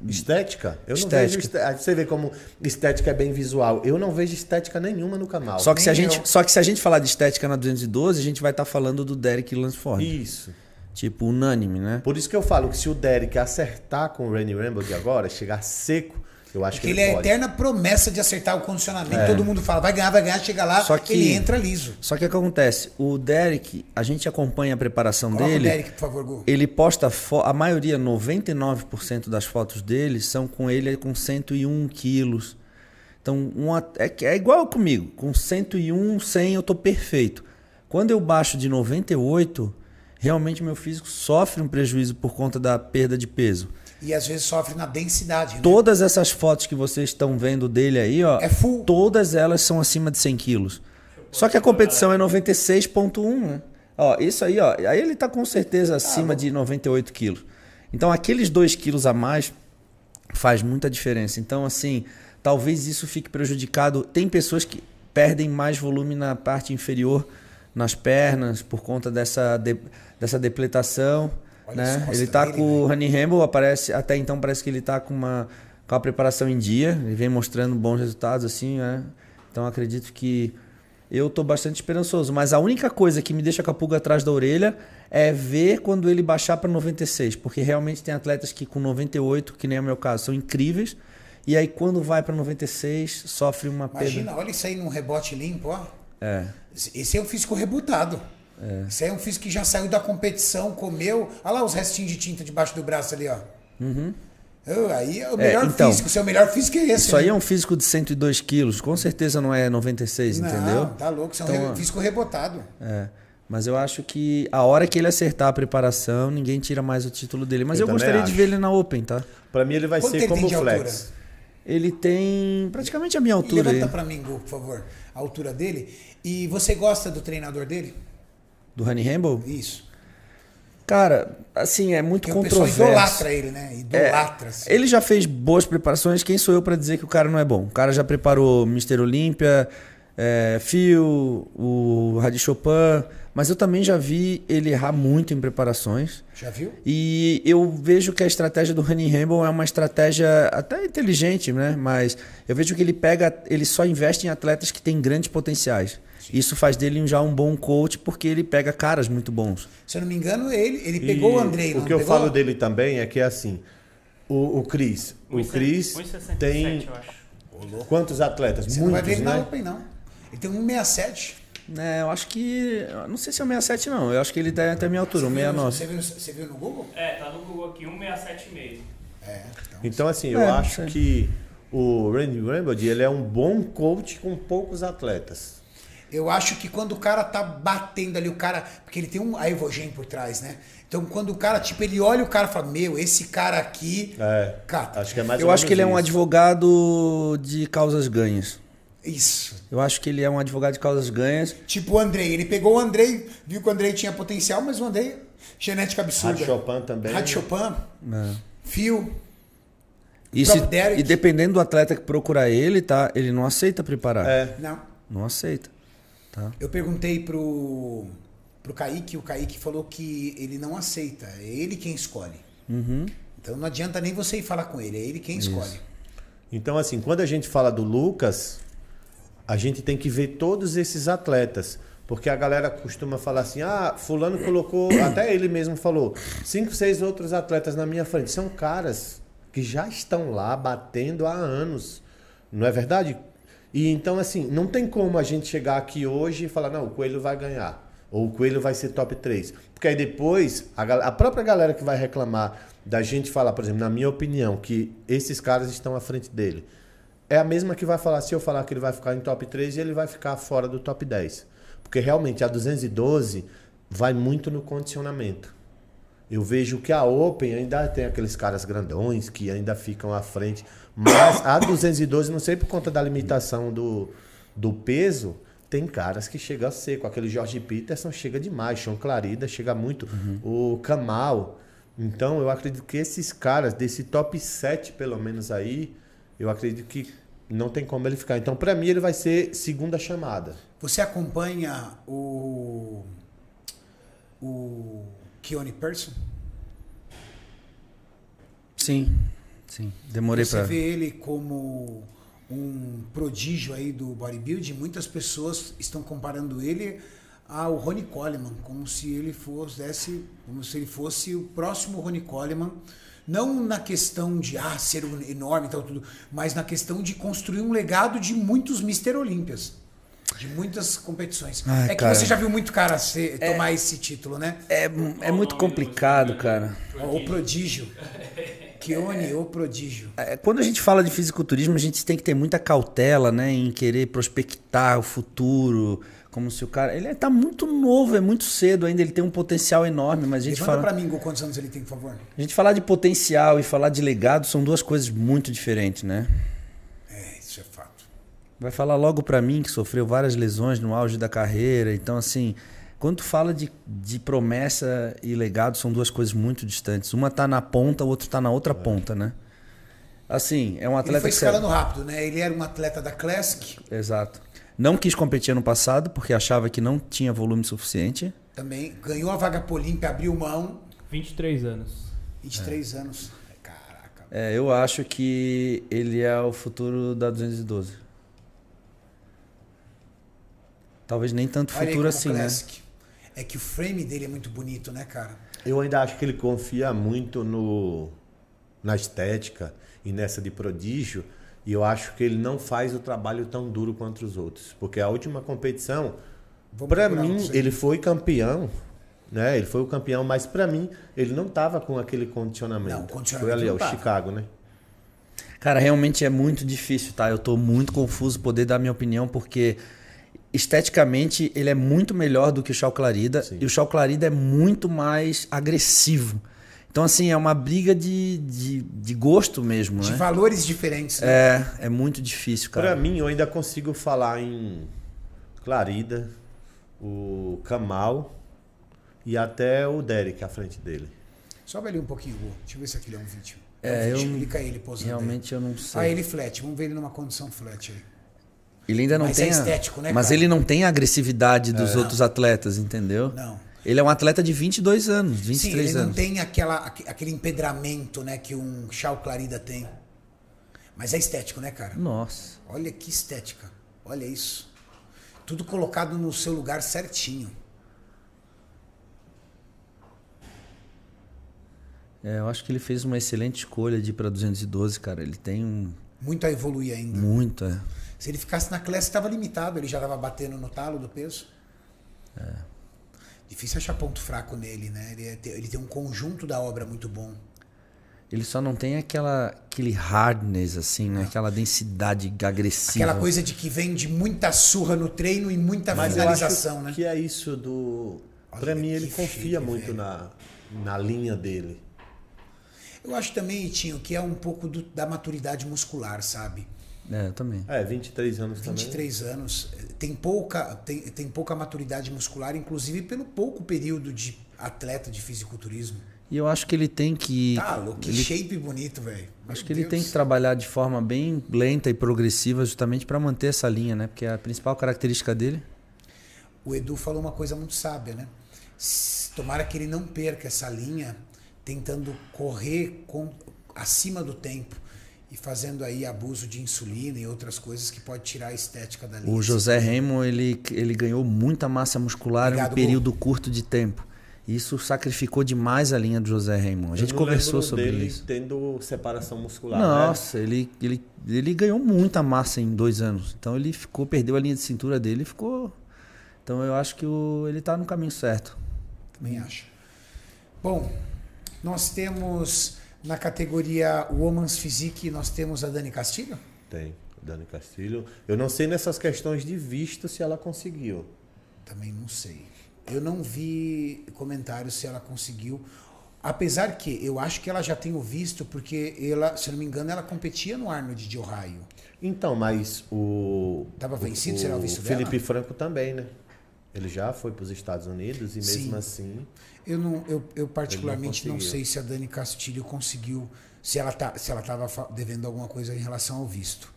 Estética? Eu não Estética. vejo estética. Você vê como estética é bem visual. Eu não vejo estética nenhuma no canal. Só que, se a gente, eu. só que se a gente falar de estética na 212, a gente vai estar falando do Derek Lansford. Isso. Tipo, unânime, né? Por isso que eu falo que se o Derek acertar com o Randy Rambo de agora, chegar seco, eu acho Porque que ele ele, é a eterna promessa de acertar o condicionamento. Todo mundo fala, vai ganhar, vai ganhar, chega lá, Só que- ele entra liso. Só que o que acontece? O Derek, a gente acompanha a preparação Coloca dele. o Derek, por favor, Gu. Ele posta a maioria, 99% das fotos dele são com ele com 101 quilos. Então, uma, é, é igual comigo. Com 101, 100 eu tô perfeito. Quando eu baixo de 98, realmente meu físico sofre um prejuízo por conta da perda de peso. E às vezes sofre na densidade. Né? Todas essas fotos que vocês estão vendo dele aí, ó, É full. todas elas são acima de 100 quilos. Só que a competição é 96,1, né? Ó, isso aí, ó, aí ele tá com certeza acima de 98 quilos. Então aqueles 2 quilos a mais faz muita diferença. Então, assim, talvez isso fique prejudicado. Tem pessoas que perdem mais volume na parte inferior, nas pernas, por conta dessa, de- dessa depletação. Olha Né? Ele tá dele, com o Honey Ramble, aparece, até então parece que ele tá com uma com a preparação em dia, ele vem mostrando bons resultados assim, né? Então acredito que eu tô bastante esperançoso, mas a única coisa que me deixa com a pulga atrás da orelha é ver quando ele baixar para 96, porque realmente tem atletas que com 98, que nem é o meu caso, são incríveis, e aí quando vai para 96, sofre uma perda. Imagina, olha isso aí num rebote limpo, ó. É. Esse esse é um físico rebutado. Esse aí é um físico que já saiu da competição, comeu. Olha lá os restinhos de tinta debaixo do braço ali, ó. Eu, aí é o melhor então, físico. O seu melhor físico é esse. Isso aí né? é um físico de 102 quilos, com certeza não é 96, Não, entendeu? tá louco. Isso é um Então, re- físico rebotado. É. Mas eu acho que a hora que ele acertar a preparação, ninguém tira mais o título dele. Mas Eu eu, gostaria de acho. ver ele na Open, tá? Pra mim ele vai Quanto ser como o de Flex. altura? Ele tem praticamente a minha altura aí. Levanta pra mim, Gu, por favor, a altura dele. E você gosta do treinador dele? Do Honey Ramble? Isso. Cara, assim, é muito Porque o controverso. idolatra ele, né? Idolatra. assim. Ele já fez boas preparações. Quem sou eu pra dizer que o cara não é bom? O cara já preparou Mr. Olímpia, é, Fio, o Radi Chopin. Mas eu também já vi ele errar muito em preparações. Já viu? E eu vejo que a estratégia do Honey Ramble é uma estratégia até inteligente, né? Mas eu vejo que ele pega, ele só investe em atletas que têm grandes potenciais. Isso faz dele já um bom coach porque ele pega caras muito bons. Se eu não me engano, ele, ele pegou E o Andrei, O que eu pegou? falo dele também é que é assim. O, o Cris. O Cris 1,67, tem eu acho. quantos atletas? Você não vai ver Muitos, ele na né? Open, não. Ele tem um 167. É, eu acho que. Não sei se é o 67, não. Eu acho que ele tem até a minha altura, o Você viu- 69. Você viu, você viu no Google? É, tá no Google aqui, 1,67,5. É. Então. Então, assim, eu É, acho sei. que o Randy Rambled, ele é um bom coach com poucos atletas. Eu acho que quando o cara tá batendo ali, o cara. Porque ele tem um a Evogen por trás, né? Então quando o cara, tipo, ele olha o cara e fala: Meu, esse cara aqui. É, Cata. acho que é mais Eu ou acho que ele é um isso. advogado de causas ganhas. Isso. Eu acho que ele é um advogado de causas ganhas. Tipo o Andrei. Ele pegou o Andrei, viu que o Andrei tinha potencial, mas o Andrei, genética absurda. Rádio Chopin também. Rádio Chopin, né? Fio. E, se- e dependendo do atleta que procurar ele, tá? Ele não aceita preparar. É. Não. Não aceita. Tá? Eu perguntei pro, pro Kaique, o Kaique falou que ele não aceita, é ele quem escolhe. Uhum. Então não adianta nem você ir falar com ele, é ele quem escolhe. Então, assim, quando a gente fala do Lucas, a gente tem que ver todos esses atletas. Porque a galera costuma falar assim: ah, Fulano colocou, *coughs* até ele mesmo falou, cinco, seis outros atletas na minha frente. São caras que já estão lá batendo há anos. Não é verdade? E então, assim, não tem como a gente chegar aqui hoje e falar: não, o Coelho vai ganhar. Ou o Coelho vai ser top 3. Porque aí depois, a, a própria galera que vai reclamar da gente falar, por exemplo, na minha opinião, que esses caras estão à frente dele, é a mesma que vai falar, se eu falar que ele vai ficar em top 3 e ele vai ficar fora do top 10. Porque realmente a 212 vai muito no condicionamento. Eu vejo que a Open ainda tem aqueles caras grandões que ainda ficam à frente. Mas a 212, não sei por conta da limitação do, do peso, tem caras que chegam a seco. Aquele Jorge Peterson chega demais. Sean Clarida chega muito. O Kamal. Então eu acredito que esses caras, desse top 7 pelo menos aí, eu acredito que não tem como ele ficar. Então pra mim ele vai ser segunda chamada. Você acompanha o. O. Keone Person? Sim, sim. Demorei Você pra. vê ele como um prodígio aí do bodybuilding. Muitas pessoas estão comparando ele ao Ronnie Coleman, como se ele fosse, como se ele fosse o próximo Ronnie Coleman. Não na questão de ah, ser um enorme e tal, tudo, mas na questão de construir um legado de muitos Mr. Olímpias. De muitas competições. Ai, é que cara. você já viu muito cara ser- tomar esse título, né? É, é muito complicado, cara. O prodígio. Keone, o prodígio. É, Quando a gente fala de fisiculturismo, a gente tem que ter muita cautela, né, em querer prospectar o futuro, como se o cara, ele tá muito novo, é muito cedo ainda, ele tem um potencial enorme, mas a gente Levanta fala, pra mim, Gu, quantos anos ele tem, por favor. a gente falar de potencial e falar de legado são duas coisas muito diferentes, né? É, isso é fato. Vai falar logo pra mim que sofreu várias lesões no auge da carreira, então assim, quando tu fala de, de promessa e legado são duas coisas muito distantes. Uma tá na ponta, o outro tá na outra ponta, né? Assim, é um Ele atleta foi que escalando rápido, né? Ele era um atleta da Classic, Exato. Não quis competir ano passado porque achava que não tinha volume suficiente. também ganhou a vaga pro Olímpia, abriu mão, 23 anos. 23 anos. Caraca. É, eu acho que ele é o futuro da 212. Talvez nem tanto Olha futuro assim, né? Classic. É que o frame dele é muito bonito, né, cara? Eu ainda acho que ele confia muito no, na estética e nessa de prodígio. E eu acho que ele não faz o trabalho tão duro quanto os outros. Porque a última competição, procurar mim, ele foi campeão. Né? Ele foi o campeão, mas pra mim, ele não tava com aquele condicionamento. Não, o condicionamento Foi ali, o. Chicago, né? Cara, realmente é muito difícil, tá? Eu tô muito confuso poder dar minha opinião porque esteticamente ele é muito melhor do que o Chau Clarida Sim. e o Chau Clarida é muito mais agressivo. Então, assim, é uma briga de, de, de gosto mesmo, De né? valores diferentes. Né? É, é muito difícil, cara. Pra mim, eu ainda consigo falar em Clarida, o Kamal e até o Derek à frente dele. Sobe ali um pouquinho, Gu. Deixa eu ver se aquele é um vídeo. É, um vídeo. eu- Clica ele posando. aí. Realmente eu não sei. Ah, ele flat. Vamos ver ele numa condição flat aí. Ele ainda não Mas tem. é estético, né, Mas cara? ele não tem a agressividade dos outros atletas, entendeu? Não. Ele é um atleta de 22 anos, 23 Sim, ele não anos. tem aquela, aque- aquele empedramento, né, que um Chau Clarida tem. Mas é estético, né, cara? Nossa. Olha que estética. Olha isso. Tudo colocado no seu lugar certinho. É, eu acho que ele fez uma excelente escolha de ir pra 212, cara. Ele tem um- Muito a evoluir ainda. muito. É. Se ele ficasse na classe, estava limitado. Ele já estava batendo no talo do peso. É. Difícil achar ponto fraco nele, né? Ele, é- tem- ele tem um conjunto da obra muito bom. Ele só não tem aquela, aquele hardness, assim, né? Aquela densidade agressiva. Aquela coisa de que vem de muita surra no treino e muita Mas eu finalização, acho né? que é isso do. Pra mim, ele confia shape, muito velho. na, na linha dele. Eu acho também, Itinho, que é um pouco do- da maturidade muscular, sabe? É, eu também. É, 23 anos também. 23 anos, eh, tem pouca, tem, tem pouca maturidade muscular, inclusive pelo pouco período de atleta de fisiculturismo. E eu acho que ele tem que. Tá louco, que ele- shape bonito, velho. Acho que ele Deus. tem que trabalhar de forma bem lenta e progressiva, justamente para manter essa linha, né? Porque a principal característica dele. O Edu falou uma coisa muito sábia, né? Tomara que ele não perca essa linha tentando correr com, acima do tempo e fazendo aí abuso de insulina e outras coisas que pode tirar a estética da linha. O José Raymond, ele, ele ganhou muita massa muscular em Obrigado, um período curto de tempo. Isso sacrificou demais a linha do José Raymond. A gente conversou sobre dele isso. tendo separação muscular, né? Nossa, ele, ele, ele ganhou muita massa em dois anos. Então ele ficou, perdeu a linha de cintura dele e ficou. Então eu acho que o, ele tá no caminho certo. Também acho. Bom, nós temos na categoria Women's Physique, nós temos a Dani Castilho. Tem, Dani Castilho. Eu não sei nessas questões de visto se ela conseguiu. Também não sei. Eu não vi comentários se ela conseguiu. Apesar que eu acho que ela já tem o visto, porque ela, se eu não me engano, ela competia no Arnold de Ohio. Então, mas o. Tava vencido, o, será o visto Felipe dela? Franco também, né? Ele já foi para os Estados Unidos e mesmo Sim. assim. Eu, não, eu, eu particularmente não, conseguiu. sei se a Dani Castilho conseguiu, se ela tá, se ela estava devendo alguma coisa em relação ao visto.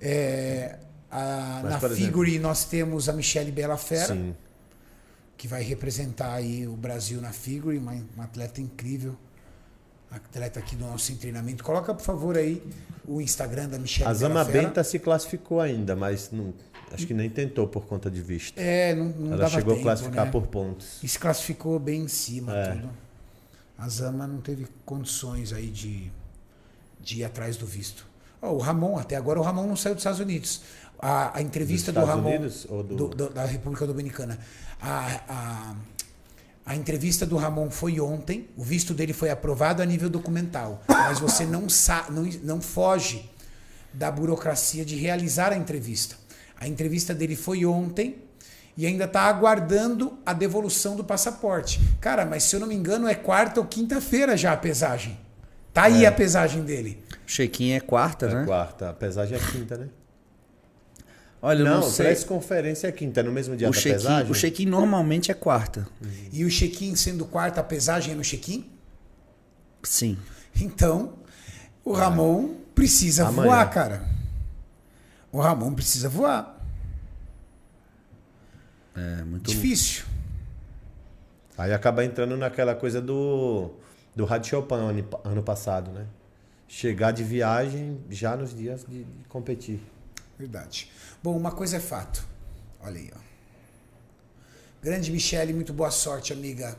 É, a- Mas, na por exemplo- Figure nós temos a Michelle Bellafera, Sim. que vai representar aí o Brasil na Figure, uma, uma atleta incrível. Atleta aqui do nosso treinamento. Coloca, por favor, aí o Instagram da Michelle A Zama. Benta se classificou ainda, mas não, acho que nem tentou por conta de visto. É, não, não Ela chegou tempo, a classificar né? por pontos. E se classificou bem em cima, É. tudo. A Zama não teve condições aí de, de ir atrás do visto. Ó, o Ramon, até agora o Ramon não saiu dos Estados Unidos. A, a entrevista do Ramon Unidos do- do- do- da República Dominicana. A, a, a entrevista do Ramon foi ontem. O visto dele foi aprovado a nível documental. Mas você não, sa não, não foge da burocracia de realizar a entrevista. A entrevista dele foi ontem e ainda está aguardando a devolução do passaporte. Cara, mas se eu não me engano é quarta ou quinta-feira já a pesagem. Tá aí É. a pesagem dele. O check-in é quarta, É né? quarta, apesar de é quinta, né? Olha, não, não, sei. press conferência é quinta, é no mesmo dia O da check-in pesagem? o check normalmente é quarta. E o check-in sendo quarta, a pesagem é no check-in? Sim. Então, o Ramon precisa Amanhã. voar, cara. O Ramon precisa voar. É muito Difícil. Aí acaba entrando naquela coisa do, do Rádio Chopin ano, ano passado, né? Chegar de viagem já nos dias de, de competir. Verdade. Bom, uma coisa é fato. Olha aí, ó. Grande Michele, muito boa sorte, amiga.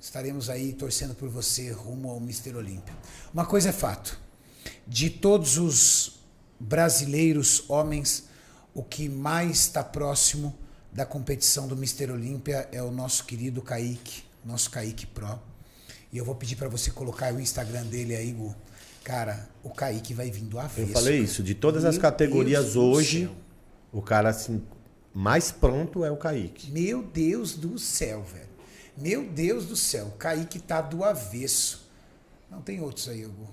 Estaremos aí torcendo por você rumo ao Mister Olímpia. Uma coisa é fato. De todos os brasileiros homens, o que mais está próximo da competição do Mister Olímpia é o nosso querido Kaique, nosso Kaique Pro. E eu vou pedir para você colocar o Instagram dele aí, Gu. Cara, o Kaique vai vir do avesso. Eu falei isso, de todas as Meu categorias Deus hoje, o cara assim, mais pronto é o Kaique. Meu Deus do céu, velho. Meu Deus do céu. O Kaique tá do avesso. Não tem outros aí, Hugo.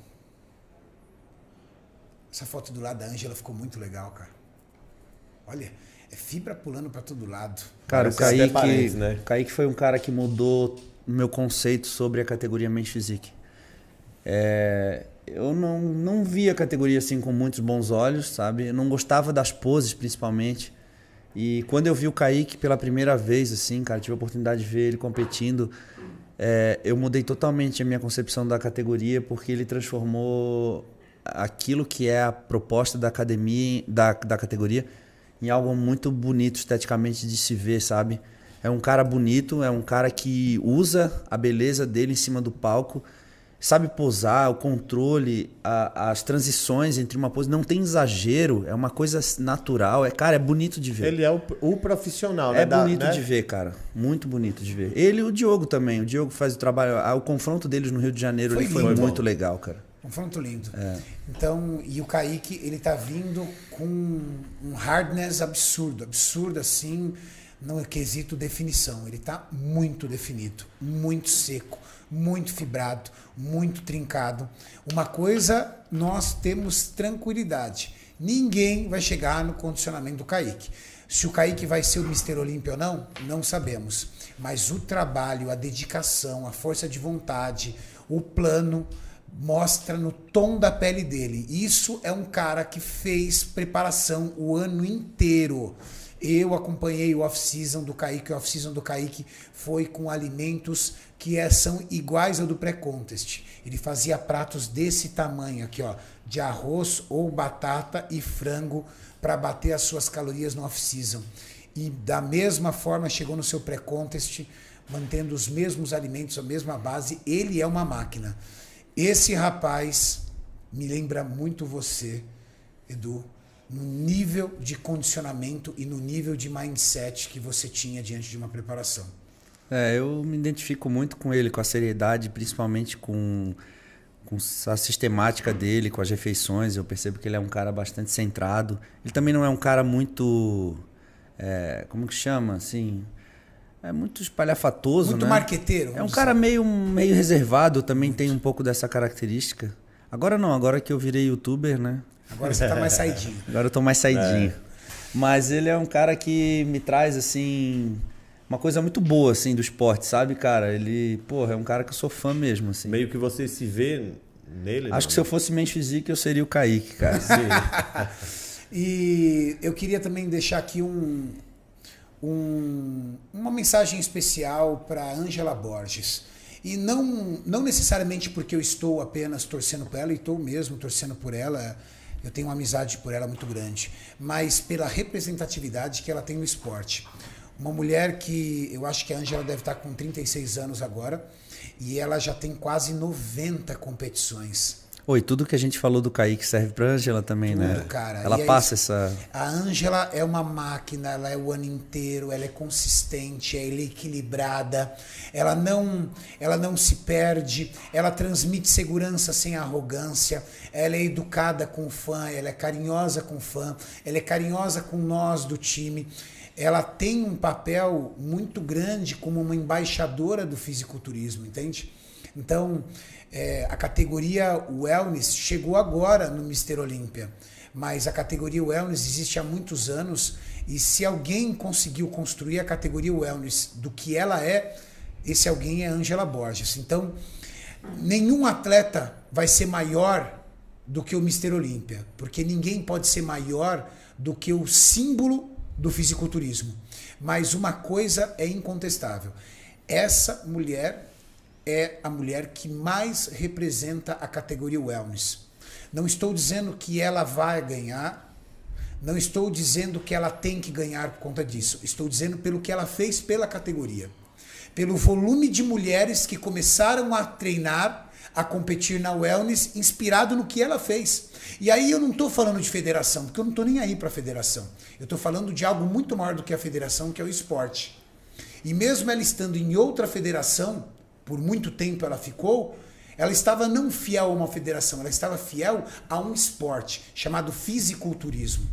Essa foto do lado da Ângela ficou muito legal, cara. Olha, é fibra pulando pra todo lado. Cara, o Parece Kaique, parentes, né? o Kaique foi um cara que mudou o meu conceito sobre a categoria Men's Physique. É, eu não, não via a categoria assim com muitos bons olhos, sabe? Eu não gostava das poses, principalmente. E quando eu vi o Kaique pela primeira vez, assim, cara, tive a oportunidade de ver ele competindo, é, eu mudei totalmente a minha concepção da categoria, porque ele transformou aquilo que é a proposta da academia, da, da categoria, em algo muito bonito esteticamente de se ver, sabe? É um cara bonito, é um cara que usa a beleza dele em cima do palco, sabe posar, o controle, a- as transições entre uma pose, não tem exagero, é uma coisa natural, é cara, é bonito de ver. Ele é o, o profissional, né? É da- bonito né? de ver, cara. Muito bonito de ver. Ele e o Diogo também. O Diogo faz o trabalho. O confronto deles no Rio de Janeiro Foi ele foi lindo. muito legal, cara. Confronto lindo. É. Então, e o Kaique, ele tá vindo com um hardness absurdo, absurdo assim, no quesito definição. Ele tá muito definido, muito seco, muito fibrado, muito trincado. Uma coisa, nós temos tranquilidade. Ninguém vai chegar no condicionamento do Kaique. Se o Kaique vai ser o Mister Olímpia ou não, não sabemos. Mas o trabalho, a dedicação, a força de vontade, o plano, mostra no tom da pele dele. Isso é um cara que fez preparação o ano inteiro. Eu acompanhei o off-season do Kaique. O off-season do Kaique foi com alimentos que é- são iguais ao do pré-contest. Ele fazia pratos desse tamanho aqui, ó, de arroz ou batata e frango para bater as suas calorias no off-season. E da mesma forma chegou no seu pré-contest, mantendo os mesmos alimentos, a mesma base. Ele é uma máquina. Esse rapaz me lembra muito você, Edu, no nível de condicionamento e no nível de mindset que você tinha diante de uma preparação. É, eu me identifico muito com ele, com a seriedade, principalmente com, com a sistemática dele, com as refeições. Eu percebo que ele é um cara bastante centrado. Ele também não é um cara muito. é, como que chama? Assim. É muito espalhafatoso, Muito né? marqueteiro. É um cara dizer. meio, meio reservado, também tem um pouco dessa característica. Agora não, agora que eu virei youtuber, né? Agora você tá mais saidinho. *laughs* Agora eu tô mais saidinho. Mas ele é um cara que me traz, assim, uma coisa muito boa, assim, do esporte, sabe, cara? Ele, porra, é um cara que eu sou fã mesmo, assim. Meio que você se vê nele. Acho que se eu fosse Men's Physique, eu seria o Kaique, cara. *laughs* E eu queria também deixar aqui um, um- uma mensagem especial para Angela Borges. E não, não necessariamente porque eu estou apenas torcendo por ela, e estou mesmo torcendo por ela, eu tenho uma amizade por ela muito grande, mas pela representatividade que ela tem no esporte. Uma mulher que eu acho que a Angela deve estar com 36 anos agora, e ela já tem quase 90 competições. Oi, tudo que a gente falou do Kaique serve pra Angela também, né? Tudo, cara. Ela E é passa essa. A Ângela é uma máquina, ela é o ano inteiro, ela é consistente, ela é equilibrada, ela não, ela não se perde, ela transmite segurança sem arrogância, ela é educada com o fã, ela é carinhosa com o fã, ela é carinhosa com nós do time. Ela tem um papel muito grande como uma embaixadora do fisiculturismo, entende? Então, é, a categoria Wellness chegou agora no Mister Olímpia, mas a categoria Wellness existe há muitos anos e se alguém conseguiu construir a categoria Wellness do que ela é, esse alguém é Angela Borges. Então, nenhum atleta vai ser maior do que o Mister Olímpia, porque ninguém pode ser maior do que o símbolo do fisiculturismo. Mas uma coisa é incontestável: essa mulher é a mulher que mais representa a categoria wellness. Não estou dizendo que ela vai ganhar, não estou dizendo que ela tem que ganhar por conta disso. Estou dizendo pelo que ela fez pela categoria. Pelo volume de mulheres que começaram a treinar, a competir na wellness, inspirado no que ela fez. E aí eu não estou falando de federação, porque eu não estou nem aí para a federação. Eu estou falando de algo muito maior do que a federação, que é o esporte. E mesmo ela estando em outra federação, por muito tempo ela ficou, ela estava não fiel a uma federação, ela estava fiel a um esporte chamado fisiculturismo.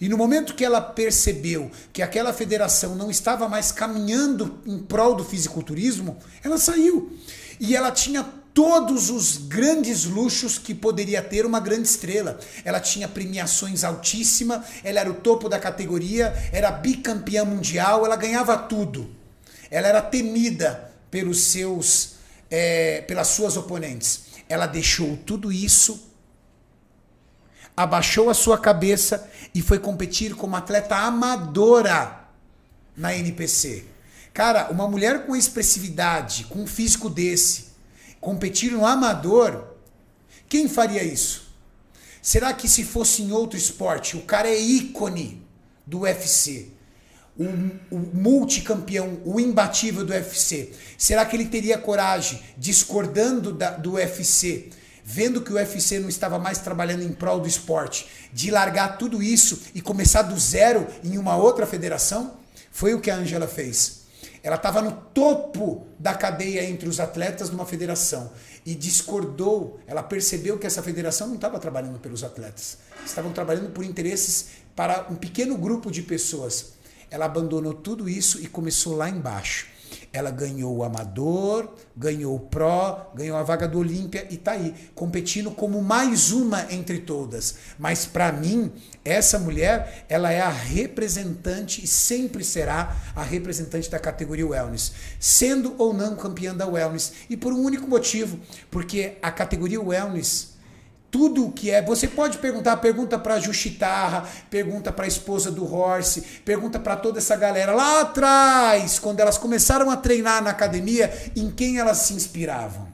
E no momento que ela percebeu que aquela federação não estava mais caminhando em prol do fisiculturismo, ela saiu. E ela tinha todos os grandes luxos que poderia ter uma grande estrela. Ela tinha premiações altíssimas, ela era o topo da categoria, era bicampeã mundial, ela ganhava tudo. Ela era temida pelos seus, é, pelas suas oponentes. Ela deixou tudo isso abaixou a sua cabeça e foi competir como atleta amadora na NPC. Cara, uma mulher com expressividade, com um físico desse, competir no amador, quem faria isso? Será que se fosse em outro esporte, o cara é ícone do UFC, o, o multicampeão, o imbatível do UFC, será que ele teria coragem, discordando da, do UFC, vendo que o UFC não estava mais trabalhando em prol do esporte, de largar tudo isso e começar do zero em uma outra federação? Foi o que a Angela fez. Ela estava no topo da cadeia entre os atletas numa federação e discordou. Ela percebeu que essa federação não estava trabalhando pelos atletas, estavam trabalhando por interesses para um pequeno grupo de pessoas. Ela abandonou tudo isso e começou lá embaixo. Ela ganhou o amador, ganhou o pró, ganhou a vaga do Olímpia e tá aí, competindo como mais uma entre todas. Mas para mim, essa mulher, ela é a representante e sempre será a representante da categoria wellness, sendo ou não campeã da wellness. E por um único motivo, porque a categoria wellness tudo o que é. Você pode perguntar, pergunta para Juchitarra, pergunta para a esposa do Horse, pergunta para toda essa galera lá atrás, quando elas começaram a treinar na academia, em quem elas se inspiravam.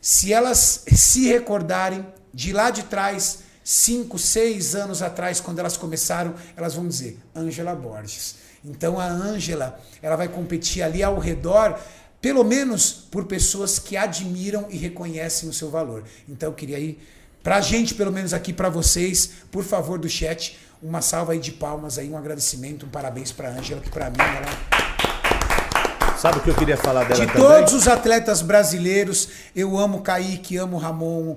Se elas se recordarem de lá de trás, cinco, seis anos atrás, quando elas começaram, elas vão dizer Ângela Borges. Então a Ângela, ela vai competir ali ao redor pelo menos por pessoas que admiram e reconhecem o seu valor. Então eu queria ir para a gente, pelo menos aqui para vocês, por favor do chat, uma salva aí de palmas aí, um agradecimento, um parabéns para Ângela, que para mim ela Sabe o que eu queria falar dela de também? todos os atletas brasileiros, eu amo Kaique, amo Ramon,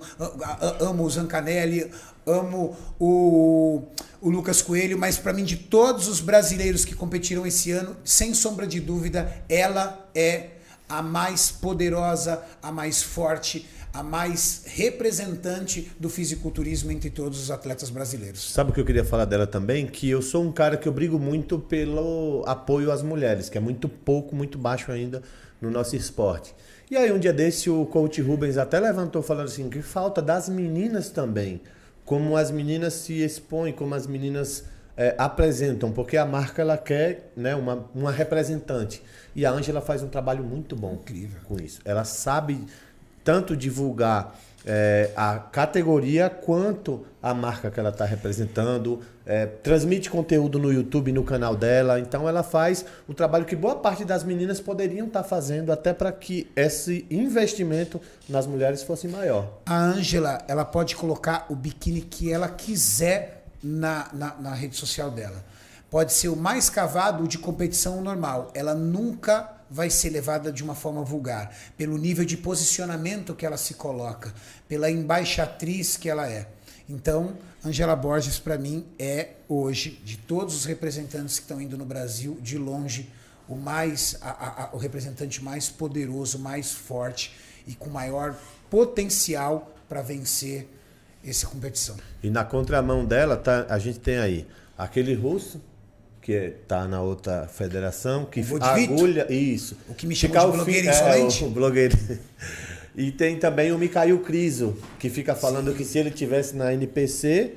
amo o Zancanelli, amo o, o Lucas Coelho, mas para mim, de todos os brasileiros que competiram esse ano, sem sombra de dúvida, ela é a mais poderosa, a mais forte, a mais representante do fisiculturismo entre todos os atletas brasileiros. Sabe o que eu queria falar dela também? Que eu sou um cara que eu brigo muito pelo apoio às mulheres, que é muito pouco, muito baixo ainda no nosso esporte. E aí um dia desse o coach Rubens até levantou falando assim que falta das meninas também, como as meninas se expõem, como as meninas é, apresentam, porque a marca ela quer né, uma, uma representante. E a Ângela faz um trabalho muito bom Incrível. com isso. Ela sabe tanto divulgar é, a categoria quanto a marca que ela está representando, é, transmite conteúdo no YouTube, no canal dela. Então ela faz o trabalho que boa parte das meninas poderiam estar fazendo até para que esse investimento nas mulheres fosse maior. A Ângela, ela pode colocar o biquíni que ela quiser na, na, na rede social dela. Pode ser o mais cavado de competição normal. Ela nunca vai ser levada de uma forma vulgar. Pelo nível de posicionamento que ela se coloca. Pela embaixatriz que ela é. Então, Angela Borges, para mim, é hoje, de todos os representantes que estão indo no Brasil, de longe, o mais a- a- o representante mais poderoso, mais forte e com maior potencial para vencer essa competição. E na contramão dela, tá, a gente tem aí aquele russo, que está na outra federação, que O agulha. Isso. O que me chamou Fica de o blogueiro fi- insolente? É, o blogueiro. *laughs* E tem também o Mikhail Criso, que fica falando que se ele tivesse na NPC,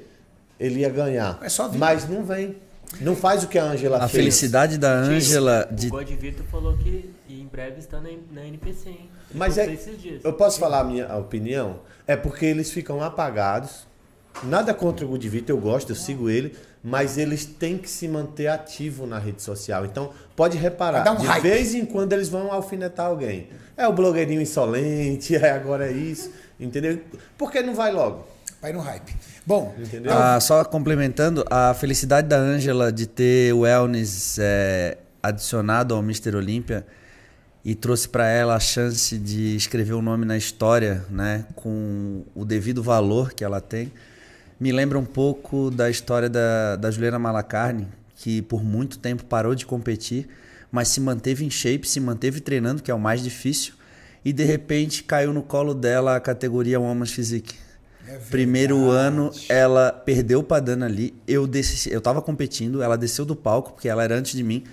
ele ia ganhar. É só vir. Mas não vem. Não faz o que a Ângela A fez. felicidade da Ângela O de God Vitor falou que em breve está na, na NPC, hein? Mas é. esses dias. Eu posso falar a minha opinião? É porque eles ficam apagados. Nada contra o Gudivita, eu gosto, eu sigo ele, mas eles têm que se manter ativo na rede social. Então, pode reparar, um de hype. vez em quando eles vão alfinetar alguém. É o blogueirinho insolente, *laughs* é agora é isso, entendeu? Por que não vai logo? Vai no hype. Bom, Entendeu? Ah, só complementando, a felicidade da Ângela de ter o wellness é, adicionado ao Mr. Olímpia e trouxe para ela a chance de escrever o nome na história, né, com o devido valor que ela tem, me lembra um pouco da história da, da Juliana Malacarne, que por muito tempo parou de competir, mas se manteve em shape, se manteve treinando, que é o mais difícil, e de repente caiu no colo dela a categoria Women's Physique. É Primeiro ano, ela perdeu pra Dana ali. Eu desci, eu tava competindo, ela desceu do palco, porque ela era antes de mim.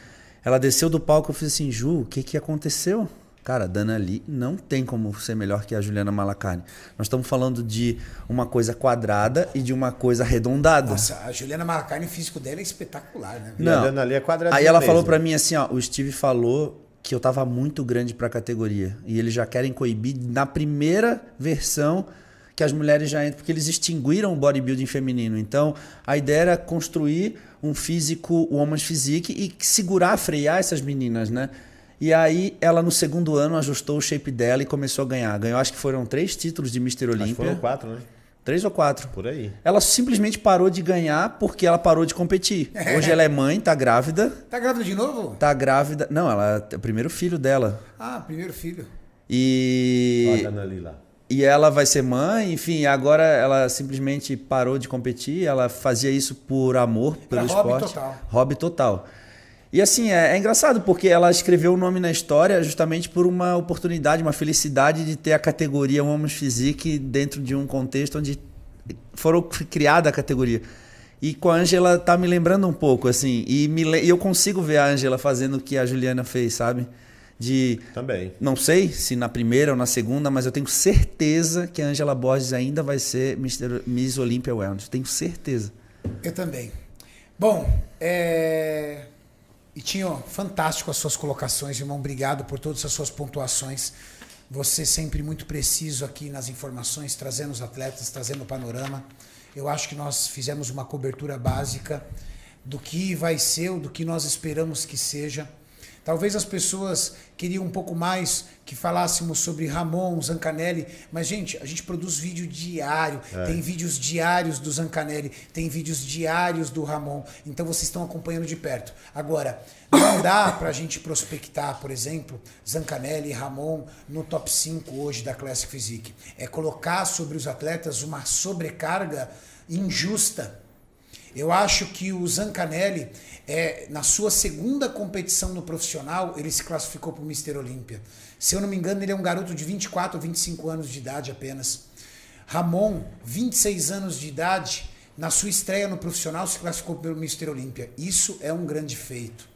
Ela desceu do palco, eu fiz assim, Ju, o que que aconteceu? Cara, a Dana Lee não tem como ser melhor que a Juliana Malacarne. Nós estamos falando de uma coisa quadrada e de uma coisa arredondada. nossa, a Juliana Malacarne, o físico dela é espetacular, né? E a Não. Dana ali é quadradinha Aí ela mesmo. falou pra mim assim, ó, o Steve falou que eu tava muito grande pra categoria e eles já querem coibir na primeira versão que as mulheres já entram, porque eles extinguiram o bodybuilding feminino. Então, a ideia era construir um físico, o Woman's Physique e segurar, frear essas meninas, né? E aí, ela no segundo ano ajustou o shape dela e começou a ganhar. Ganhou, acho que foram três títulos de Mr. Olímpia. foram quatro, né? Três ou quatro. Por aí. Ela simplesmente parou de ganhar porque ela parou de competir. Hoje ela é mãe, tá grávida. Tá grávida de novo? Tá grávida. Não, ela é o primeiro filho dela. Ah, primeiro filho. Olha E, Dana ali lá. e ela vai ser mãe, enfim, agora ela simplesmente parou de competir. Ela fazia isso por amor pelo hobby esporte. total. Hobby total. E assim, é, é engraçado porque ela escreveu o nome na história justamente por uma oportunidade, uma felicidade de ter a categoria Women's Physique dentro de um contexto onde foram criada a categoria. E com a Ângela tá me lembrando um pouco, assim, e, me e eu consigo ver a Ângela fazendo o que a Juliana fez, sabe? de Também. não sei se na primeira ou na segunda, mas eu tenho certeza que a Angela Borges ainda vai ser. Miss Olympia Wellness. Tenho certeza. Eu também. Bom, é... e Tinho, fantástico as suas colocações, irmão. Obrigado por todas as suas pontuações. Você sempre muito preciso aqui nas informações, trazendo os atletas, trazendo o panorama. Eu acho que nós fizemos uma cobertura básica do que vai ser, do que nós esperamos que seja. Talvez as pessoas queriam um pouco mais que falássemos sobre Ramon, Zancanelli, mas gente, a gente produz vídeo diário, tem vídeos diários do Zancanelli, tem vídeos diários do Ramon, então vocês estão acompanhando de perto. Agora, não dá para a gente prospectar, por exemplo, Zancanelli e Ramon no top 5 hoje da Classic Physique. É colocar sobre os atletas uma sobrecarga injusta. Eu acho que o Zancanelli, é, na sua segunda competição no profissional, ele se classificou para o Mister Olímpia. Se eu não me engano, ele é um garoto de 24 ou 25 anos de idade apenas. Ramon, 26 anos de idade, na sua estreia no profissional, se classificou pelo Mister Olímpia. Isso é um grande feito.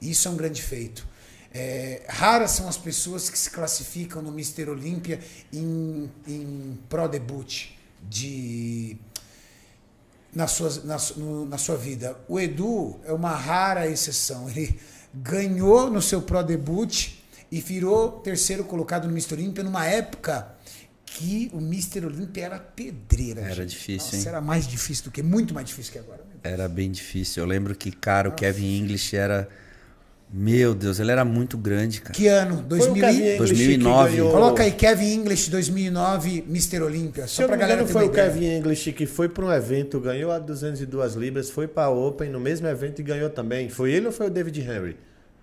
Isso é um grande feito. É, raras são as pessoas que se classificam no Mister Olímpia em, em pro debut de na sua, na, na sua vida. O Edu é uma rara exceção. Ele ganhou no seu pro debut e virou terceiro colocado no Mister Olímpia numa época que o Mister Olímpia era pedreira. Era gente. difícil, Nossa, hein? Era mais difícil do que, muito mais difícil que agora. Era bem difícil. Eu lembro que, cara, o Kevin English era. Meu Deus, ele era muito grande, cara. Que ano? Foi o 2000 Kevin e... English 2009. que ganhou- Coloca aí Kevin English 2009 Mister Olímpia. Só pra não galera ter foi o ideia. Kevin English que foi para um evento, ganhou a 202 libras, foi para a Open no mesmo evento e ganhou também. Foi ele ou foi o David Henry?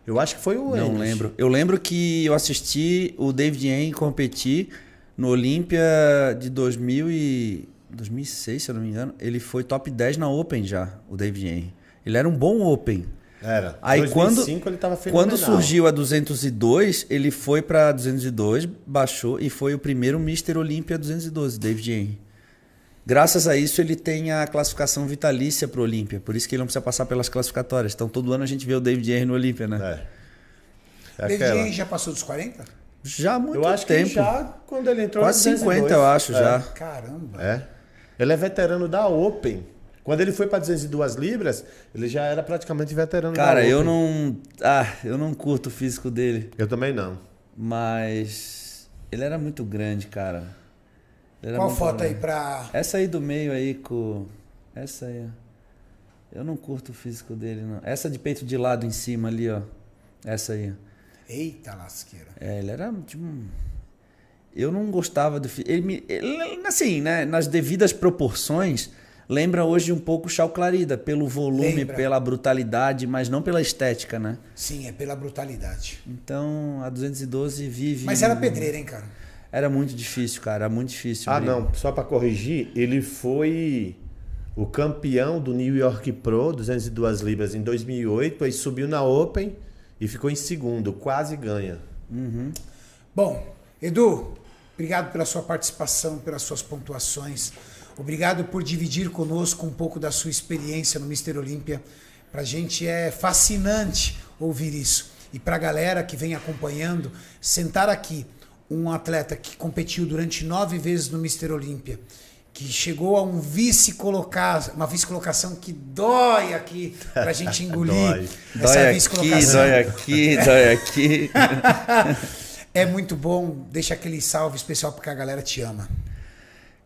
Eu acho que foi o Não English. lembro. Eu lembro que eu assisti o David Yen competir no Olímpia de 2000 e 2006, se eu não me engano. Ele foi top 10 na Open já, o David Yen. Ele era um bom Open. Era. Aí 2005 quando, ele tava quando surgiu a 202, ele foi para 202, baixou e foi o primeiro Mr. Olímpia 212, David Henry. Graças a isso ele tem a classificação vitalícia para o Olímpia, por isso que ele não precisa passar pelas classificatórias. Então todo ano a gente vê o David Henry no Olímpia, né? É. É David aquela. Henry já passou dos 40? Já há muito Eu acho tempo. que já quando ele entrou Quase no 202. 50, eu acho, É. já. Caramba. É. Ele é veterano da Open. Quando ele foi para 202 libras, ele já era praticamente veterano Cara, eu não. Ah, eu não curto o físico dele. Eu também não. Mas. Ele era muito grande, cara. Ele era Qual foto aí grande. pra. Essa aí do meio aí com. Essa aí, ó. Eu não curto o físico dele, não. Essa de peito de lado em cima ali, ó. Essa aí. ó. Eita lasqueira. É, ele era tipo. Eu não gostava do físico. Ele, me- ele, assim, né? Nas devidas proporções, lembra hoje um pouco o Chau Clarida, pelo volume, Lembra. pela brutalidade, mas não pela estética, né? Sim, é pela brutalidade. Então a 212 vive. Mas era pedreira, hein, cara? Era muito difícil, cara. Era muito difícil. Ah, não. Só para corrigir, ele foi o campeão do New York Pro 202 libras em 2008, aí subiu na Open e ficou em segundo, quase ganha. Bom, Edu, obrigado pela sua participação, pelas suas pontuações. Obrigado por dividir conosco um pouco da sua experiência no Mister Olímpia. Pra gente é fascinante ouvir isso. E pra galera que vem acompanhando, sentar aqui um atleta que competiu durante nove vezes no Mister Olímpia, que chegou a um vice colocar, uma vice colocação que dói aqui pra gente engolir *laughs* Dói. essa Dói vice aqui, colocação. dói aqui, dói aqui. *laughs* É muito bom. Deixa aquele salve especial porque a galera te ama.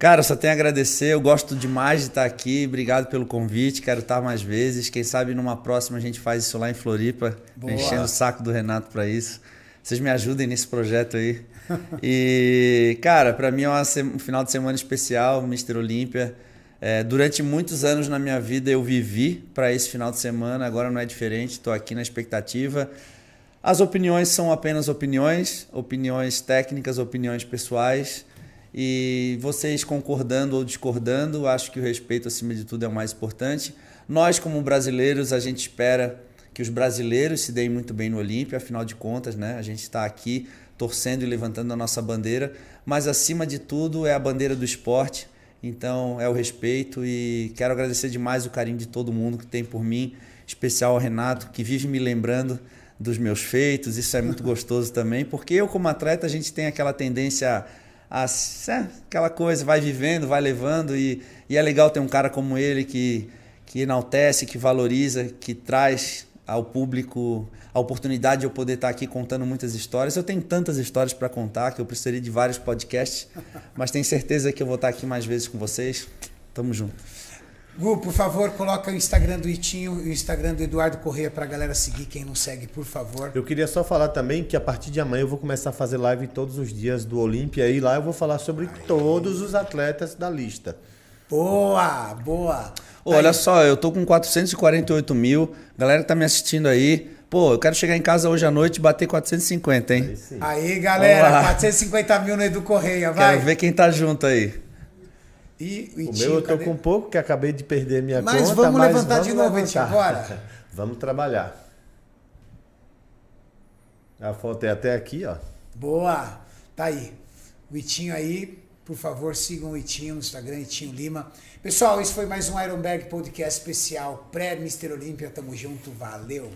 Cara, só tenho a agradecer. Eu gosto demais de estar aqui. Obrigado pelo convite. Quero estar mais vezes. Quem sabe numa próxima a gente faz isso lá em Floripa. Boa. Enchendo o saco do Renato para isso. Vocês me ajudem nesse projeto aí. *laughs* E, cara, para mim é um final de semana especial, Mr. Olímpia. É, durante muitos anos na minha vida eu vivi para esse final de semana, agora não é diferente, estou aqui na expectativa. As opiniões são apenas opiniões, opiniões técnicas, opiniões pessoais. E vocês concordando ou discordando, acho que o respeito acima de tudo é o mais importante. Nós, como brasileiros, a gente espera que os brasileiros se deem muito bem no Olímpia, afinal de contas, né? A gente está aqui torcendo e levantando a nossa bandeira, mas acima de tudo é a bandeira do esporte. Então é o respeito e quero agradecer demais o carinho de todo mundo que tem por mim, especial ao Renato, que vive me lembrando dos meus feitos, isso é muito gostoso também, porque eu como atleta a gente tem aquela tendência a, é, aquela coisa, vai vivendo, vai levando e, e é legal ter um cara como ele que, que enaltece, que valoriza, que traz ao público a oportunidade de eu poder estar aqui contando muitas histórias. Eu tenho tantas histórias para contar que eu precisaria de vários podcasts, mas tenho certeza que eu vou estar aqui mais vezes com vocês. Tamo junto. Gu, por favor, coloca o Instagram do Itinho e o Instagram do Eduardo Correia pra galera seguir, quem não segue, por favor. Eu queria só falar também que a partir de amanhã eu vou começar a fazer live todos os dias do Olímpia e lá eu vou falar sobre todos os atletas da lista. Boa, boa. Ô, olha só, eu tô com 448 mil, galera que tá me assistindo aí. Pô, eu quero chegar em casa hoje à noite e bater 450, hein? sim. Aí, galera, Vamos lá. 450 mil no Edu Correia, vai. Quero ver quem tá junto aí. E o O meu eu tô cadê? com pouco, que acabei de perder minha Mas conta. vamos mas levantar de novo, levantar. bora. *laughs* vamos trabalhar. A foto é até aqui, ó. Boa, tá aí. O Itinho aí, por favor, sigam o Itinho no Instagram, Itinho Lima. Pessoal, esse foi mais um Ironberg Podcast especial pré-Mister Olímpia. Tamo junto, valeu.